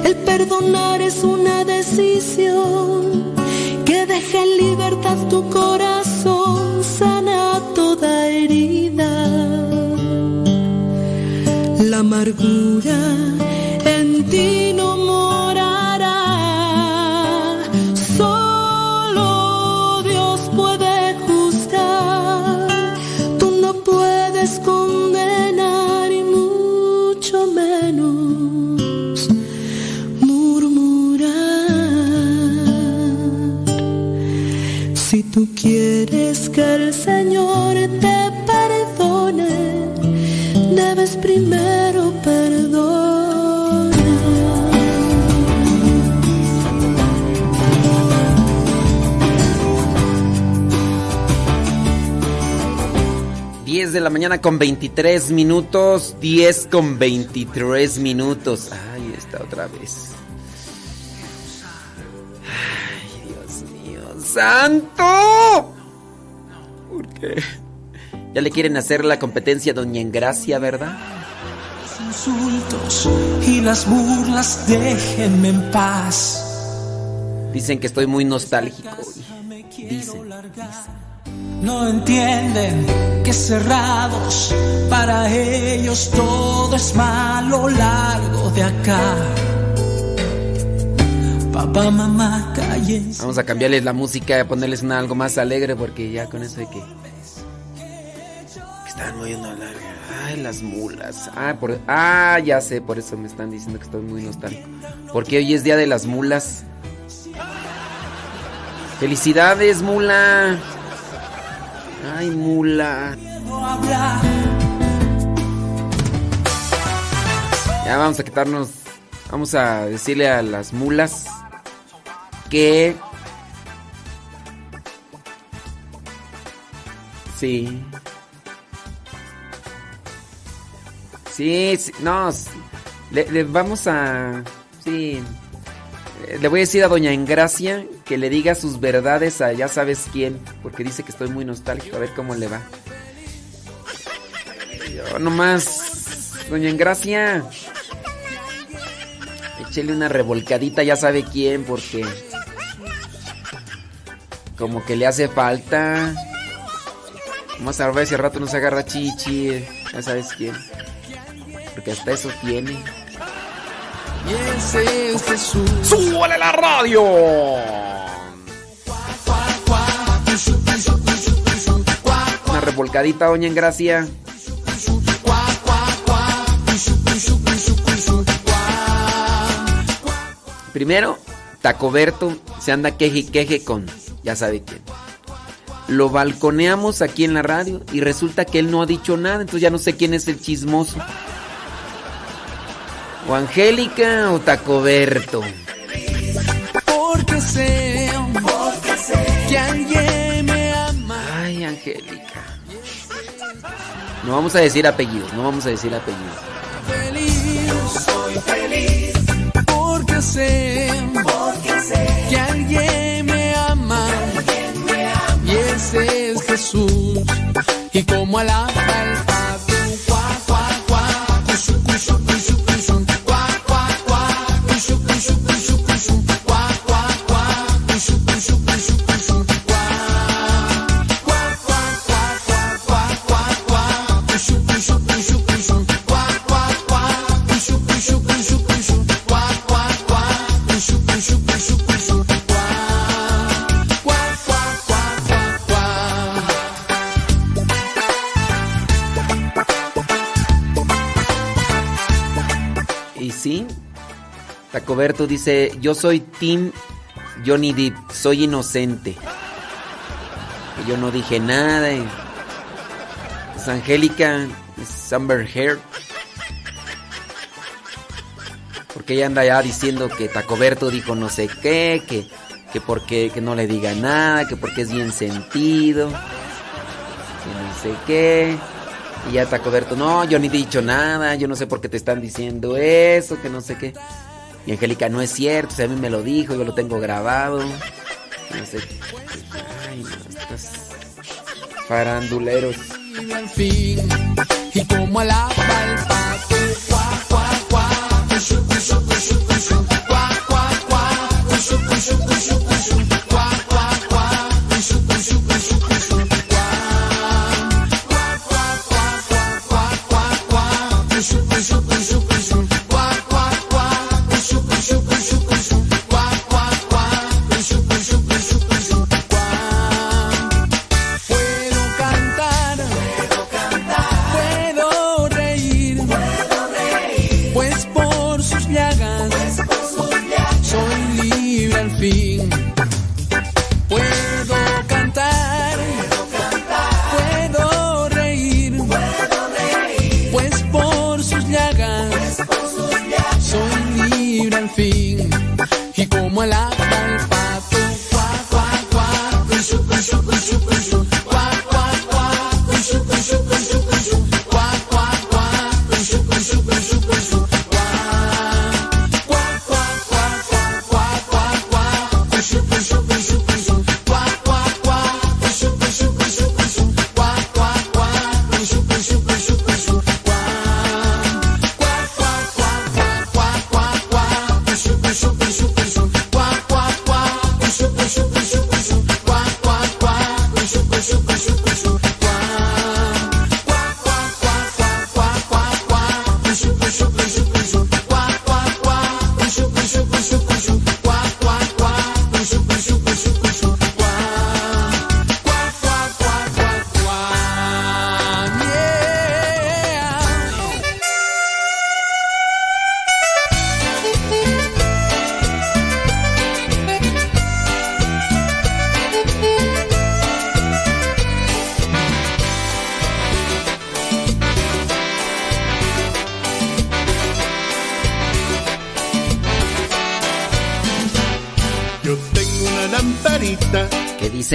El perdonar es una decisión que deja en libertad tu corazón, la amargura en ti no morará. Solo Dios puede juzgar. Tú no puedes condenar y mucho menos murmurar. Si tú quieres que el
de la mañana con 23 minutos. 10 con 23 minutos. Ay, está otra vez. Ay, Dios mío. ¡Santo! ¿Por qué? Ya le quieren hacer la competencia a Doña Engracia, ¿verdad?
insultos y las burlas déjenme en paz.
Dicen que estoy muy nostálgico. Dicen.
No entienden que cerrados para ellos todo es malo largo de acá. Papá, mamá, cállense.
Vamos a cambiarles la música y a ponerles una algo más alegre porque ya con eso de que. Están muy larga. Ay, las mulas. Ah, por... ah, ya sé, por eso me están diciendo que estoy muy nostálgico. Porque hoy es día de las mulas. ¡Felicidades, mula! Ay, mula. Ya vamos a quitarnos. Vamos a decirle a las mulas que. Sí. Sí, sí, no. Le, le vamos a. Sí. Eh, Le voy a decir a Doña Engracia que le diga sus verdades a ya sabes quién. Porque dice que estoy muy nostálgico. A ver cómo le va. Yo nomás. Doña Engracia. Échele una revolcadita, ya sabe quién, porque. Como que le hace falta. Vamos a ver si al rato nos agarra chichi. eh, Ya sabes quién. Porque hasta eso tiene.
Y ese es Jesús.
¡Súbale la radio! volcadita, doña Gracia. Primero, Tacoberto se anda queje y queje con ya sabe quién. Lo balconeamos aquí en la radio y resulta que él no ha dicho nada, entonces ya no sé quién es el chismoso. O Angélica o Tacoberto.
Porque sé, porque sé que alguien me ama.
Ay, Angélica. No vamos a decir apellidos, no vamos a decir apellidos.
Feliz, soy feliz. Porque sé, porque sé que alguien me ama. Y ese es Jesús. Y como alaba el
Tacoberto dice, yo soy Team Johnny Depp, soy inocente. Yo no dije nada. Pues Angélica, es Amber Heard. Porque ella anda ya diciendo que Tacoberto dijo no sé qué, que, que porque que no le diga nada, que porque es bien sentido, que no sé qué. Y ya Tacoberto, no, yo ni he dicho nada, yo no sé por qué te están diciendo eso, que no sé qué. Y Angélica, no es cierto, o sea, a mí me lo dijo, yo lo tengo grabado. No sé. Ay, no, estos faranduleros.
y como alaba el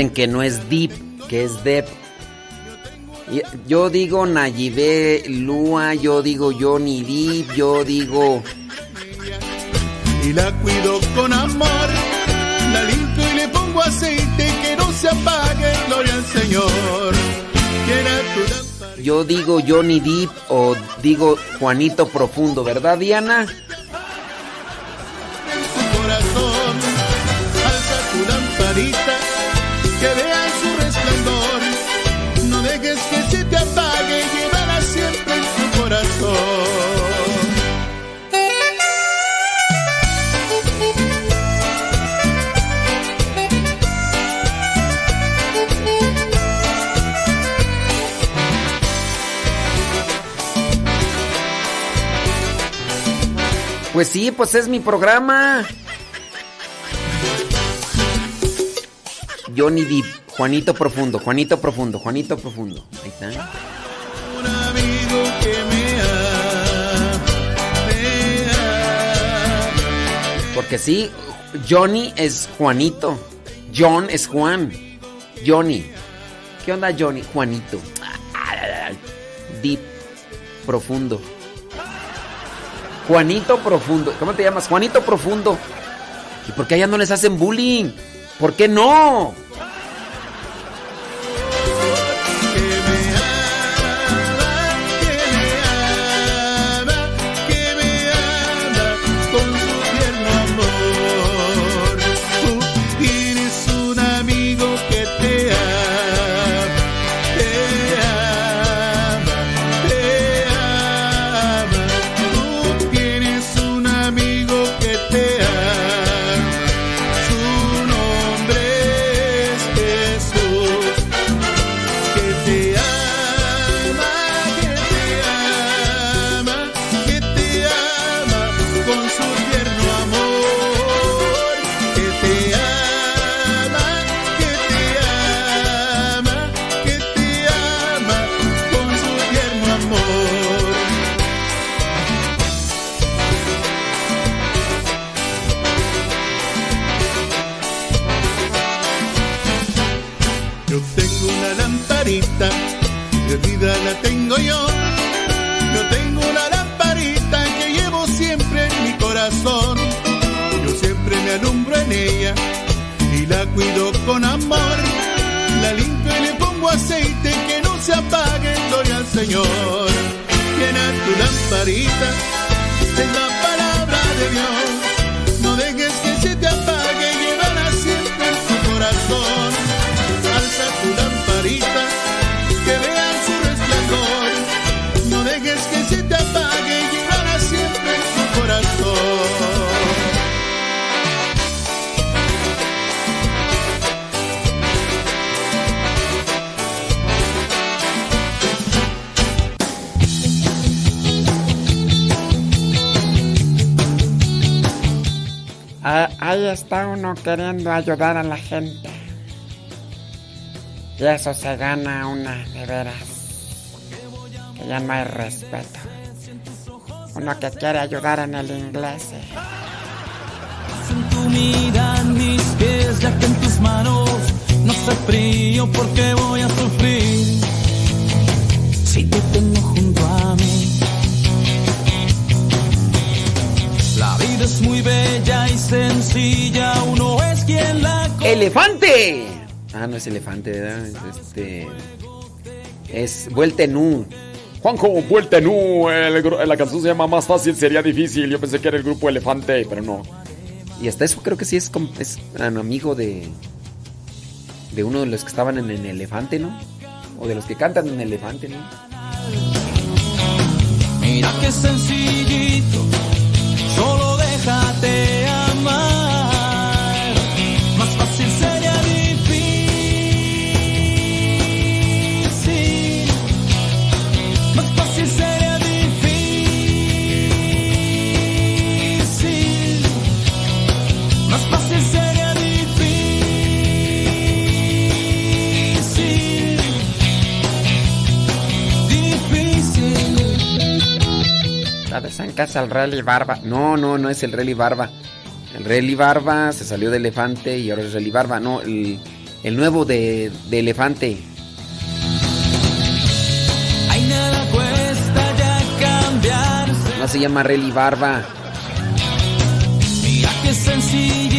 dicen que no es Deep, que es Dep. Yo digo Nayibe Lua, yo digo Johnny Deep, yo digo.
y la cuido con amor. La limpio y le pongo aceite que no se apague, gloria al Señor.
Yo digo Johnny Deep o digo Juanito Profundo, ¿verdad, Diana? Pues sí, pues es mi programa. Johnny Deep, Juanito Profundo, Juanito Profundo, Juanito Profundo. Ahí está.
Un amigo que me
Porque sí, Johnny es Juanito. John es Juan. Johnny. ¿Qué onda, Johnny? Juanito. Deep. Profundo. Juanito Profundo. ¿Cómo te llamas? Juanito Profundo. ¿Y por qué allá no les hacen bullying? ¿Por qué
no?
Queriendo ayudar a la gente. Y eso se gana una de veras. Que ya no hay respeto. Uno que quiere ayudar en el inglés. eh.
En tu mirada, en mis pies, ya que en tus manos no sé frío porque voy a sufrir. Si te tengo junto a mí, la vida es muy bella y sencilla, uno es
¡Elefante! Ah, no es elefante, ¿verdad? Es este. Es vuelta en U.
Juanjo, vuelta en U. el la canción se llama Más fácil, sería difícil. Yo pensé que era el grupo Elefante, pero no.
Y hasta eso creo que sí es, es un amigo de. De uno de los que estaban en el elefante, ¿no? O de los que cantan en el elefante, ¿no?
Mira qué sencillito, solo déjate
La dicen que es el Rally Barba.
No, no, no es el Rally Barba. El Rally Barba se salió de elefante y ahora es Rally Barba. No, el, el nuevo de, de elefante.
Ay, nada cuesta ya cambiarse.
No se llama Rally Barba.
Mira qué sencillito,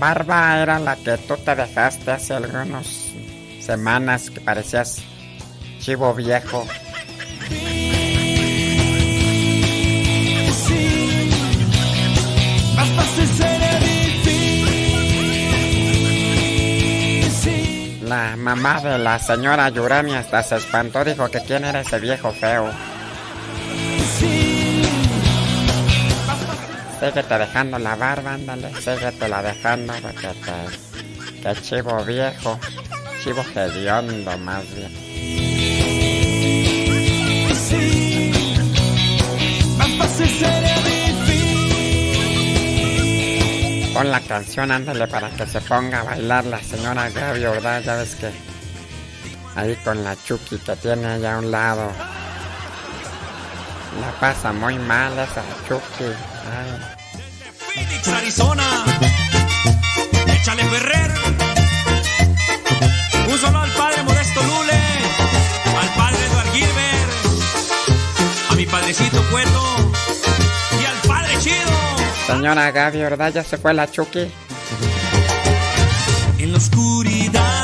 Barba era la que tú te dejaste hace algunas semanas que parecías chivo viejo. La mamá de la señora Yurani hasta se espantó, dijo que quién era ese viejo feo. Síguete dejando la barba, ándale, síguete la dejando porque te. Que chivo viejo, chivo hediondo más bien. Pon la canción, ándale, para que se ponga a bailar la señora Gaby ¿verdad? ya ves que. Ahí con la Chucky que tiene allá a un lado. La pasa muy mal esa Chucky. Ah.
Phoenix, Arizona. Échale Ferrer. Un solo al padre Modesto Lule. Al padre Eduard Gilbert. A mi padrecito Cueto. Y al padre Chido.
Señora Gaby, ¿verdad? Ya se fue la Chucky.
En la oscuridad.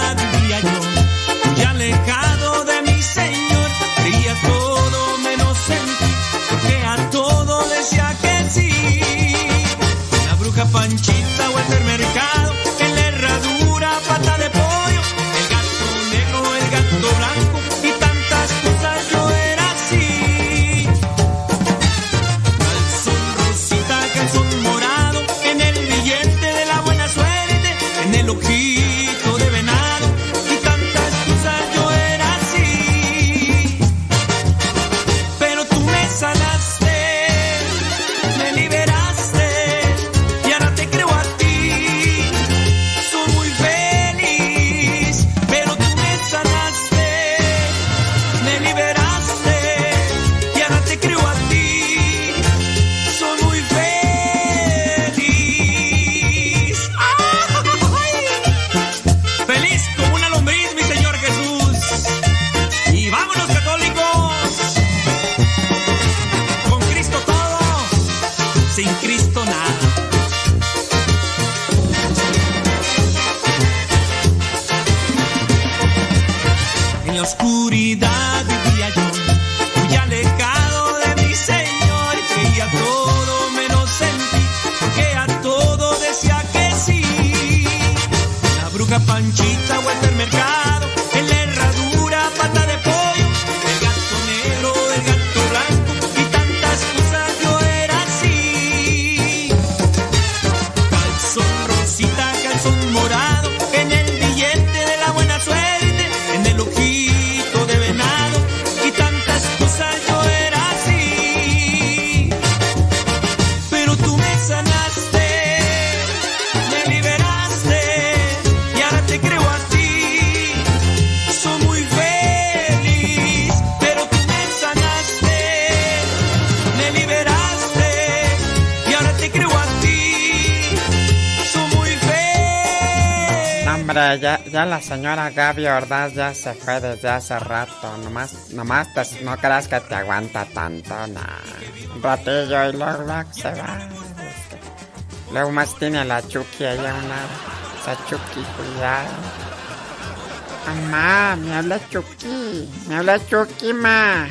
la
señora Gaby Ordaz ya se fue desde hace rato. Nomás, nomás te, no creas que te aguanta tanto, nada. Un ratillo y luego, luego se va. Luego más tiene la Chucky ahí a un lado. Esa Chucky, cuidado. Mamá, me habla Chucky. Me habla Chucky, ma.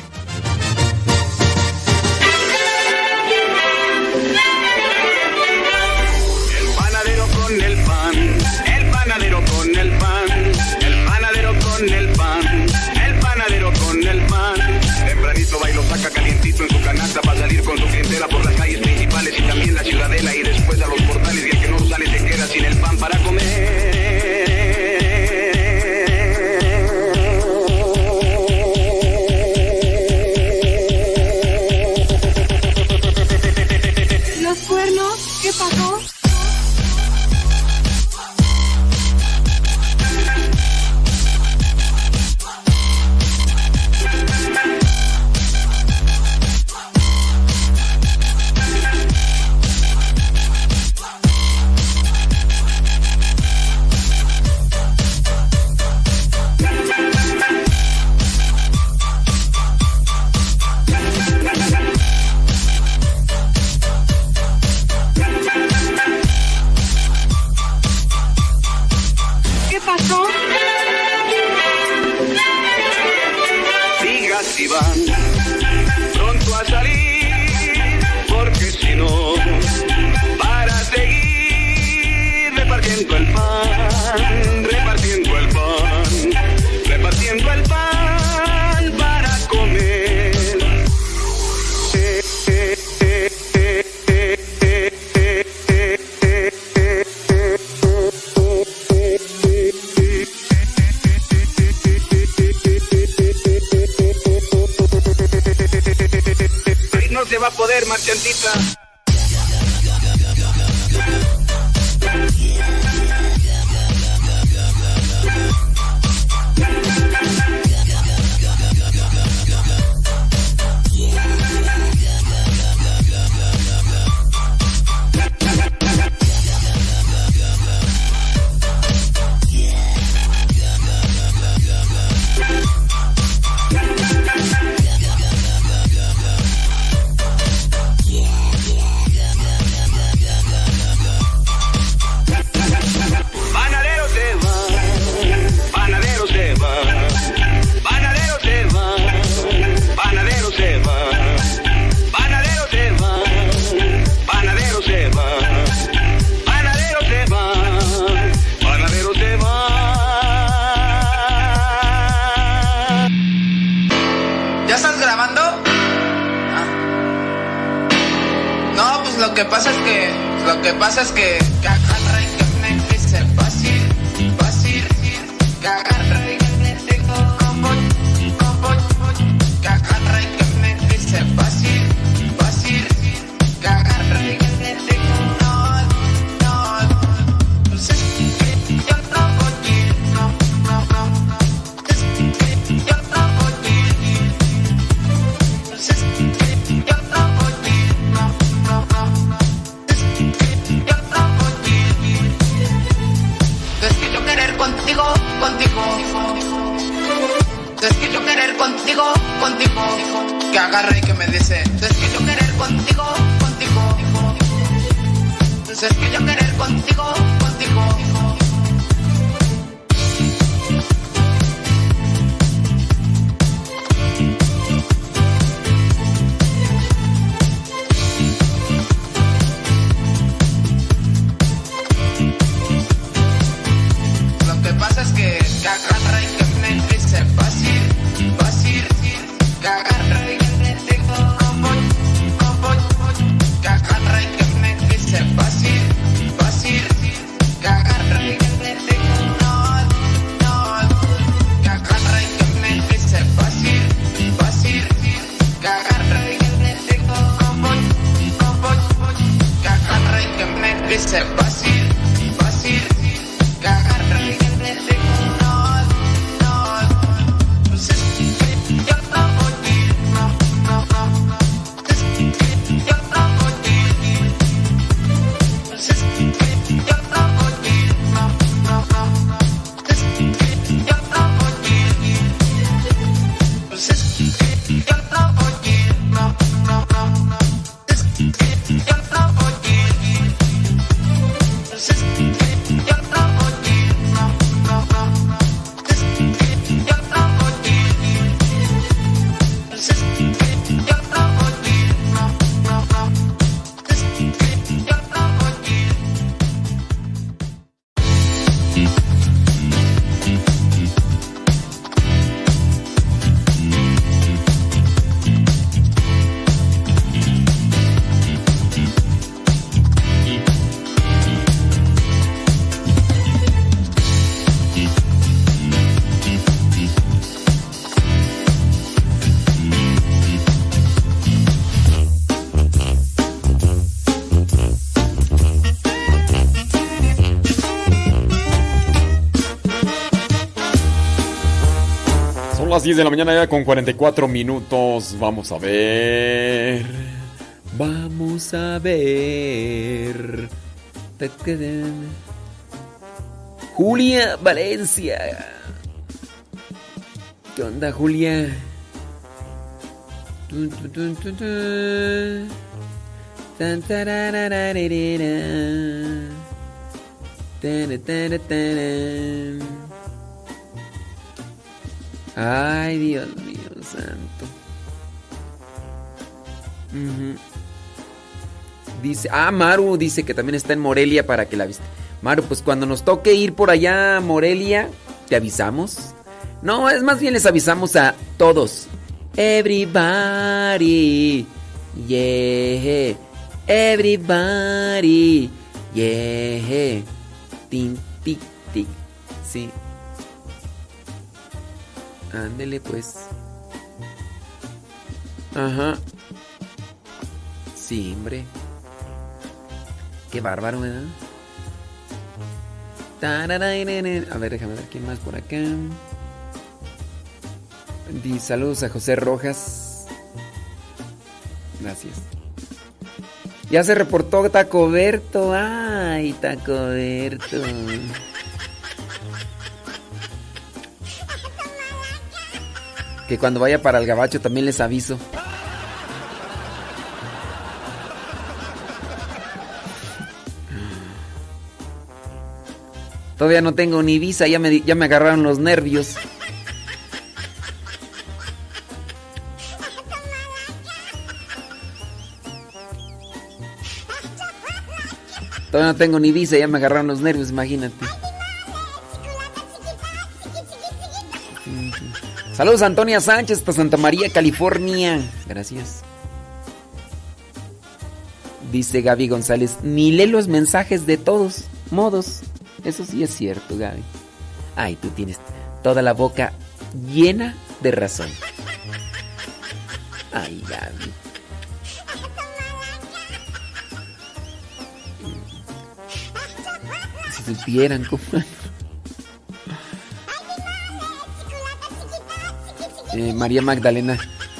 10 de la mañana ya con 44 minutos. Vamos a ver. Vamos a ver.
Julia Valencia. ¿Qué onda, Julia? Ay, Dios mío, santo. Uh. Dice, ah, Maru dice que también está en Morelia para que la viste. Maru, pues cuando nos toque ir por allá a Morelia, te avisamos. No, es más bien les avisamos a todos. Everybody, yeah. Everybody, yeah. Tin, tic, tic, sí. Ándele pues. Ajá. Sí, hombre. Qué bárbaro, ¿verdad? A ver, déjame ver quién más por acá. Di saludos a José Rojas. Gracias. Ya se reportó Tacoberto. Ay, Tacoberto. que cuando vaya para el gabacho también les aviso. Todavía no tengo ni visa, ya me, ya me agarraron los nervios. Todavía no tengo ni visa, ya me agarraron los nervios, imagínate. Saludos a Antonia Sánchez hasta Santa María, California. Gracias. Dice Gaby González, ni lee los mensajes de todos modos. Eso sí es cierto, Gaby. Ay, tú tienes toda la boca llena de razón. Ay, Gaby. Si supieran cómo... Eh, María Magdalena,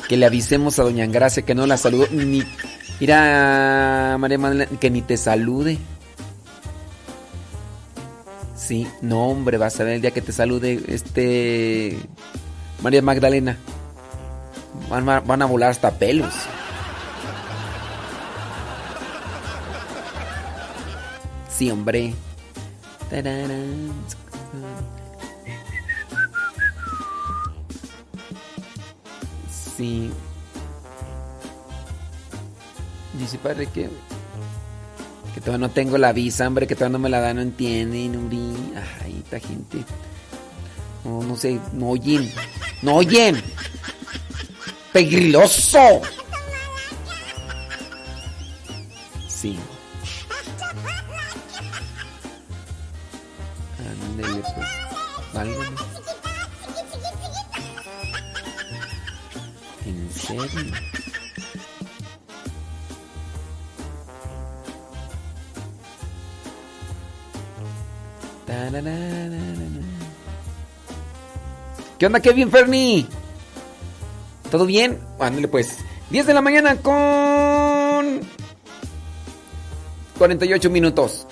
que le avisemos a Doña Gracia que no la saludó ni... Mira, María Magdalena, que ni te salude. Sí, no, hombre, vas a ver el día que te salude este. María Magdalena. Van, a- van a volar hasta pelos. Sí, hombre. Tararán. Sí. Dice padre que. Que todavía no tengo la visa, hombre, que todavía no me la dan, no entienden, hombre. Ay, esta gente. No, no sé, no oyen. ¡No oyen! ¡Pegriloso! Sí. Ándale, pues. Válgame. ¿Qué onda, Kevin Fernie? ¿Todo bien? Ándale pues. 10 de la mañana con 48 minutos.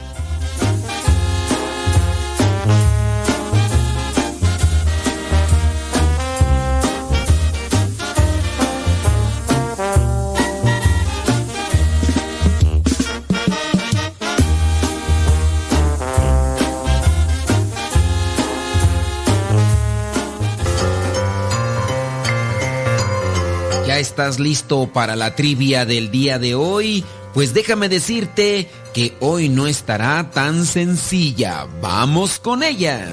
Estás listo para la trivia del día de hoy? Pues déjame decirte que hoy no estará tan sencilla. Vamos con ella.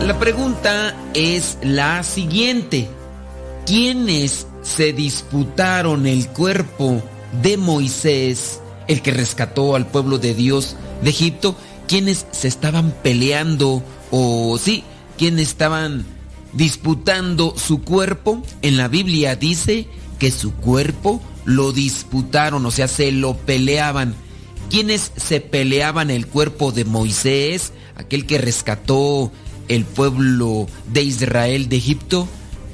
La pregunta es la siguiente. ¿Quiénes se disputaron el cuerpo de Moisés, el que rescató al pueblo de Dios de Egipto? ¿Quiénes se estaban peleando o sí, quiénes estaban disputando su cuerpo? En la Biblia dice que su cuerpo lo disputaron, o sea, se lo peleaban. ¿Quiénes se peleaban el cuerpo de Moisés, aquel que rescató el pueblo de Israel de Egipto?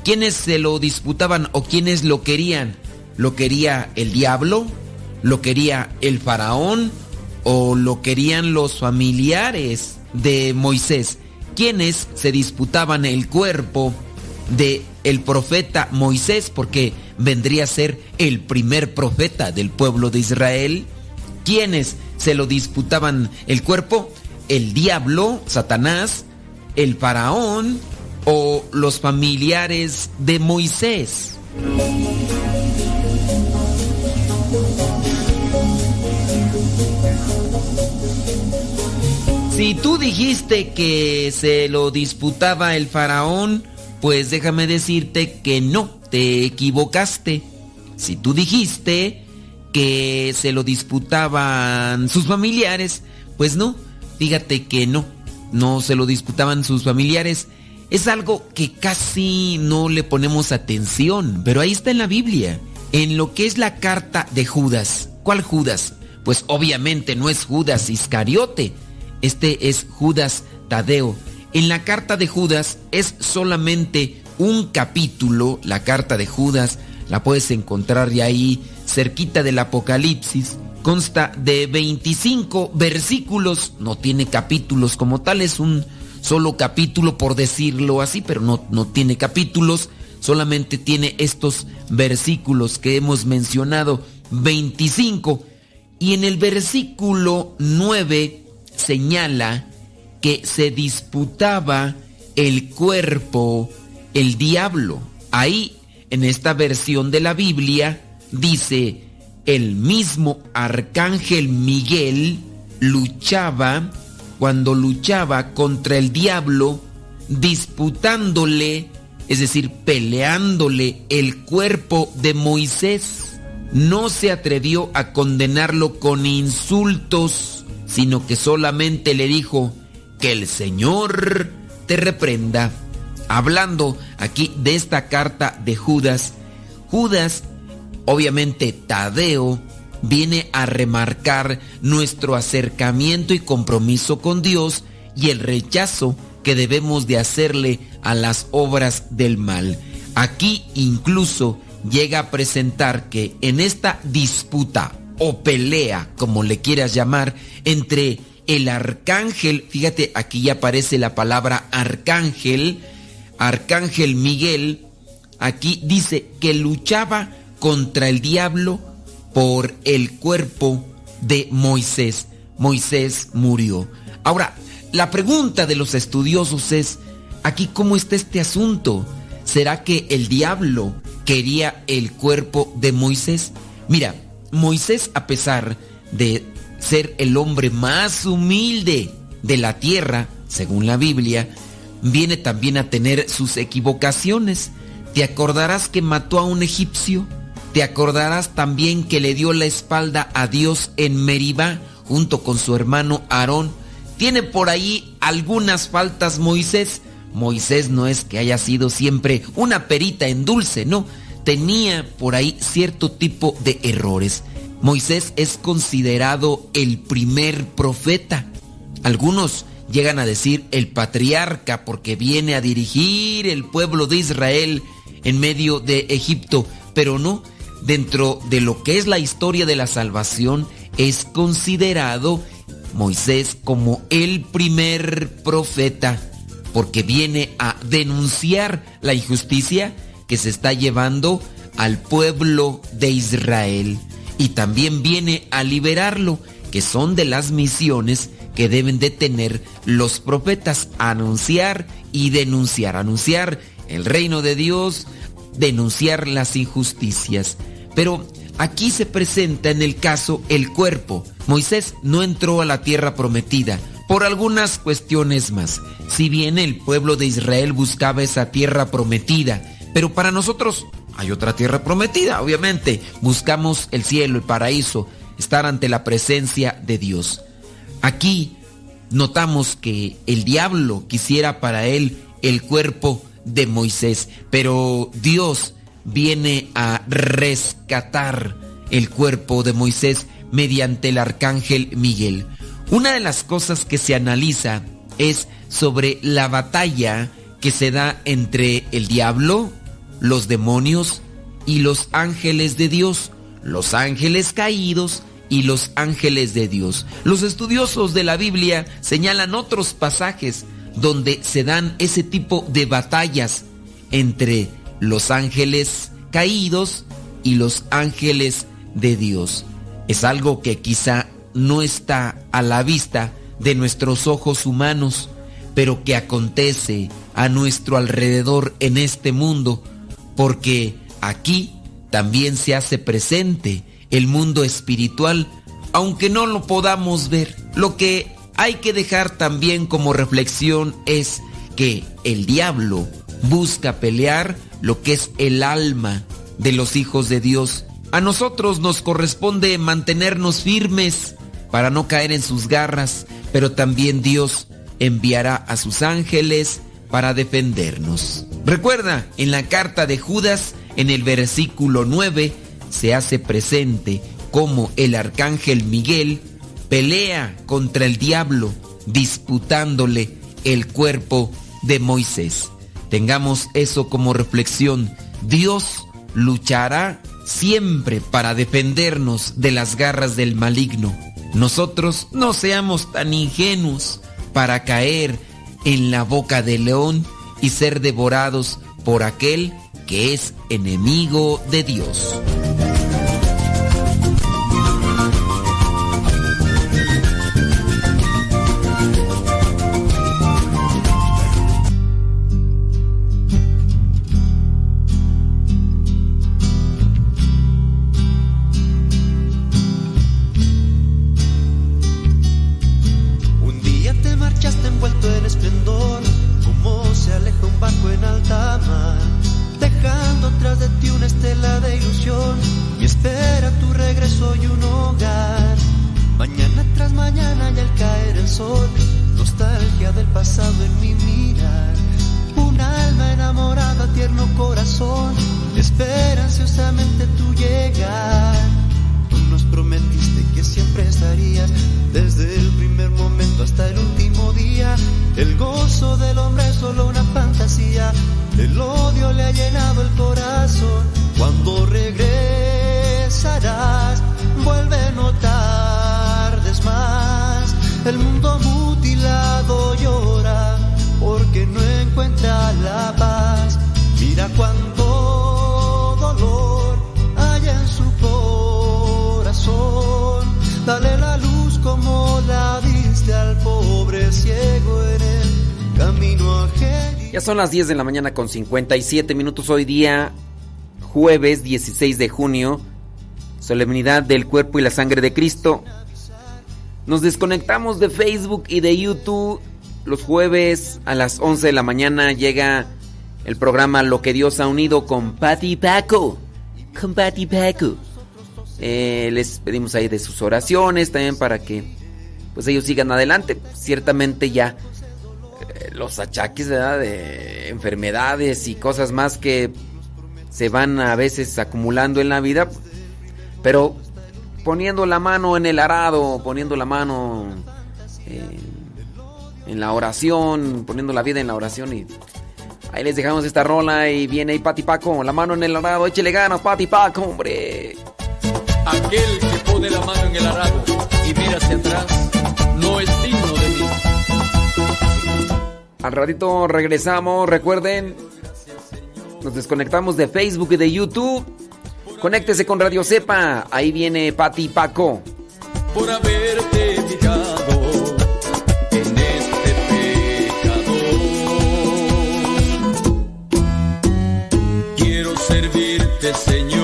¿Quiénes se lo disputaban o quiénes lo querían? ¿Lo quería el diablo? ¿Lo quería el faraón? ¿O lo querían los familiares de Moisés? ¿Quiénes se disputaban el cuerpo de el profeta Moisés? Porque vendría a ser el primer profeta del pueblo de Israel. ¿Quiénes se lo disputaban el cuerpo? ¿El diablo, Satanás, el faraón o los familiares de Moisés? Si tú dijiste que se lo disputaba el faraón, pues déjame decirte que no, te equivocaste. Si tú dijiste que se lo disputaban sus familiares, pues no, fíjate que no, no se lo disputaban sus familiares. Es algo que casi no le ponemos atención, pero ahí está en la Biblia, en lo que es la carta de Judas. ¿Cuál Judas? Pues obviamente no es Judas Iscariote, este es Judas Tadeo. En la carta de Judas es solamente un capítulo, la carta de Judas, la puedes encontrar de ahí cerquita del Apocalipsis. Consta de 25 versículos, no tiene capítulos como tal, es un solo capítulo por decirlo así, pero no, no tiene capítulos, solamente tiene estos versículos que hemos mencionado, 25. Y en el versículo 9 señala que se disputaba el cuerpo, el diablo. Ahí, en esta versión de la Biblia, dice, el mismo arcángel Miguel luchaba, cuando luchaba contra el diablo, disputándole es decir, peleándole el cuerpo de Moisés. No se atrevió a condenarlo con insultos, sino que solamente le dijo, que el Señor te reprenda. Hablando aquí de esta carta de Judas, Judas, obviamente Tadeo, viene a remarcar nuestro acercamiento y compromiso con Dios y el rechazo que debemos de hacerle a las obras del mal. Aquí incluso llega a presentar que en esta disputa o pelea, como le quieras llamar, entre el arcángel, fíjate, aquí ya aparece la palabra arcángel, arcángel Miguel, aquí dice que luchaba contra el diablo por el cuerpo de Moisés. Moisés murió. Ahora, la pregunta de los estudiosos es, aquí cómo está este asunto? ¿Será que el diablo quería el cuerpo de Moisés? Mira, Moisés a pesar de ser el hombre más humilde de la tierra, según la Biblia, viene también a tener sus equivocaciones. ¿Te acordarás que mató a un egipcio? ¿Te acordarás también que le dio la espalda a Dios en Meribá junto con su hermano Aarón? Tiene por ahí algunas faltas Moisés. Moisés no es que haya sido siempre una perita en dulce, no. Tenía por ahí cierto tipo de errores. Moisés es considerado el primer profeta. Algunos llegan a decir el patriarca porque viene a dirigir el pueblo de Israel en medio de Egipto, pero no, dentro de lo que es la historia de la salvación, es considerado Moisés como el primer profeta, porque viene a denunciar la injusticia se está llevando al pueblo de Israel. Y también viene a liberarlo, que son de las misiones que deben de tener los profetas, anunciar y denunciar, anunciar el reino de Dios, denunciar las injusticias. Pero aquí se presenta en el caso el cuerpo. Moisés no entró a la tierra prometida por algunas cuestiones más. Si bien el pueblo de Israel buscaba esa tierra prometida, pero para nosotros hay otra tierra prometida, obviamente. Buscamos el cielo, el paraíso, estar ante la presencia de Dios. Aquí notamos que el diablo quisiera para él el cuerpo de Moisés, pero Dios viene a rescatar el cuerpo de Moisés mediante el arcángel Miguel. Una de las cosas que se analiza es sobre la batalla que se da entre el diablo, los demonios y los ángeles de Dios, los ángeles caídos y los ángeles de Dios. Los estudiosos de la Biblia señalan otros pasajes donde se dan ese tipo de batallas entre los ángeles caídos y los ángeles de Dios. Es algo que quizá no está a la vista de nuestros ojos humanos, pero que acontece a nuestro alrededor en este mundo, porque aquí también se hace presente el mundo espiritual, aunque no lo podamos ver. Lo que hay que dejar también como reflexión es que el diablo busca pelear lo que es el alma de los hijos de Dios. A nosotros nos corresponde mantenernos firmes para no caer en sus garras, pero también Dios enviará a sus ángeles para defendernos. Recuerda, en la carta de Judas, en el versículo 9, se hace presente cómo el arcángel Miguel pelea contra el diablo, disputándole el cuerpo de Moisés. Tengamos eso como reflexión. Dios luchará siempre para defendernos de las garras del maligno. Nosotros no seamos tan ingenuos para caer en la boca del león y ser devorados por aquel que es enemigo de Dios. Las 10 de la mañana con 57 minutos hoy día, jueves 16 de junio, solemnidad del cuerpo y la sangre de Cristo. Nos desconectamos de Facebook y de YouTube. Los jueves a las 11 de la mañana llega el programa Lo que Dios ha unido con Patti Paco. Con Patti Paco. Eh, les pedimos ahí de sus oraciones también para que pues ellos sigan adelante. Ciertamente ya los achaques de enfermedades y cosas más que se van a veces acumulando en la vida, pero poniendo la mano en el arado, poniendo la mano en, la oración, poniendo la vida en la oración y ahí les dejamos esta rola y viene ahí Pati Paco, la mano en el arado, échele ganas Pati Paco, hombre.
Aquel que pone la mano en el arado y mira hacia atrás no.
Al ratito regresamos. Recuerden, nos desconectamos de Facebook y de YouTube. Conéctese con Radio Cepa. Ahí viene Pati Paco.
Por haberte picado en este pecado. Quiero servirte, Señor.